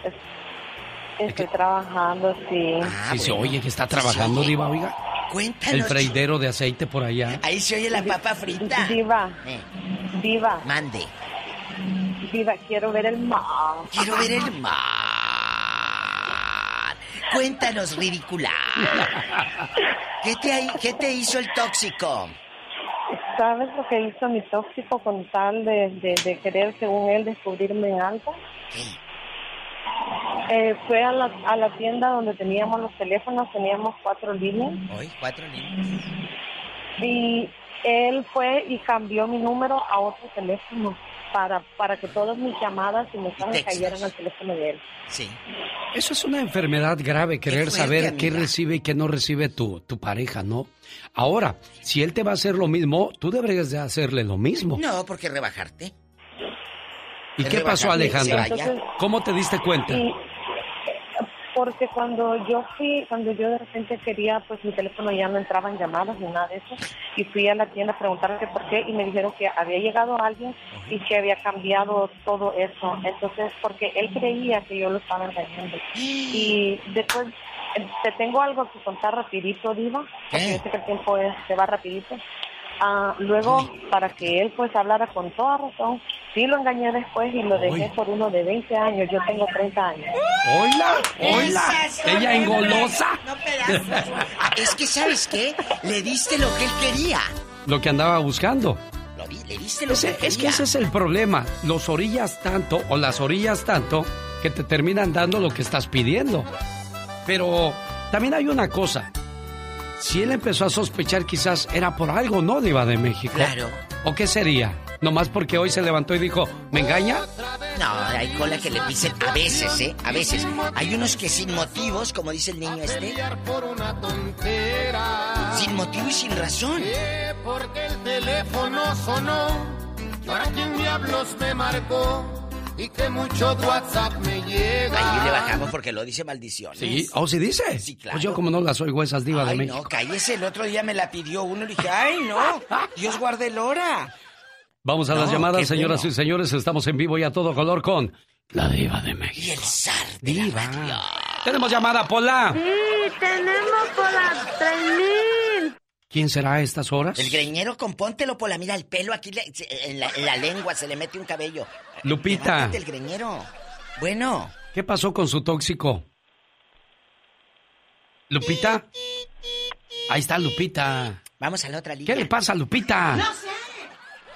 Estoy trabajando, sí. Si se oye que está trabajando, Diva, oiga. Cuéntanos. El freidero de aceite por allá. Ahí se oye la papa frita. Diva, Eh, diva, mande. diva, quiero ver el mar. Quiero ver el mar. Cuéntanos, ridícula. <laughs> ¿Qué te, ¿Qué te hizo el tóxico? ¿Sabes lo que hizo mi tóxico con tal de, de, de querer, según él, descubrirme en algo? Eh, fue a la, a la tienda donde teníamos los teléfonos, teníamos cuatro líneas, Hoy, cuatro niños. y él fue y cambió mi número a otro teléfono para, para que todas mis llamadas y mensajes cayeran al teléfono de él. Sí. Eso es una enfermedad grave, querer fuerte, saber qué amiga. recibe y qué no recibe tu, tu pareja, ¿no? Ahora, si él te va a hacer lo mismo, tú deberías de hacerle lo mismo. No, porque rebajarte. ¿Y qué pasó, Alejandra? ¿Cómo te diste cuenta? Y porque cuando yo fui, cuando yo de repente quería, pues mi teléfono ya no entraba en llamadas ni nada de eso, y fui a la tienda a preguntarle que por qué, y me dijeron que había llegado alguien y que había cambiado todo eso. Entonces, porque él creía que yo lo estaba engañando. <gasps> Y después, te tengo algo que contar rapidito, Diva, porque yo sé que el tiempo es, se va rapidito. Ah, luego, para que él pues hablara con toda razón, sí lo engañé después y lo dejé por uno de 20 años, yo tengo 30 años. ¡Hola! ¡Hola! ¡Ella engolosa! No pedazos. Es que, ¿sabes qué? Le diste lo que él quería. Lo que andaba buscando. Lo le diste lo Ese- que él es que quería. ese es el problema. Los orillas tanto o las orillas tanto que te terminan dando lo que estás pidiendo. Pero también hay una cosa. Si él empezó a sospechar, quizás era por algo, ¿no, Diva de México? Claro. ¿O qué sería? Nomás porque hoy se levantó y dijo, ¿me engaña? No, hay cola que le pisen a veces, ¿eh? A veces. Hay unos que sin motivos, como dice el niño este, por una tontera. sin motivo y sin razón. Que Porque el teléfono sonó. Y ahora quién diablos me marcó. Y que mucho WhatsApp me llega. Ahí le bajamos porque lo dice maldiciones. Sí, ¿o si dice? Sí, claro. Pues yo como no las oigo esas Diva de Ay, México. no, cállese. El otro día me la pidió uno y le dije, ay, no, Dios guarde el hora. Vamos a las No, llamadas, señoras bueno. y señores. Estamos en vivo y a todo color con la Diva de México. Y el zar de Diva. la radio. Tenemos llamada, Pola. Sí, tenemos por la 3000. ¿Quién será a estas horas? El greñero, compóntelo, Pola. Mira, el pelo aquí le- en, la, en la lengua se le mete un cabello. Lupita. Levántate el greñero. Bueno. ¿Qué pasó con su tóxico? ¿Lupita? Ahí está Lupita. Vamos a la otra línea. ¿Qué le pasa a Lupita?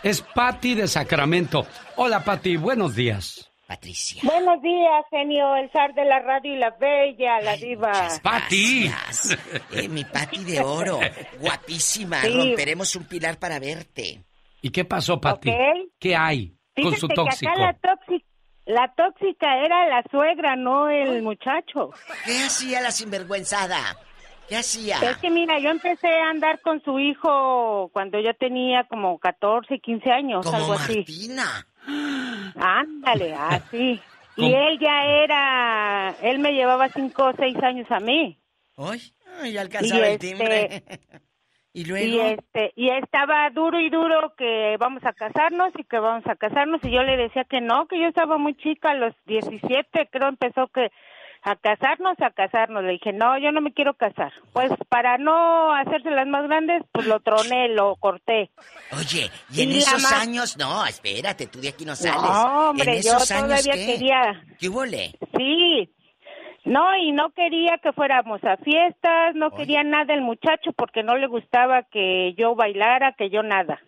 Es Patti de Sacramento. Hola, Patti, buenos días. Patricia. Buenos días, genio, el zar de la radio y la bella, la diva. Patti. Eh, mi Pati de oro. <laughs> Guapísima. Sí. Romperemos un pilar para verte. ¿Y qué pasó, Patti? Ok. ¿Qué hay con su que tóxico? acá la tóxica, la tóxica era la suegra, no el muchacho. ¿Qué hacía la sinvergüenzada? ¿Qué hacía? Es que mira, yo empecé a andar con su hijo cuando yo tenía como 14, 15 años, Como algo así. Martina. Ándale, <laughs> así. Y ¿Cómo? él ya era, él me llevaba 5 o 6 años a mí. Ay, ay, alcanzaba Y el este- timbre. <laughs> y Y luego. este y estaba duro y duro que vamos a casarnos y que vamos a casarnos y yo le decía que no, que yo estaba muy chica, a los 17 creo empezó que a casarnos, a casarnos. Le dije, "No, yo no me quiero casar." Pues para no hacerse las más grandes, pues lo troné, lo corté. Oye, y en Y esos años. No, espérate, tú de aquí no sales. No, hombre, en yo esos años, todavía ¿qué? quería. ¿Qué? Sí. No, y no quería que fuéramos a fiestas, no quería nada el muchacho porque no le gustaba que yo bailara, que yo nada.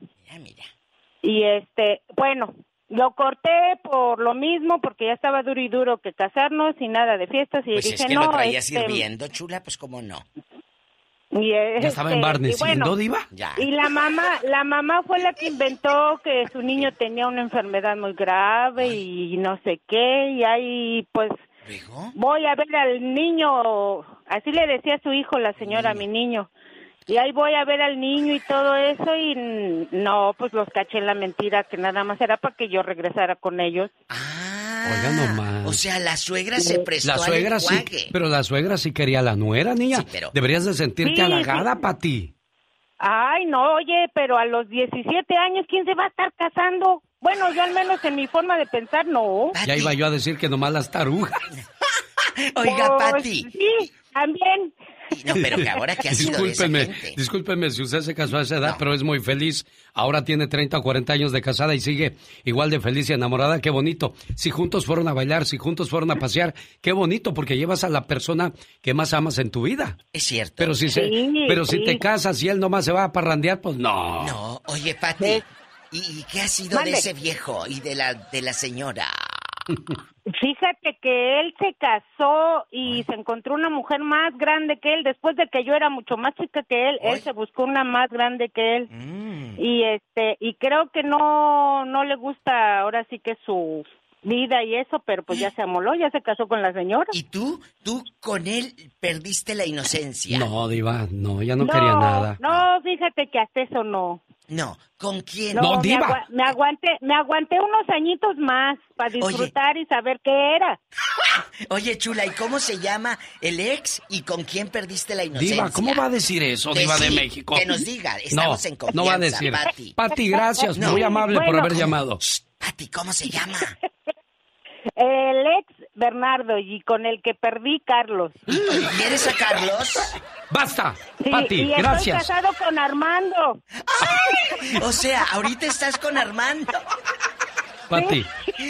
Y este, bueno, lo corté por lo mismo porque ya estaba duro y duro que casarnos y nada de fiestas y Pues dije, es que no, lo traías este, chula, pues cómo no. y, ¿Ya estaba este, embarneciendo, y bueno, Diva? Ya. Y la mamá, la mamá fue la que inventó que su niño tenía una enfermedad muy grave y no sé qué, y ahí pues voy a ver al niño, así le decía a su hijo la señora a mi niño, y ahí voy a ver al niño y todo eso y no, pues los caché en la mentira que nada más era para que yo regresara con ellos. Oiga nomás. O sea, la suegra se prestó La suegra al sí, pero la suegra sí quería a la nuera, niña. pero- Deberías de sentirte Sí, halagada, sí. Pati. Ay, no, oye, pero a los 17 años, ¿quién se va a estar casando? Bueno, yo al menos en mi forma de pensar, no. Ya iba yo a decir que nomás las tarugas. <laughs> Oiga, Pues, Pati. Sí, también. <laughs> No, pero que ahora que ha sido esa Discúlpeme, gente. discúlpeme si usted se casó a esa edad, pero es muy feliz. Ahora tiene 30 o 40 años de casada y sigue igual de feliz y enamorada. Qué bonito. Si juntos fueron a bailar, si juntos fueron a pasear, qué bonito, porque llevas a la persona que más amas en tu vida. Es cierto. Pero si, se, Sí, pero si te casas y él nomás se va a parrandear, pues no. No, oye, Pati. ¿Y, y qué ha sido Mande. de ese viejo y de la, de la señora? <laughs> Fíjate que él se casó y se encontró una mujer más grande que él. Después de que yo era mucho más chica que él, él se buscó una más grande que él. Mm. Y este, y creo que no, no le gusta ahora sí que su vida y eso, pero pues ya se amoló, ya se casó con la señora. ¿Y tú? Tú con él perdiste la inocencia. No, Diva, no, ya no, quería nada. No, fíjate que hasta eso no. No, ¿con quién? No, me, agua- me aguanté, me aguanté unos añitos más para Oye. disfrutar y saber qué era. <laughs> Oye, chula, ¿y cómo se llama el ex y con quién perdiste la inocencia? Diva, ¿cómo va a decir eso, Diva de México? Que nos diga, estamos no, en confianza, no va a decir. Pati. Pati, gracias, No. muy amable por haber ¿cómo? llamado. Pati, ¿cómo se llama? <laughs> El ex Bernardo y con el que perdí Carlos. <gasps> ¿Quieres a Carlos? Basta, Sí, Pati, y estoy gracias. casado con Armando. O sea, ahorita estás con Armando. Pati,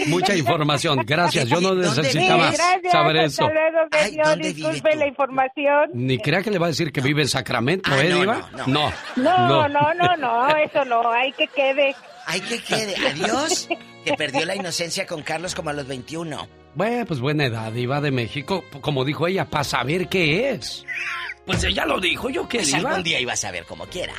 mucha información, gracias. Yo no ¿Dónde necesitaba Sí, gracias, saber hasta eso. luego, Ay, señor. ¿dónde vive Disculpe la información. Ni crea que le va a decir que vive en Sacramento, Ah, ¿eh, no, Diva? no, no. No, no, no, no, eso no, hay que quede. Hay que quede. Adiós. Que perdió la inocencia con Carlos como a los 21. Bueno, pues buena edad, Diva de México, como dijo ella, para saber qué es. Pues ella lo dijo, yo qué Pues Diva. algún día iba a saber como quiera.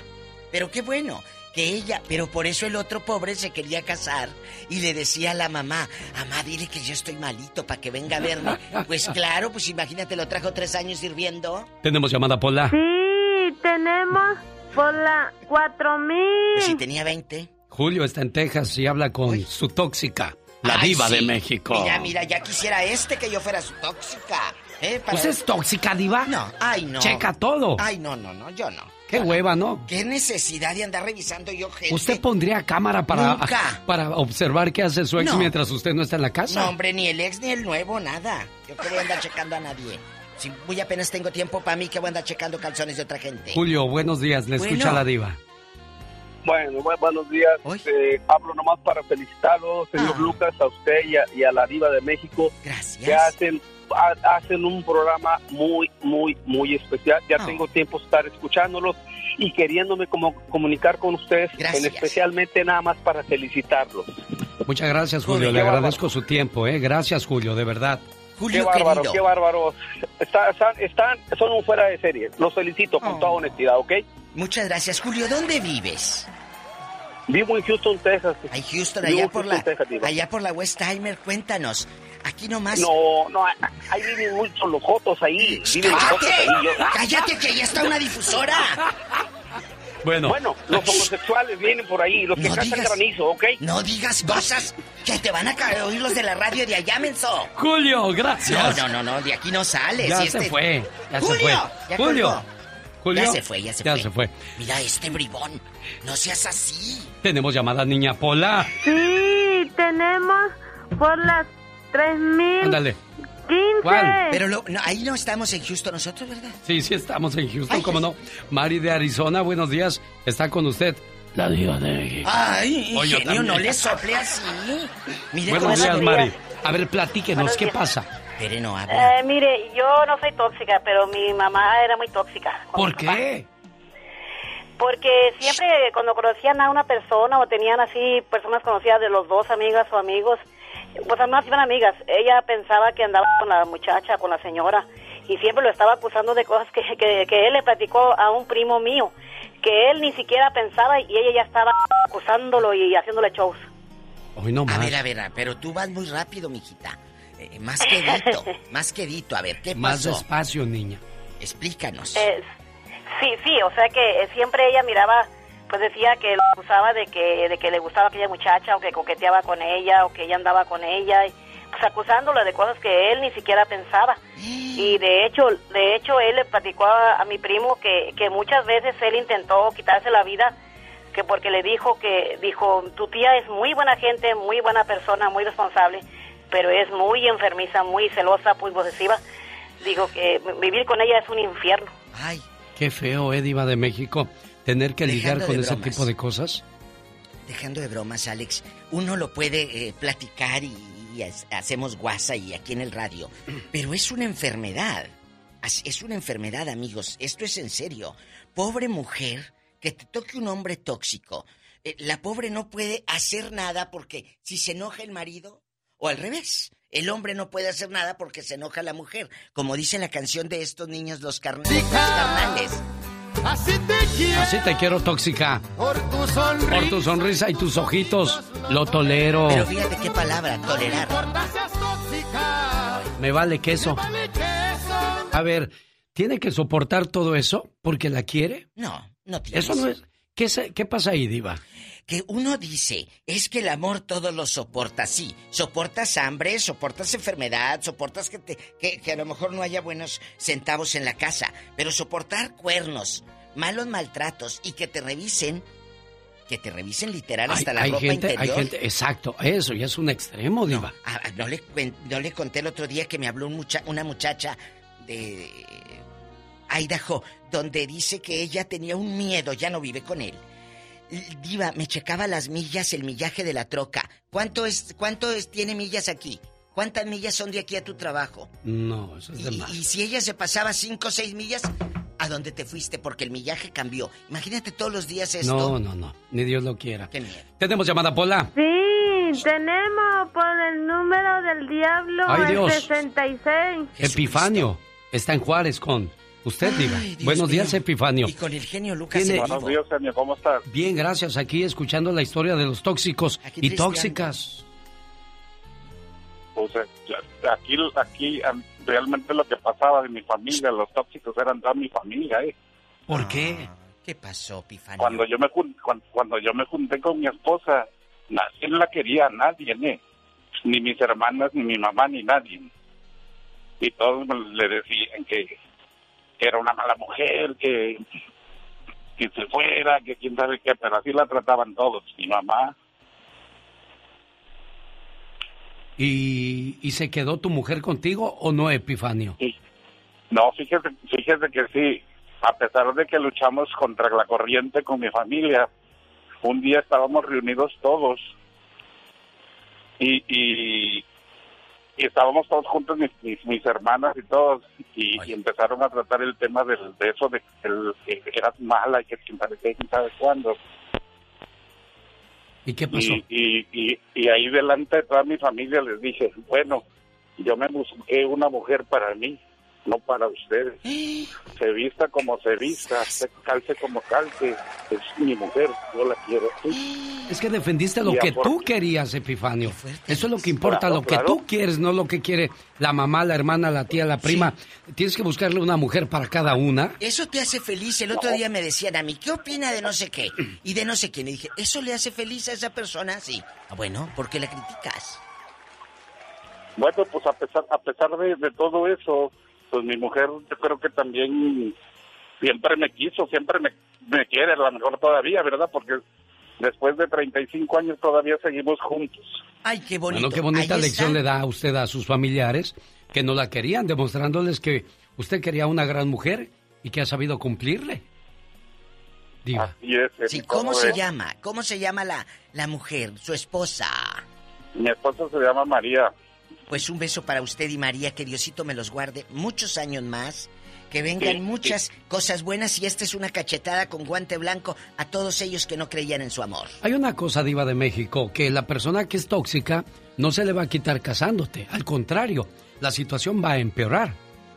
Pero qué bueno que ella, pero por eso el otro pobre se quería casar y le decía a la mamá, mamá, dile que yo estoy malito para que venga a verme. <laughs> Pues claro, pues imagínate, lo trajo tres años sirviendo. Tenemos llamada, Pola. Sí, tenemos por la cuatro mil. Pues si tenía 20. Julio está en Texas y habla con su tóxica, la Ay, Diva sí. de México. Mira, mira, ya quisiera este que yo fuera su tóxica. ¿eh? Para- ¿Pues es tóxica, Diva? No, ay, no. Checa todo. Ay, no, no, no, yo no. Qué hueva, ¿no? ¿Qué necesidad de andar revisando yo gente? ¿Usted pondría cámara para, Nunca. <laughs> para observar qué hace su ex No. mientras usted no está en la casa? No, hombre, ni el ex ni el nuevo, nada. Yo que voy a andar checando a nadie. Si muy apenas tengo tiempo para mí, que voy a andar checando calzones de otra gente. Julio, buenos días, le Bueno. escucha la Diva. Bueno, bu- buenos días. Eh, hablo nomás para felicitarlo, señor Ah. Lucas, a usted y a, y a la diva de México. Gracias. Que hacen ha- hacen un programa muy, muy, muy especial. Ya Ah. tengo tiempo de estar escuchándolos y queriéndome como comunicar con ustedes, en especialmente nada más para felicitarlos. Muchas gracias, Julio. Qué Le bárbaro. agradezco su tiempo, ¿eh? Gracias, Julio, de verdad. qué bárbaro, qué bárbaro. Está- están, están, son un fuera de serie. Los felicito con Oh. toda honestidad, ¿ok? Muchas gracias, Julio. ¿Dónde vives? Vivo en Houston, Texas. Ay, Houston, allá por Houston, la, Texas, allá por la Westheimer, cuéntanos. Aquí nomás. No, no, ahí viven muchos los jotos ahí. Viven los jotos ¡Cállate! ahí. yo- ¡Cállate que ya está una difusora! Bueno. Bueno, los homosexuales vienen por ahí, los que No cazan digas- granizo, ¿ok? No digas cosas que te van a caer oír los de la radio de allá, menso. Julio, gracias. No, no, no, no, de aquí no sales. Ya se este- fue, ya se Julio, fue. ya Julio, colgó. Julio. Ya se fue, ya se Ya fue. se fue. Mira este bribón. No seas así. Tenemos llamada niña Pola. Sí, tenemos por las 3015. Ándale. ¿Cuál? Pero lo- no, ahí no estamos en Houston nosotros, ¿verdad? Sí, sí, estamos en Houston, ¿cómo no? Mari de Arizona, buenos días. Está con usted. La diva de México. Ay, Oye, ingenio, no le sople así. Mire Buenos días, Mari. A ver, platíquenos, Buenos ¿qué días. pasa? Espere, no habla. Eh, mire, yo no soy tóxica, pero mi mamá era muy tóxica. ¿Por qué? Porque siempre cuando conocían a una persona o tenían así personas conocidas de los dos, amigas o amigos, pues además iban amigas, ella pensaba que andaba con la muchacha, con la señora, y siempre lo estaba acusando de cosas que, que, que él le platicó a un primo mío, que él ni siquiera pensaba y ella ya estaba acusándolo y haciéndole shows. Hoy no A más. ver, a ver, pero tú vas muy rápido, mijita. Eh, más quedito, <laughs> más quedito. A ver, ¿qué Más pasó? despacio, niña. Explícanos. Eh, sí, sí, o sea que eh, siempre ella miraba, pues decía que lo acusaba de que, de que le gustaba aquella muchacha o que coqueteaba con ella o que ella andaba con ella, y, pues acusándolo de cosas que él ni siquiera pensaba. Y de hecho, de hecho él le platicó a, a mi primo que, que muchas veces él intentó quitarse la vida que porque le dijo que dijo tu tía es muy buena gente, muy buena persona, muy responsable, pero es muy enfermiza, muy celosa, muy posesiva. Digo que vivir con ella es un infierno. Ay, Qué feo, eh, diva de México, tener que lidiar con ese bromas. tipo de cosas. dejando de bromas, Alex, uno lo puede eh, platicar y, y ha- hacemos guasa y aquí en el radio, pero es una enfermedad. Es una enfermedad, amigos. Esto es en serio. Pobre mujer que te toque un hombre tóxico. Eh, la pobre no puede hacer nada porque si se enoja el marido, o al revés, el hombre no puede hacer nada porque se enoja la mujer. Como dice la canción de estos niños, los, carn- los carnales. Así te quiero Así te quiero, tóxica. por tu sonrisa. Por tu sonrisa y tus ojitos, lo tolero. Pero fíjate qué palabra, tolerar. Me vale queso. Vale que eso. A ver, ¿tiene que soportar todo eso porque la quiere? No, no tienes. Eso no es... ¿Qué, se- qué pasa ahí, diva? Que uno dice, es que el amor todo lo soporta, sí, soportas hambre, soportas enfermedad, soportas que, te, que, que a lo mejor no haya buenos centavos en la casa, pero soportar cuernos, malos maltratos y que te revisen, que te revisen literal hasta hay, la hay ropa gente, interior. hay gente, exacto, eso ya es un extremo, diva. Ah, ah, no, le, no le conté el otro día que me habló un mucha- una muchacha de Idaho, donde dice que ella tenía un miedo, ya no vive con él. Diva, me checaba las millas, el millaje de la troca. ¿Cuánto es, cuánto es, tiene millas aquí? ¿Cuántas millas son de aquí a tu trabajo? No, eso es de Y, más. y si ella se pasaba cinco o seis millas, ¿a dónde te fuiste? Porque el millaje cambió. Imagínate todos los días esto. No, no, no, ni Dios lo quiera. Qué miedo. Tenemos llamada, Pola. Sí, tenemos por el número del diablo Ay, el Dios. 66. Epifanio está en Juárez con usted, diva. Ay, Buenos días, mío. Epifanio. Y con el genio Lucas Tiene- en Buenos días, genio, ¿cómo estás? Bien, gracias. Aquí escuchando la historia de los tóxicos Aquí y tóxicas. Pues eh, aquí, aquí am, realmente lo que pasaba de mi familia, los tóxicos eran toda mi familia, ¿eh? ¿Por qué? ¿Qué pasó, Pifanio? Cuando yo me jun- cuan- cuando, yo me junté con mi esposa, nadie la quería, nadie, ¿eh? Ni mis hermanas, ni mi mamá, ni nadie. Y todos me- le decían que, que era una mala mujer, que, que se fuera, que quién sabe qué, pero así la trataban todos. Mi mamá, ¿Y, y se quedó tu mujer contigo o no, Epifanio? No, fíjese, fíjese que sí, a pesar de que luchamos contra la corriente con mi familia, un día estábamos reunidos todos y, y, y estábamos todos juntos, mis, mis, mis hermanas y todos, y, y empezaron a tratar el tema del, de eso, de que, el- que eras mala y que quién sabe quién sabe cuándo. ¿Y qué pasó? Y, y, y, y ahí delante de toda mi familia les dije, bueno, yo me busqué una mujer para mí, no para ustedes. Se vista como se vista, se calce como calce, es mi mujer, yo la quiero. Es que defendiste lo Y que tú querías, Epifanio. Eso es lo que importa, Claro, lo que claro. tú quieres, no lo que quiere la mamá, la hermana, la tía, la prima. Tienes que buscarle una mujer para cada una. Eso te hace feliz. El otro día me decían a mí, ¿qué opina de no sé qué? Y de no sé quién. Y dije, ¿eso le hace feliz a esa persona? Sí. Ah, bueno, ¿por qué la criticas? Bueno, pues a pesar, a pesar de, de todo eso, pues mi mujer yo creo que también siempre me quiso, siempre me, me quiere, a lo mejor todavía, ¿verdad? Porque después de 35 años todavía seguimos juntos. Ay, qué bonito. Bueno, qué bonita Ahí lección está. le da a usted a sus familiares que no la querían, demostrándoles que usted quería una gran mujer y que ha sabido cumplirle. Es, Sí, ¿cómo se llama? ¿Cómo se llama la, la mujer, su esposa? Mi esposa se llama María. Pues un beso para usted y María, que Diosito me los guarde muchos años más. Que vengan Sí, muchas cosas buenas y esta es una cachetada con guante blanco a todos ellos que no creían en su amor. Hay una cosa, Diva de México, que la persona que es tóxica no se le va a quitar casándote. Al contrario, la situación va a empeorar.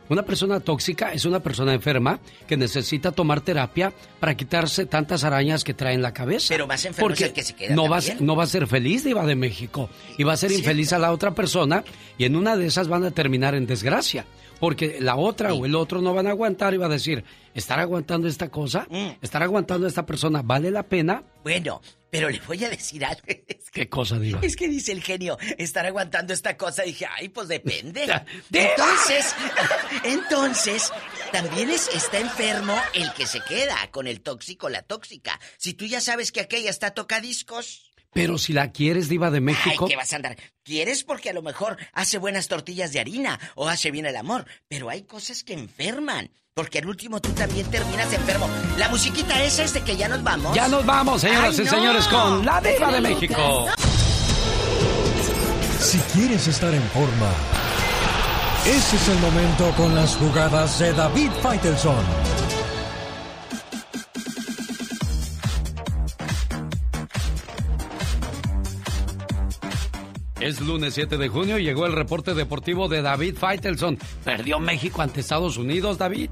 Una persona tóxica es una persona enferma que necesita tomar terapia para quitarse tantas arañas que trae en la cabeza. Pero más enfermo es el que se queda no va, no va a ser feliz, Diva de México. Y va a ser infeliz a la otra persona y en una de esas van a terminar en desgracia. Porque la otra o el otro no van a aguantar y va a decir, ¿estar aguantando esta cosa? Mm. ¿Estar aguantando a esta persona vale la pena? Bueno, pero le voy a decir algo. <laughs> Es ¿Qué cosa, Diva? Es que dice el genio, estar aguantando esta cosa. Dije, ay, pues depende. <laughs> Entonces, <laughs> entonces, también es, está enfermo el que se queda con el tóxico, la tóxica. Si tú ya sabes que aquella está tocadiscos, Pero si la quieres, Diva de ay, México. ¿qué vas a andar? ¿Quieres? Porque a lo mejor hace buenas tortillas de harina o hace bien el amor. Pero hay cosas que enferman. Porque al último tú también terminas enfermo. La musiquita esa es de que ya nos vamos. Ya nos vamos, señoras Ay, y señores, con la Diva de México. Si quieres estar en forma, ese es el momento con las jugadas de David Faitelson. Es lunes 7 de junio y llegó el reporte deportivo de David Faitelson. Perdió México ante Estados Unidos, David.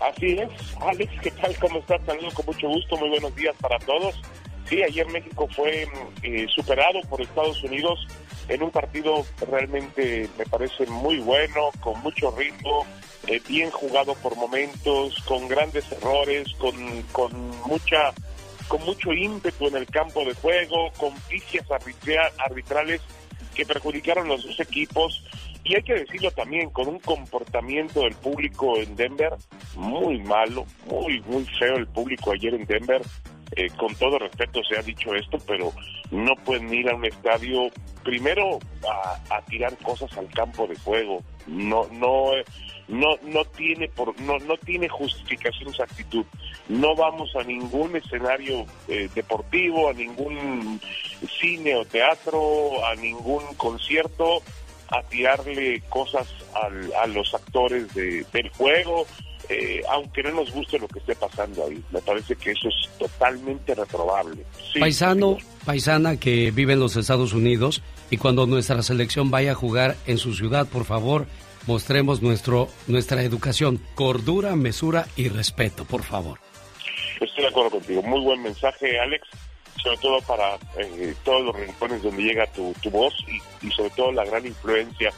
Así es, Alex, ¿qué tal? ¿Cómo estás? Saludo con mucho gusto, muy buenos días para todos. Sí, ayer México fue mm, eh, superado por Estados Unidos en un partido realmente me parece muy bueno, con mucho ritmo, eh, bien jugado por momentos, con grandes errores, con, con mucha con mucho ímpetu en el campo de juego, con arbitra- arbitrales que perjudicaron a los dos equipos y hay que decirlo también con un comportamiento del público en Denver muy malo, muy muy feo el público ayer en Denver. Eh, con todo respeto se ha dicho esto, pero no pueden ir a un estadio primero a, tirar cosas al campo de juego. No no no no tiene por no no tiene justificación esa actitud. No vamos a ningún escenario eh, deportivo, a ningún cine o teatro, a ningún concierto a tirarle cosas al- a los actores de- del juego, eh, aunque no nos guste lo que esté pasando ahí. Me parece que eso es totalmente reprobable. Sí, Paisano, paisana que vive en los Estados Unidos y cuando nuestra selección vaya a jugar en su ciudad, por favor, mostremos nuestro, nuestra educación, cordura, mesura y respeto, por favor. Estoy de acuerdo contigo. Muy buen mensaje, Alex, sobre todo para eh, todos los rincones donde llega tu, tu voz y, y sobre todo la gran influencia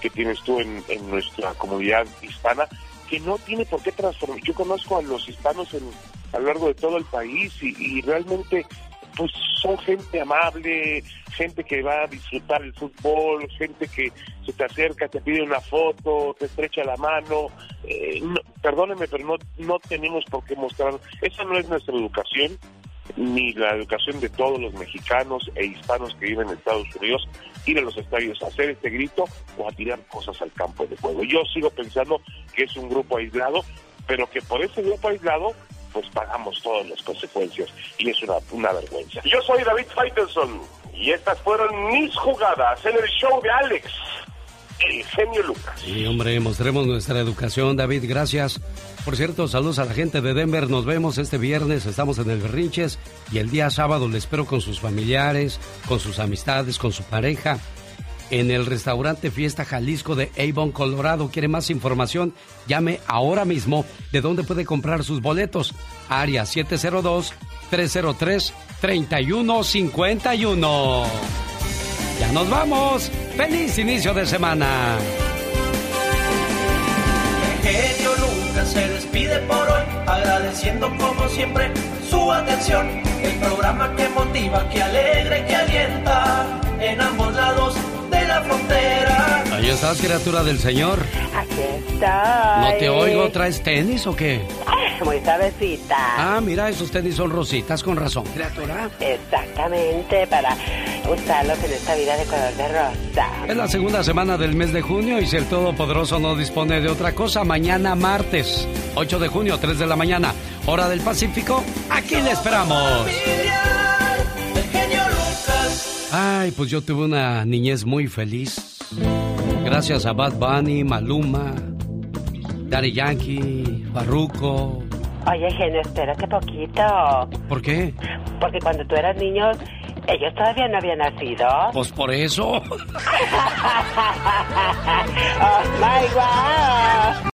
que tienes tú en, en nuestra comunidad hispana, que no tiene por qué transformar. Yo conozco a los hispanos en, a lo largo de todo el país y, realmente pues son gente amable, gente que va a disfrutar el fútbol, gente que se te acerca, te pide una foto, te estrecha la mano. Eh, no- perdónenme, pero no, no tenemos por qué mostrar. Esa no es nuestra educación, ni la educación de todos los mexicanos e hispanos que viven en Estados Unidos, ir a los estadios a hacer este grito o a tirar cosas al campo de juego. Yo sigo pensando que es un grupo aislado, pero que por ese grupo aislado pues pagamos todas las consecuencias y es una, una vergüenza. Yo soy David Faitelson y estas fueron mis jugadas en el show de Alex, el Lucas. Sí, hombre, mostremos nuestra educación, David, gracias. Por cierto, saludos a la gente de Denver, nos vemos este viernes, estamos en el Berrinches y el día sábado le espero con sus familiares, con sus amistades, con su pareja en el restaurante Fiesta Jalisco de Avon, Colorado. ¿Quiere más información? Llame ahora mismo de dónde puede comprar sus boletos. Área 702-303-3151. Ya nos vamos. ¡Feliz inicio de semana! genio Lucas se despide por hoy, agradeciendo como siempre su atención. El programa que motiva, que alegra y que alienta en ambos lados de la frontera. Ahí estás, criatura del Señor. Aquí está. ¿No te oigo? ¿Traes tenis o qué? Muy suavecita. Ah, mira, esos tenis son rositas, con razón, criatura. Exactamente, para usarlos en esta vida de color de rosa. Es la segunda semana del mes de junio y si el Todopoderoso no dispone de otra cosa, mañana martes, 8 de junio, 3 de la mañana, hora del Pacífico, aquí le esperamos. Ay, pues yo tuve una niñez muy feliz. Gracias a Bad Bunny, Maluma, Daddy Yankee, Barruco. Oye, genio, espérate poquito. ¿Por qué? Porque cuando tú eras niño, ellos todavía no habían nacido. Pues por eso. <laughs> oh my God.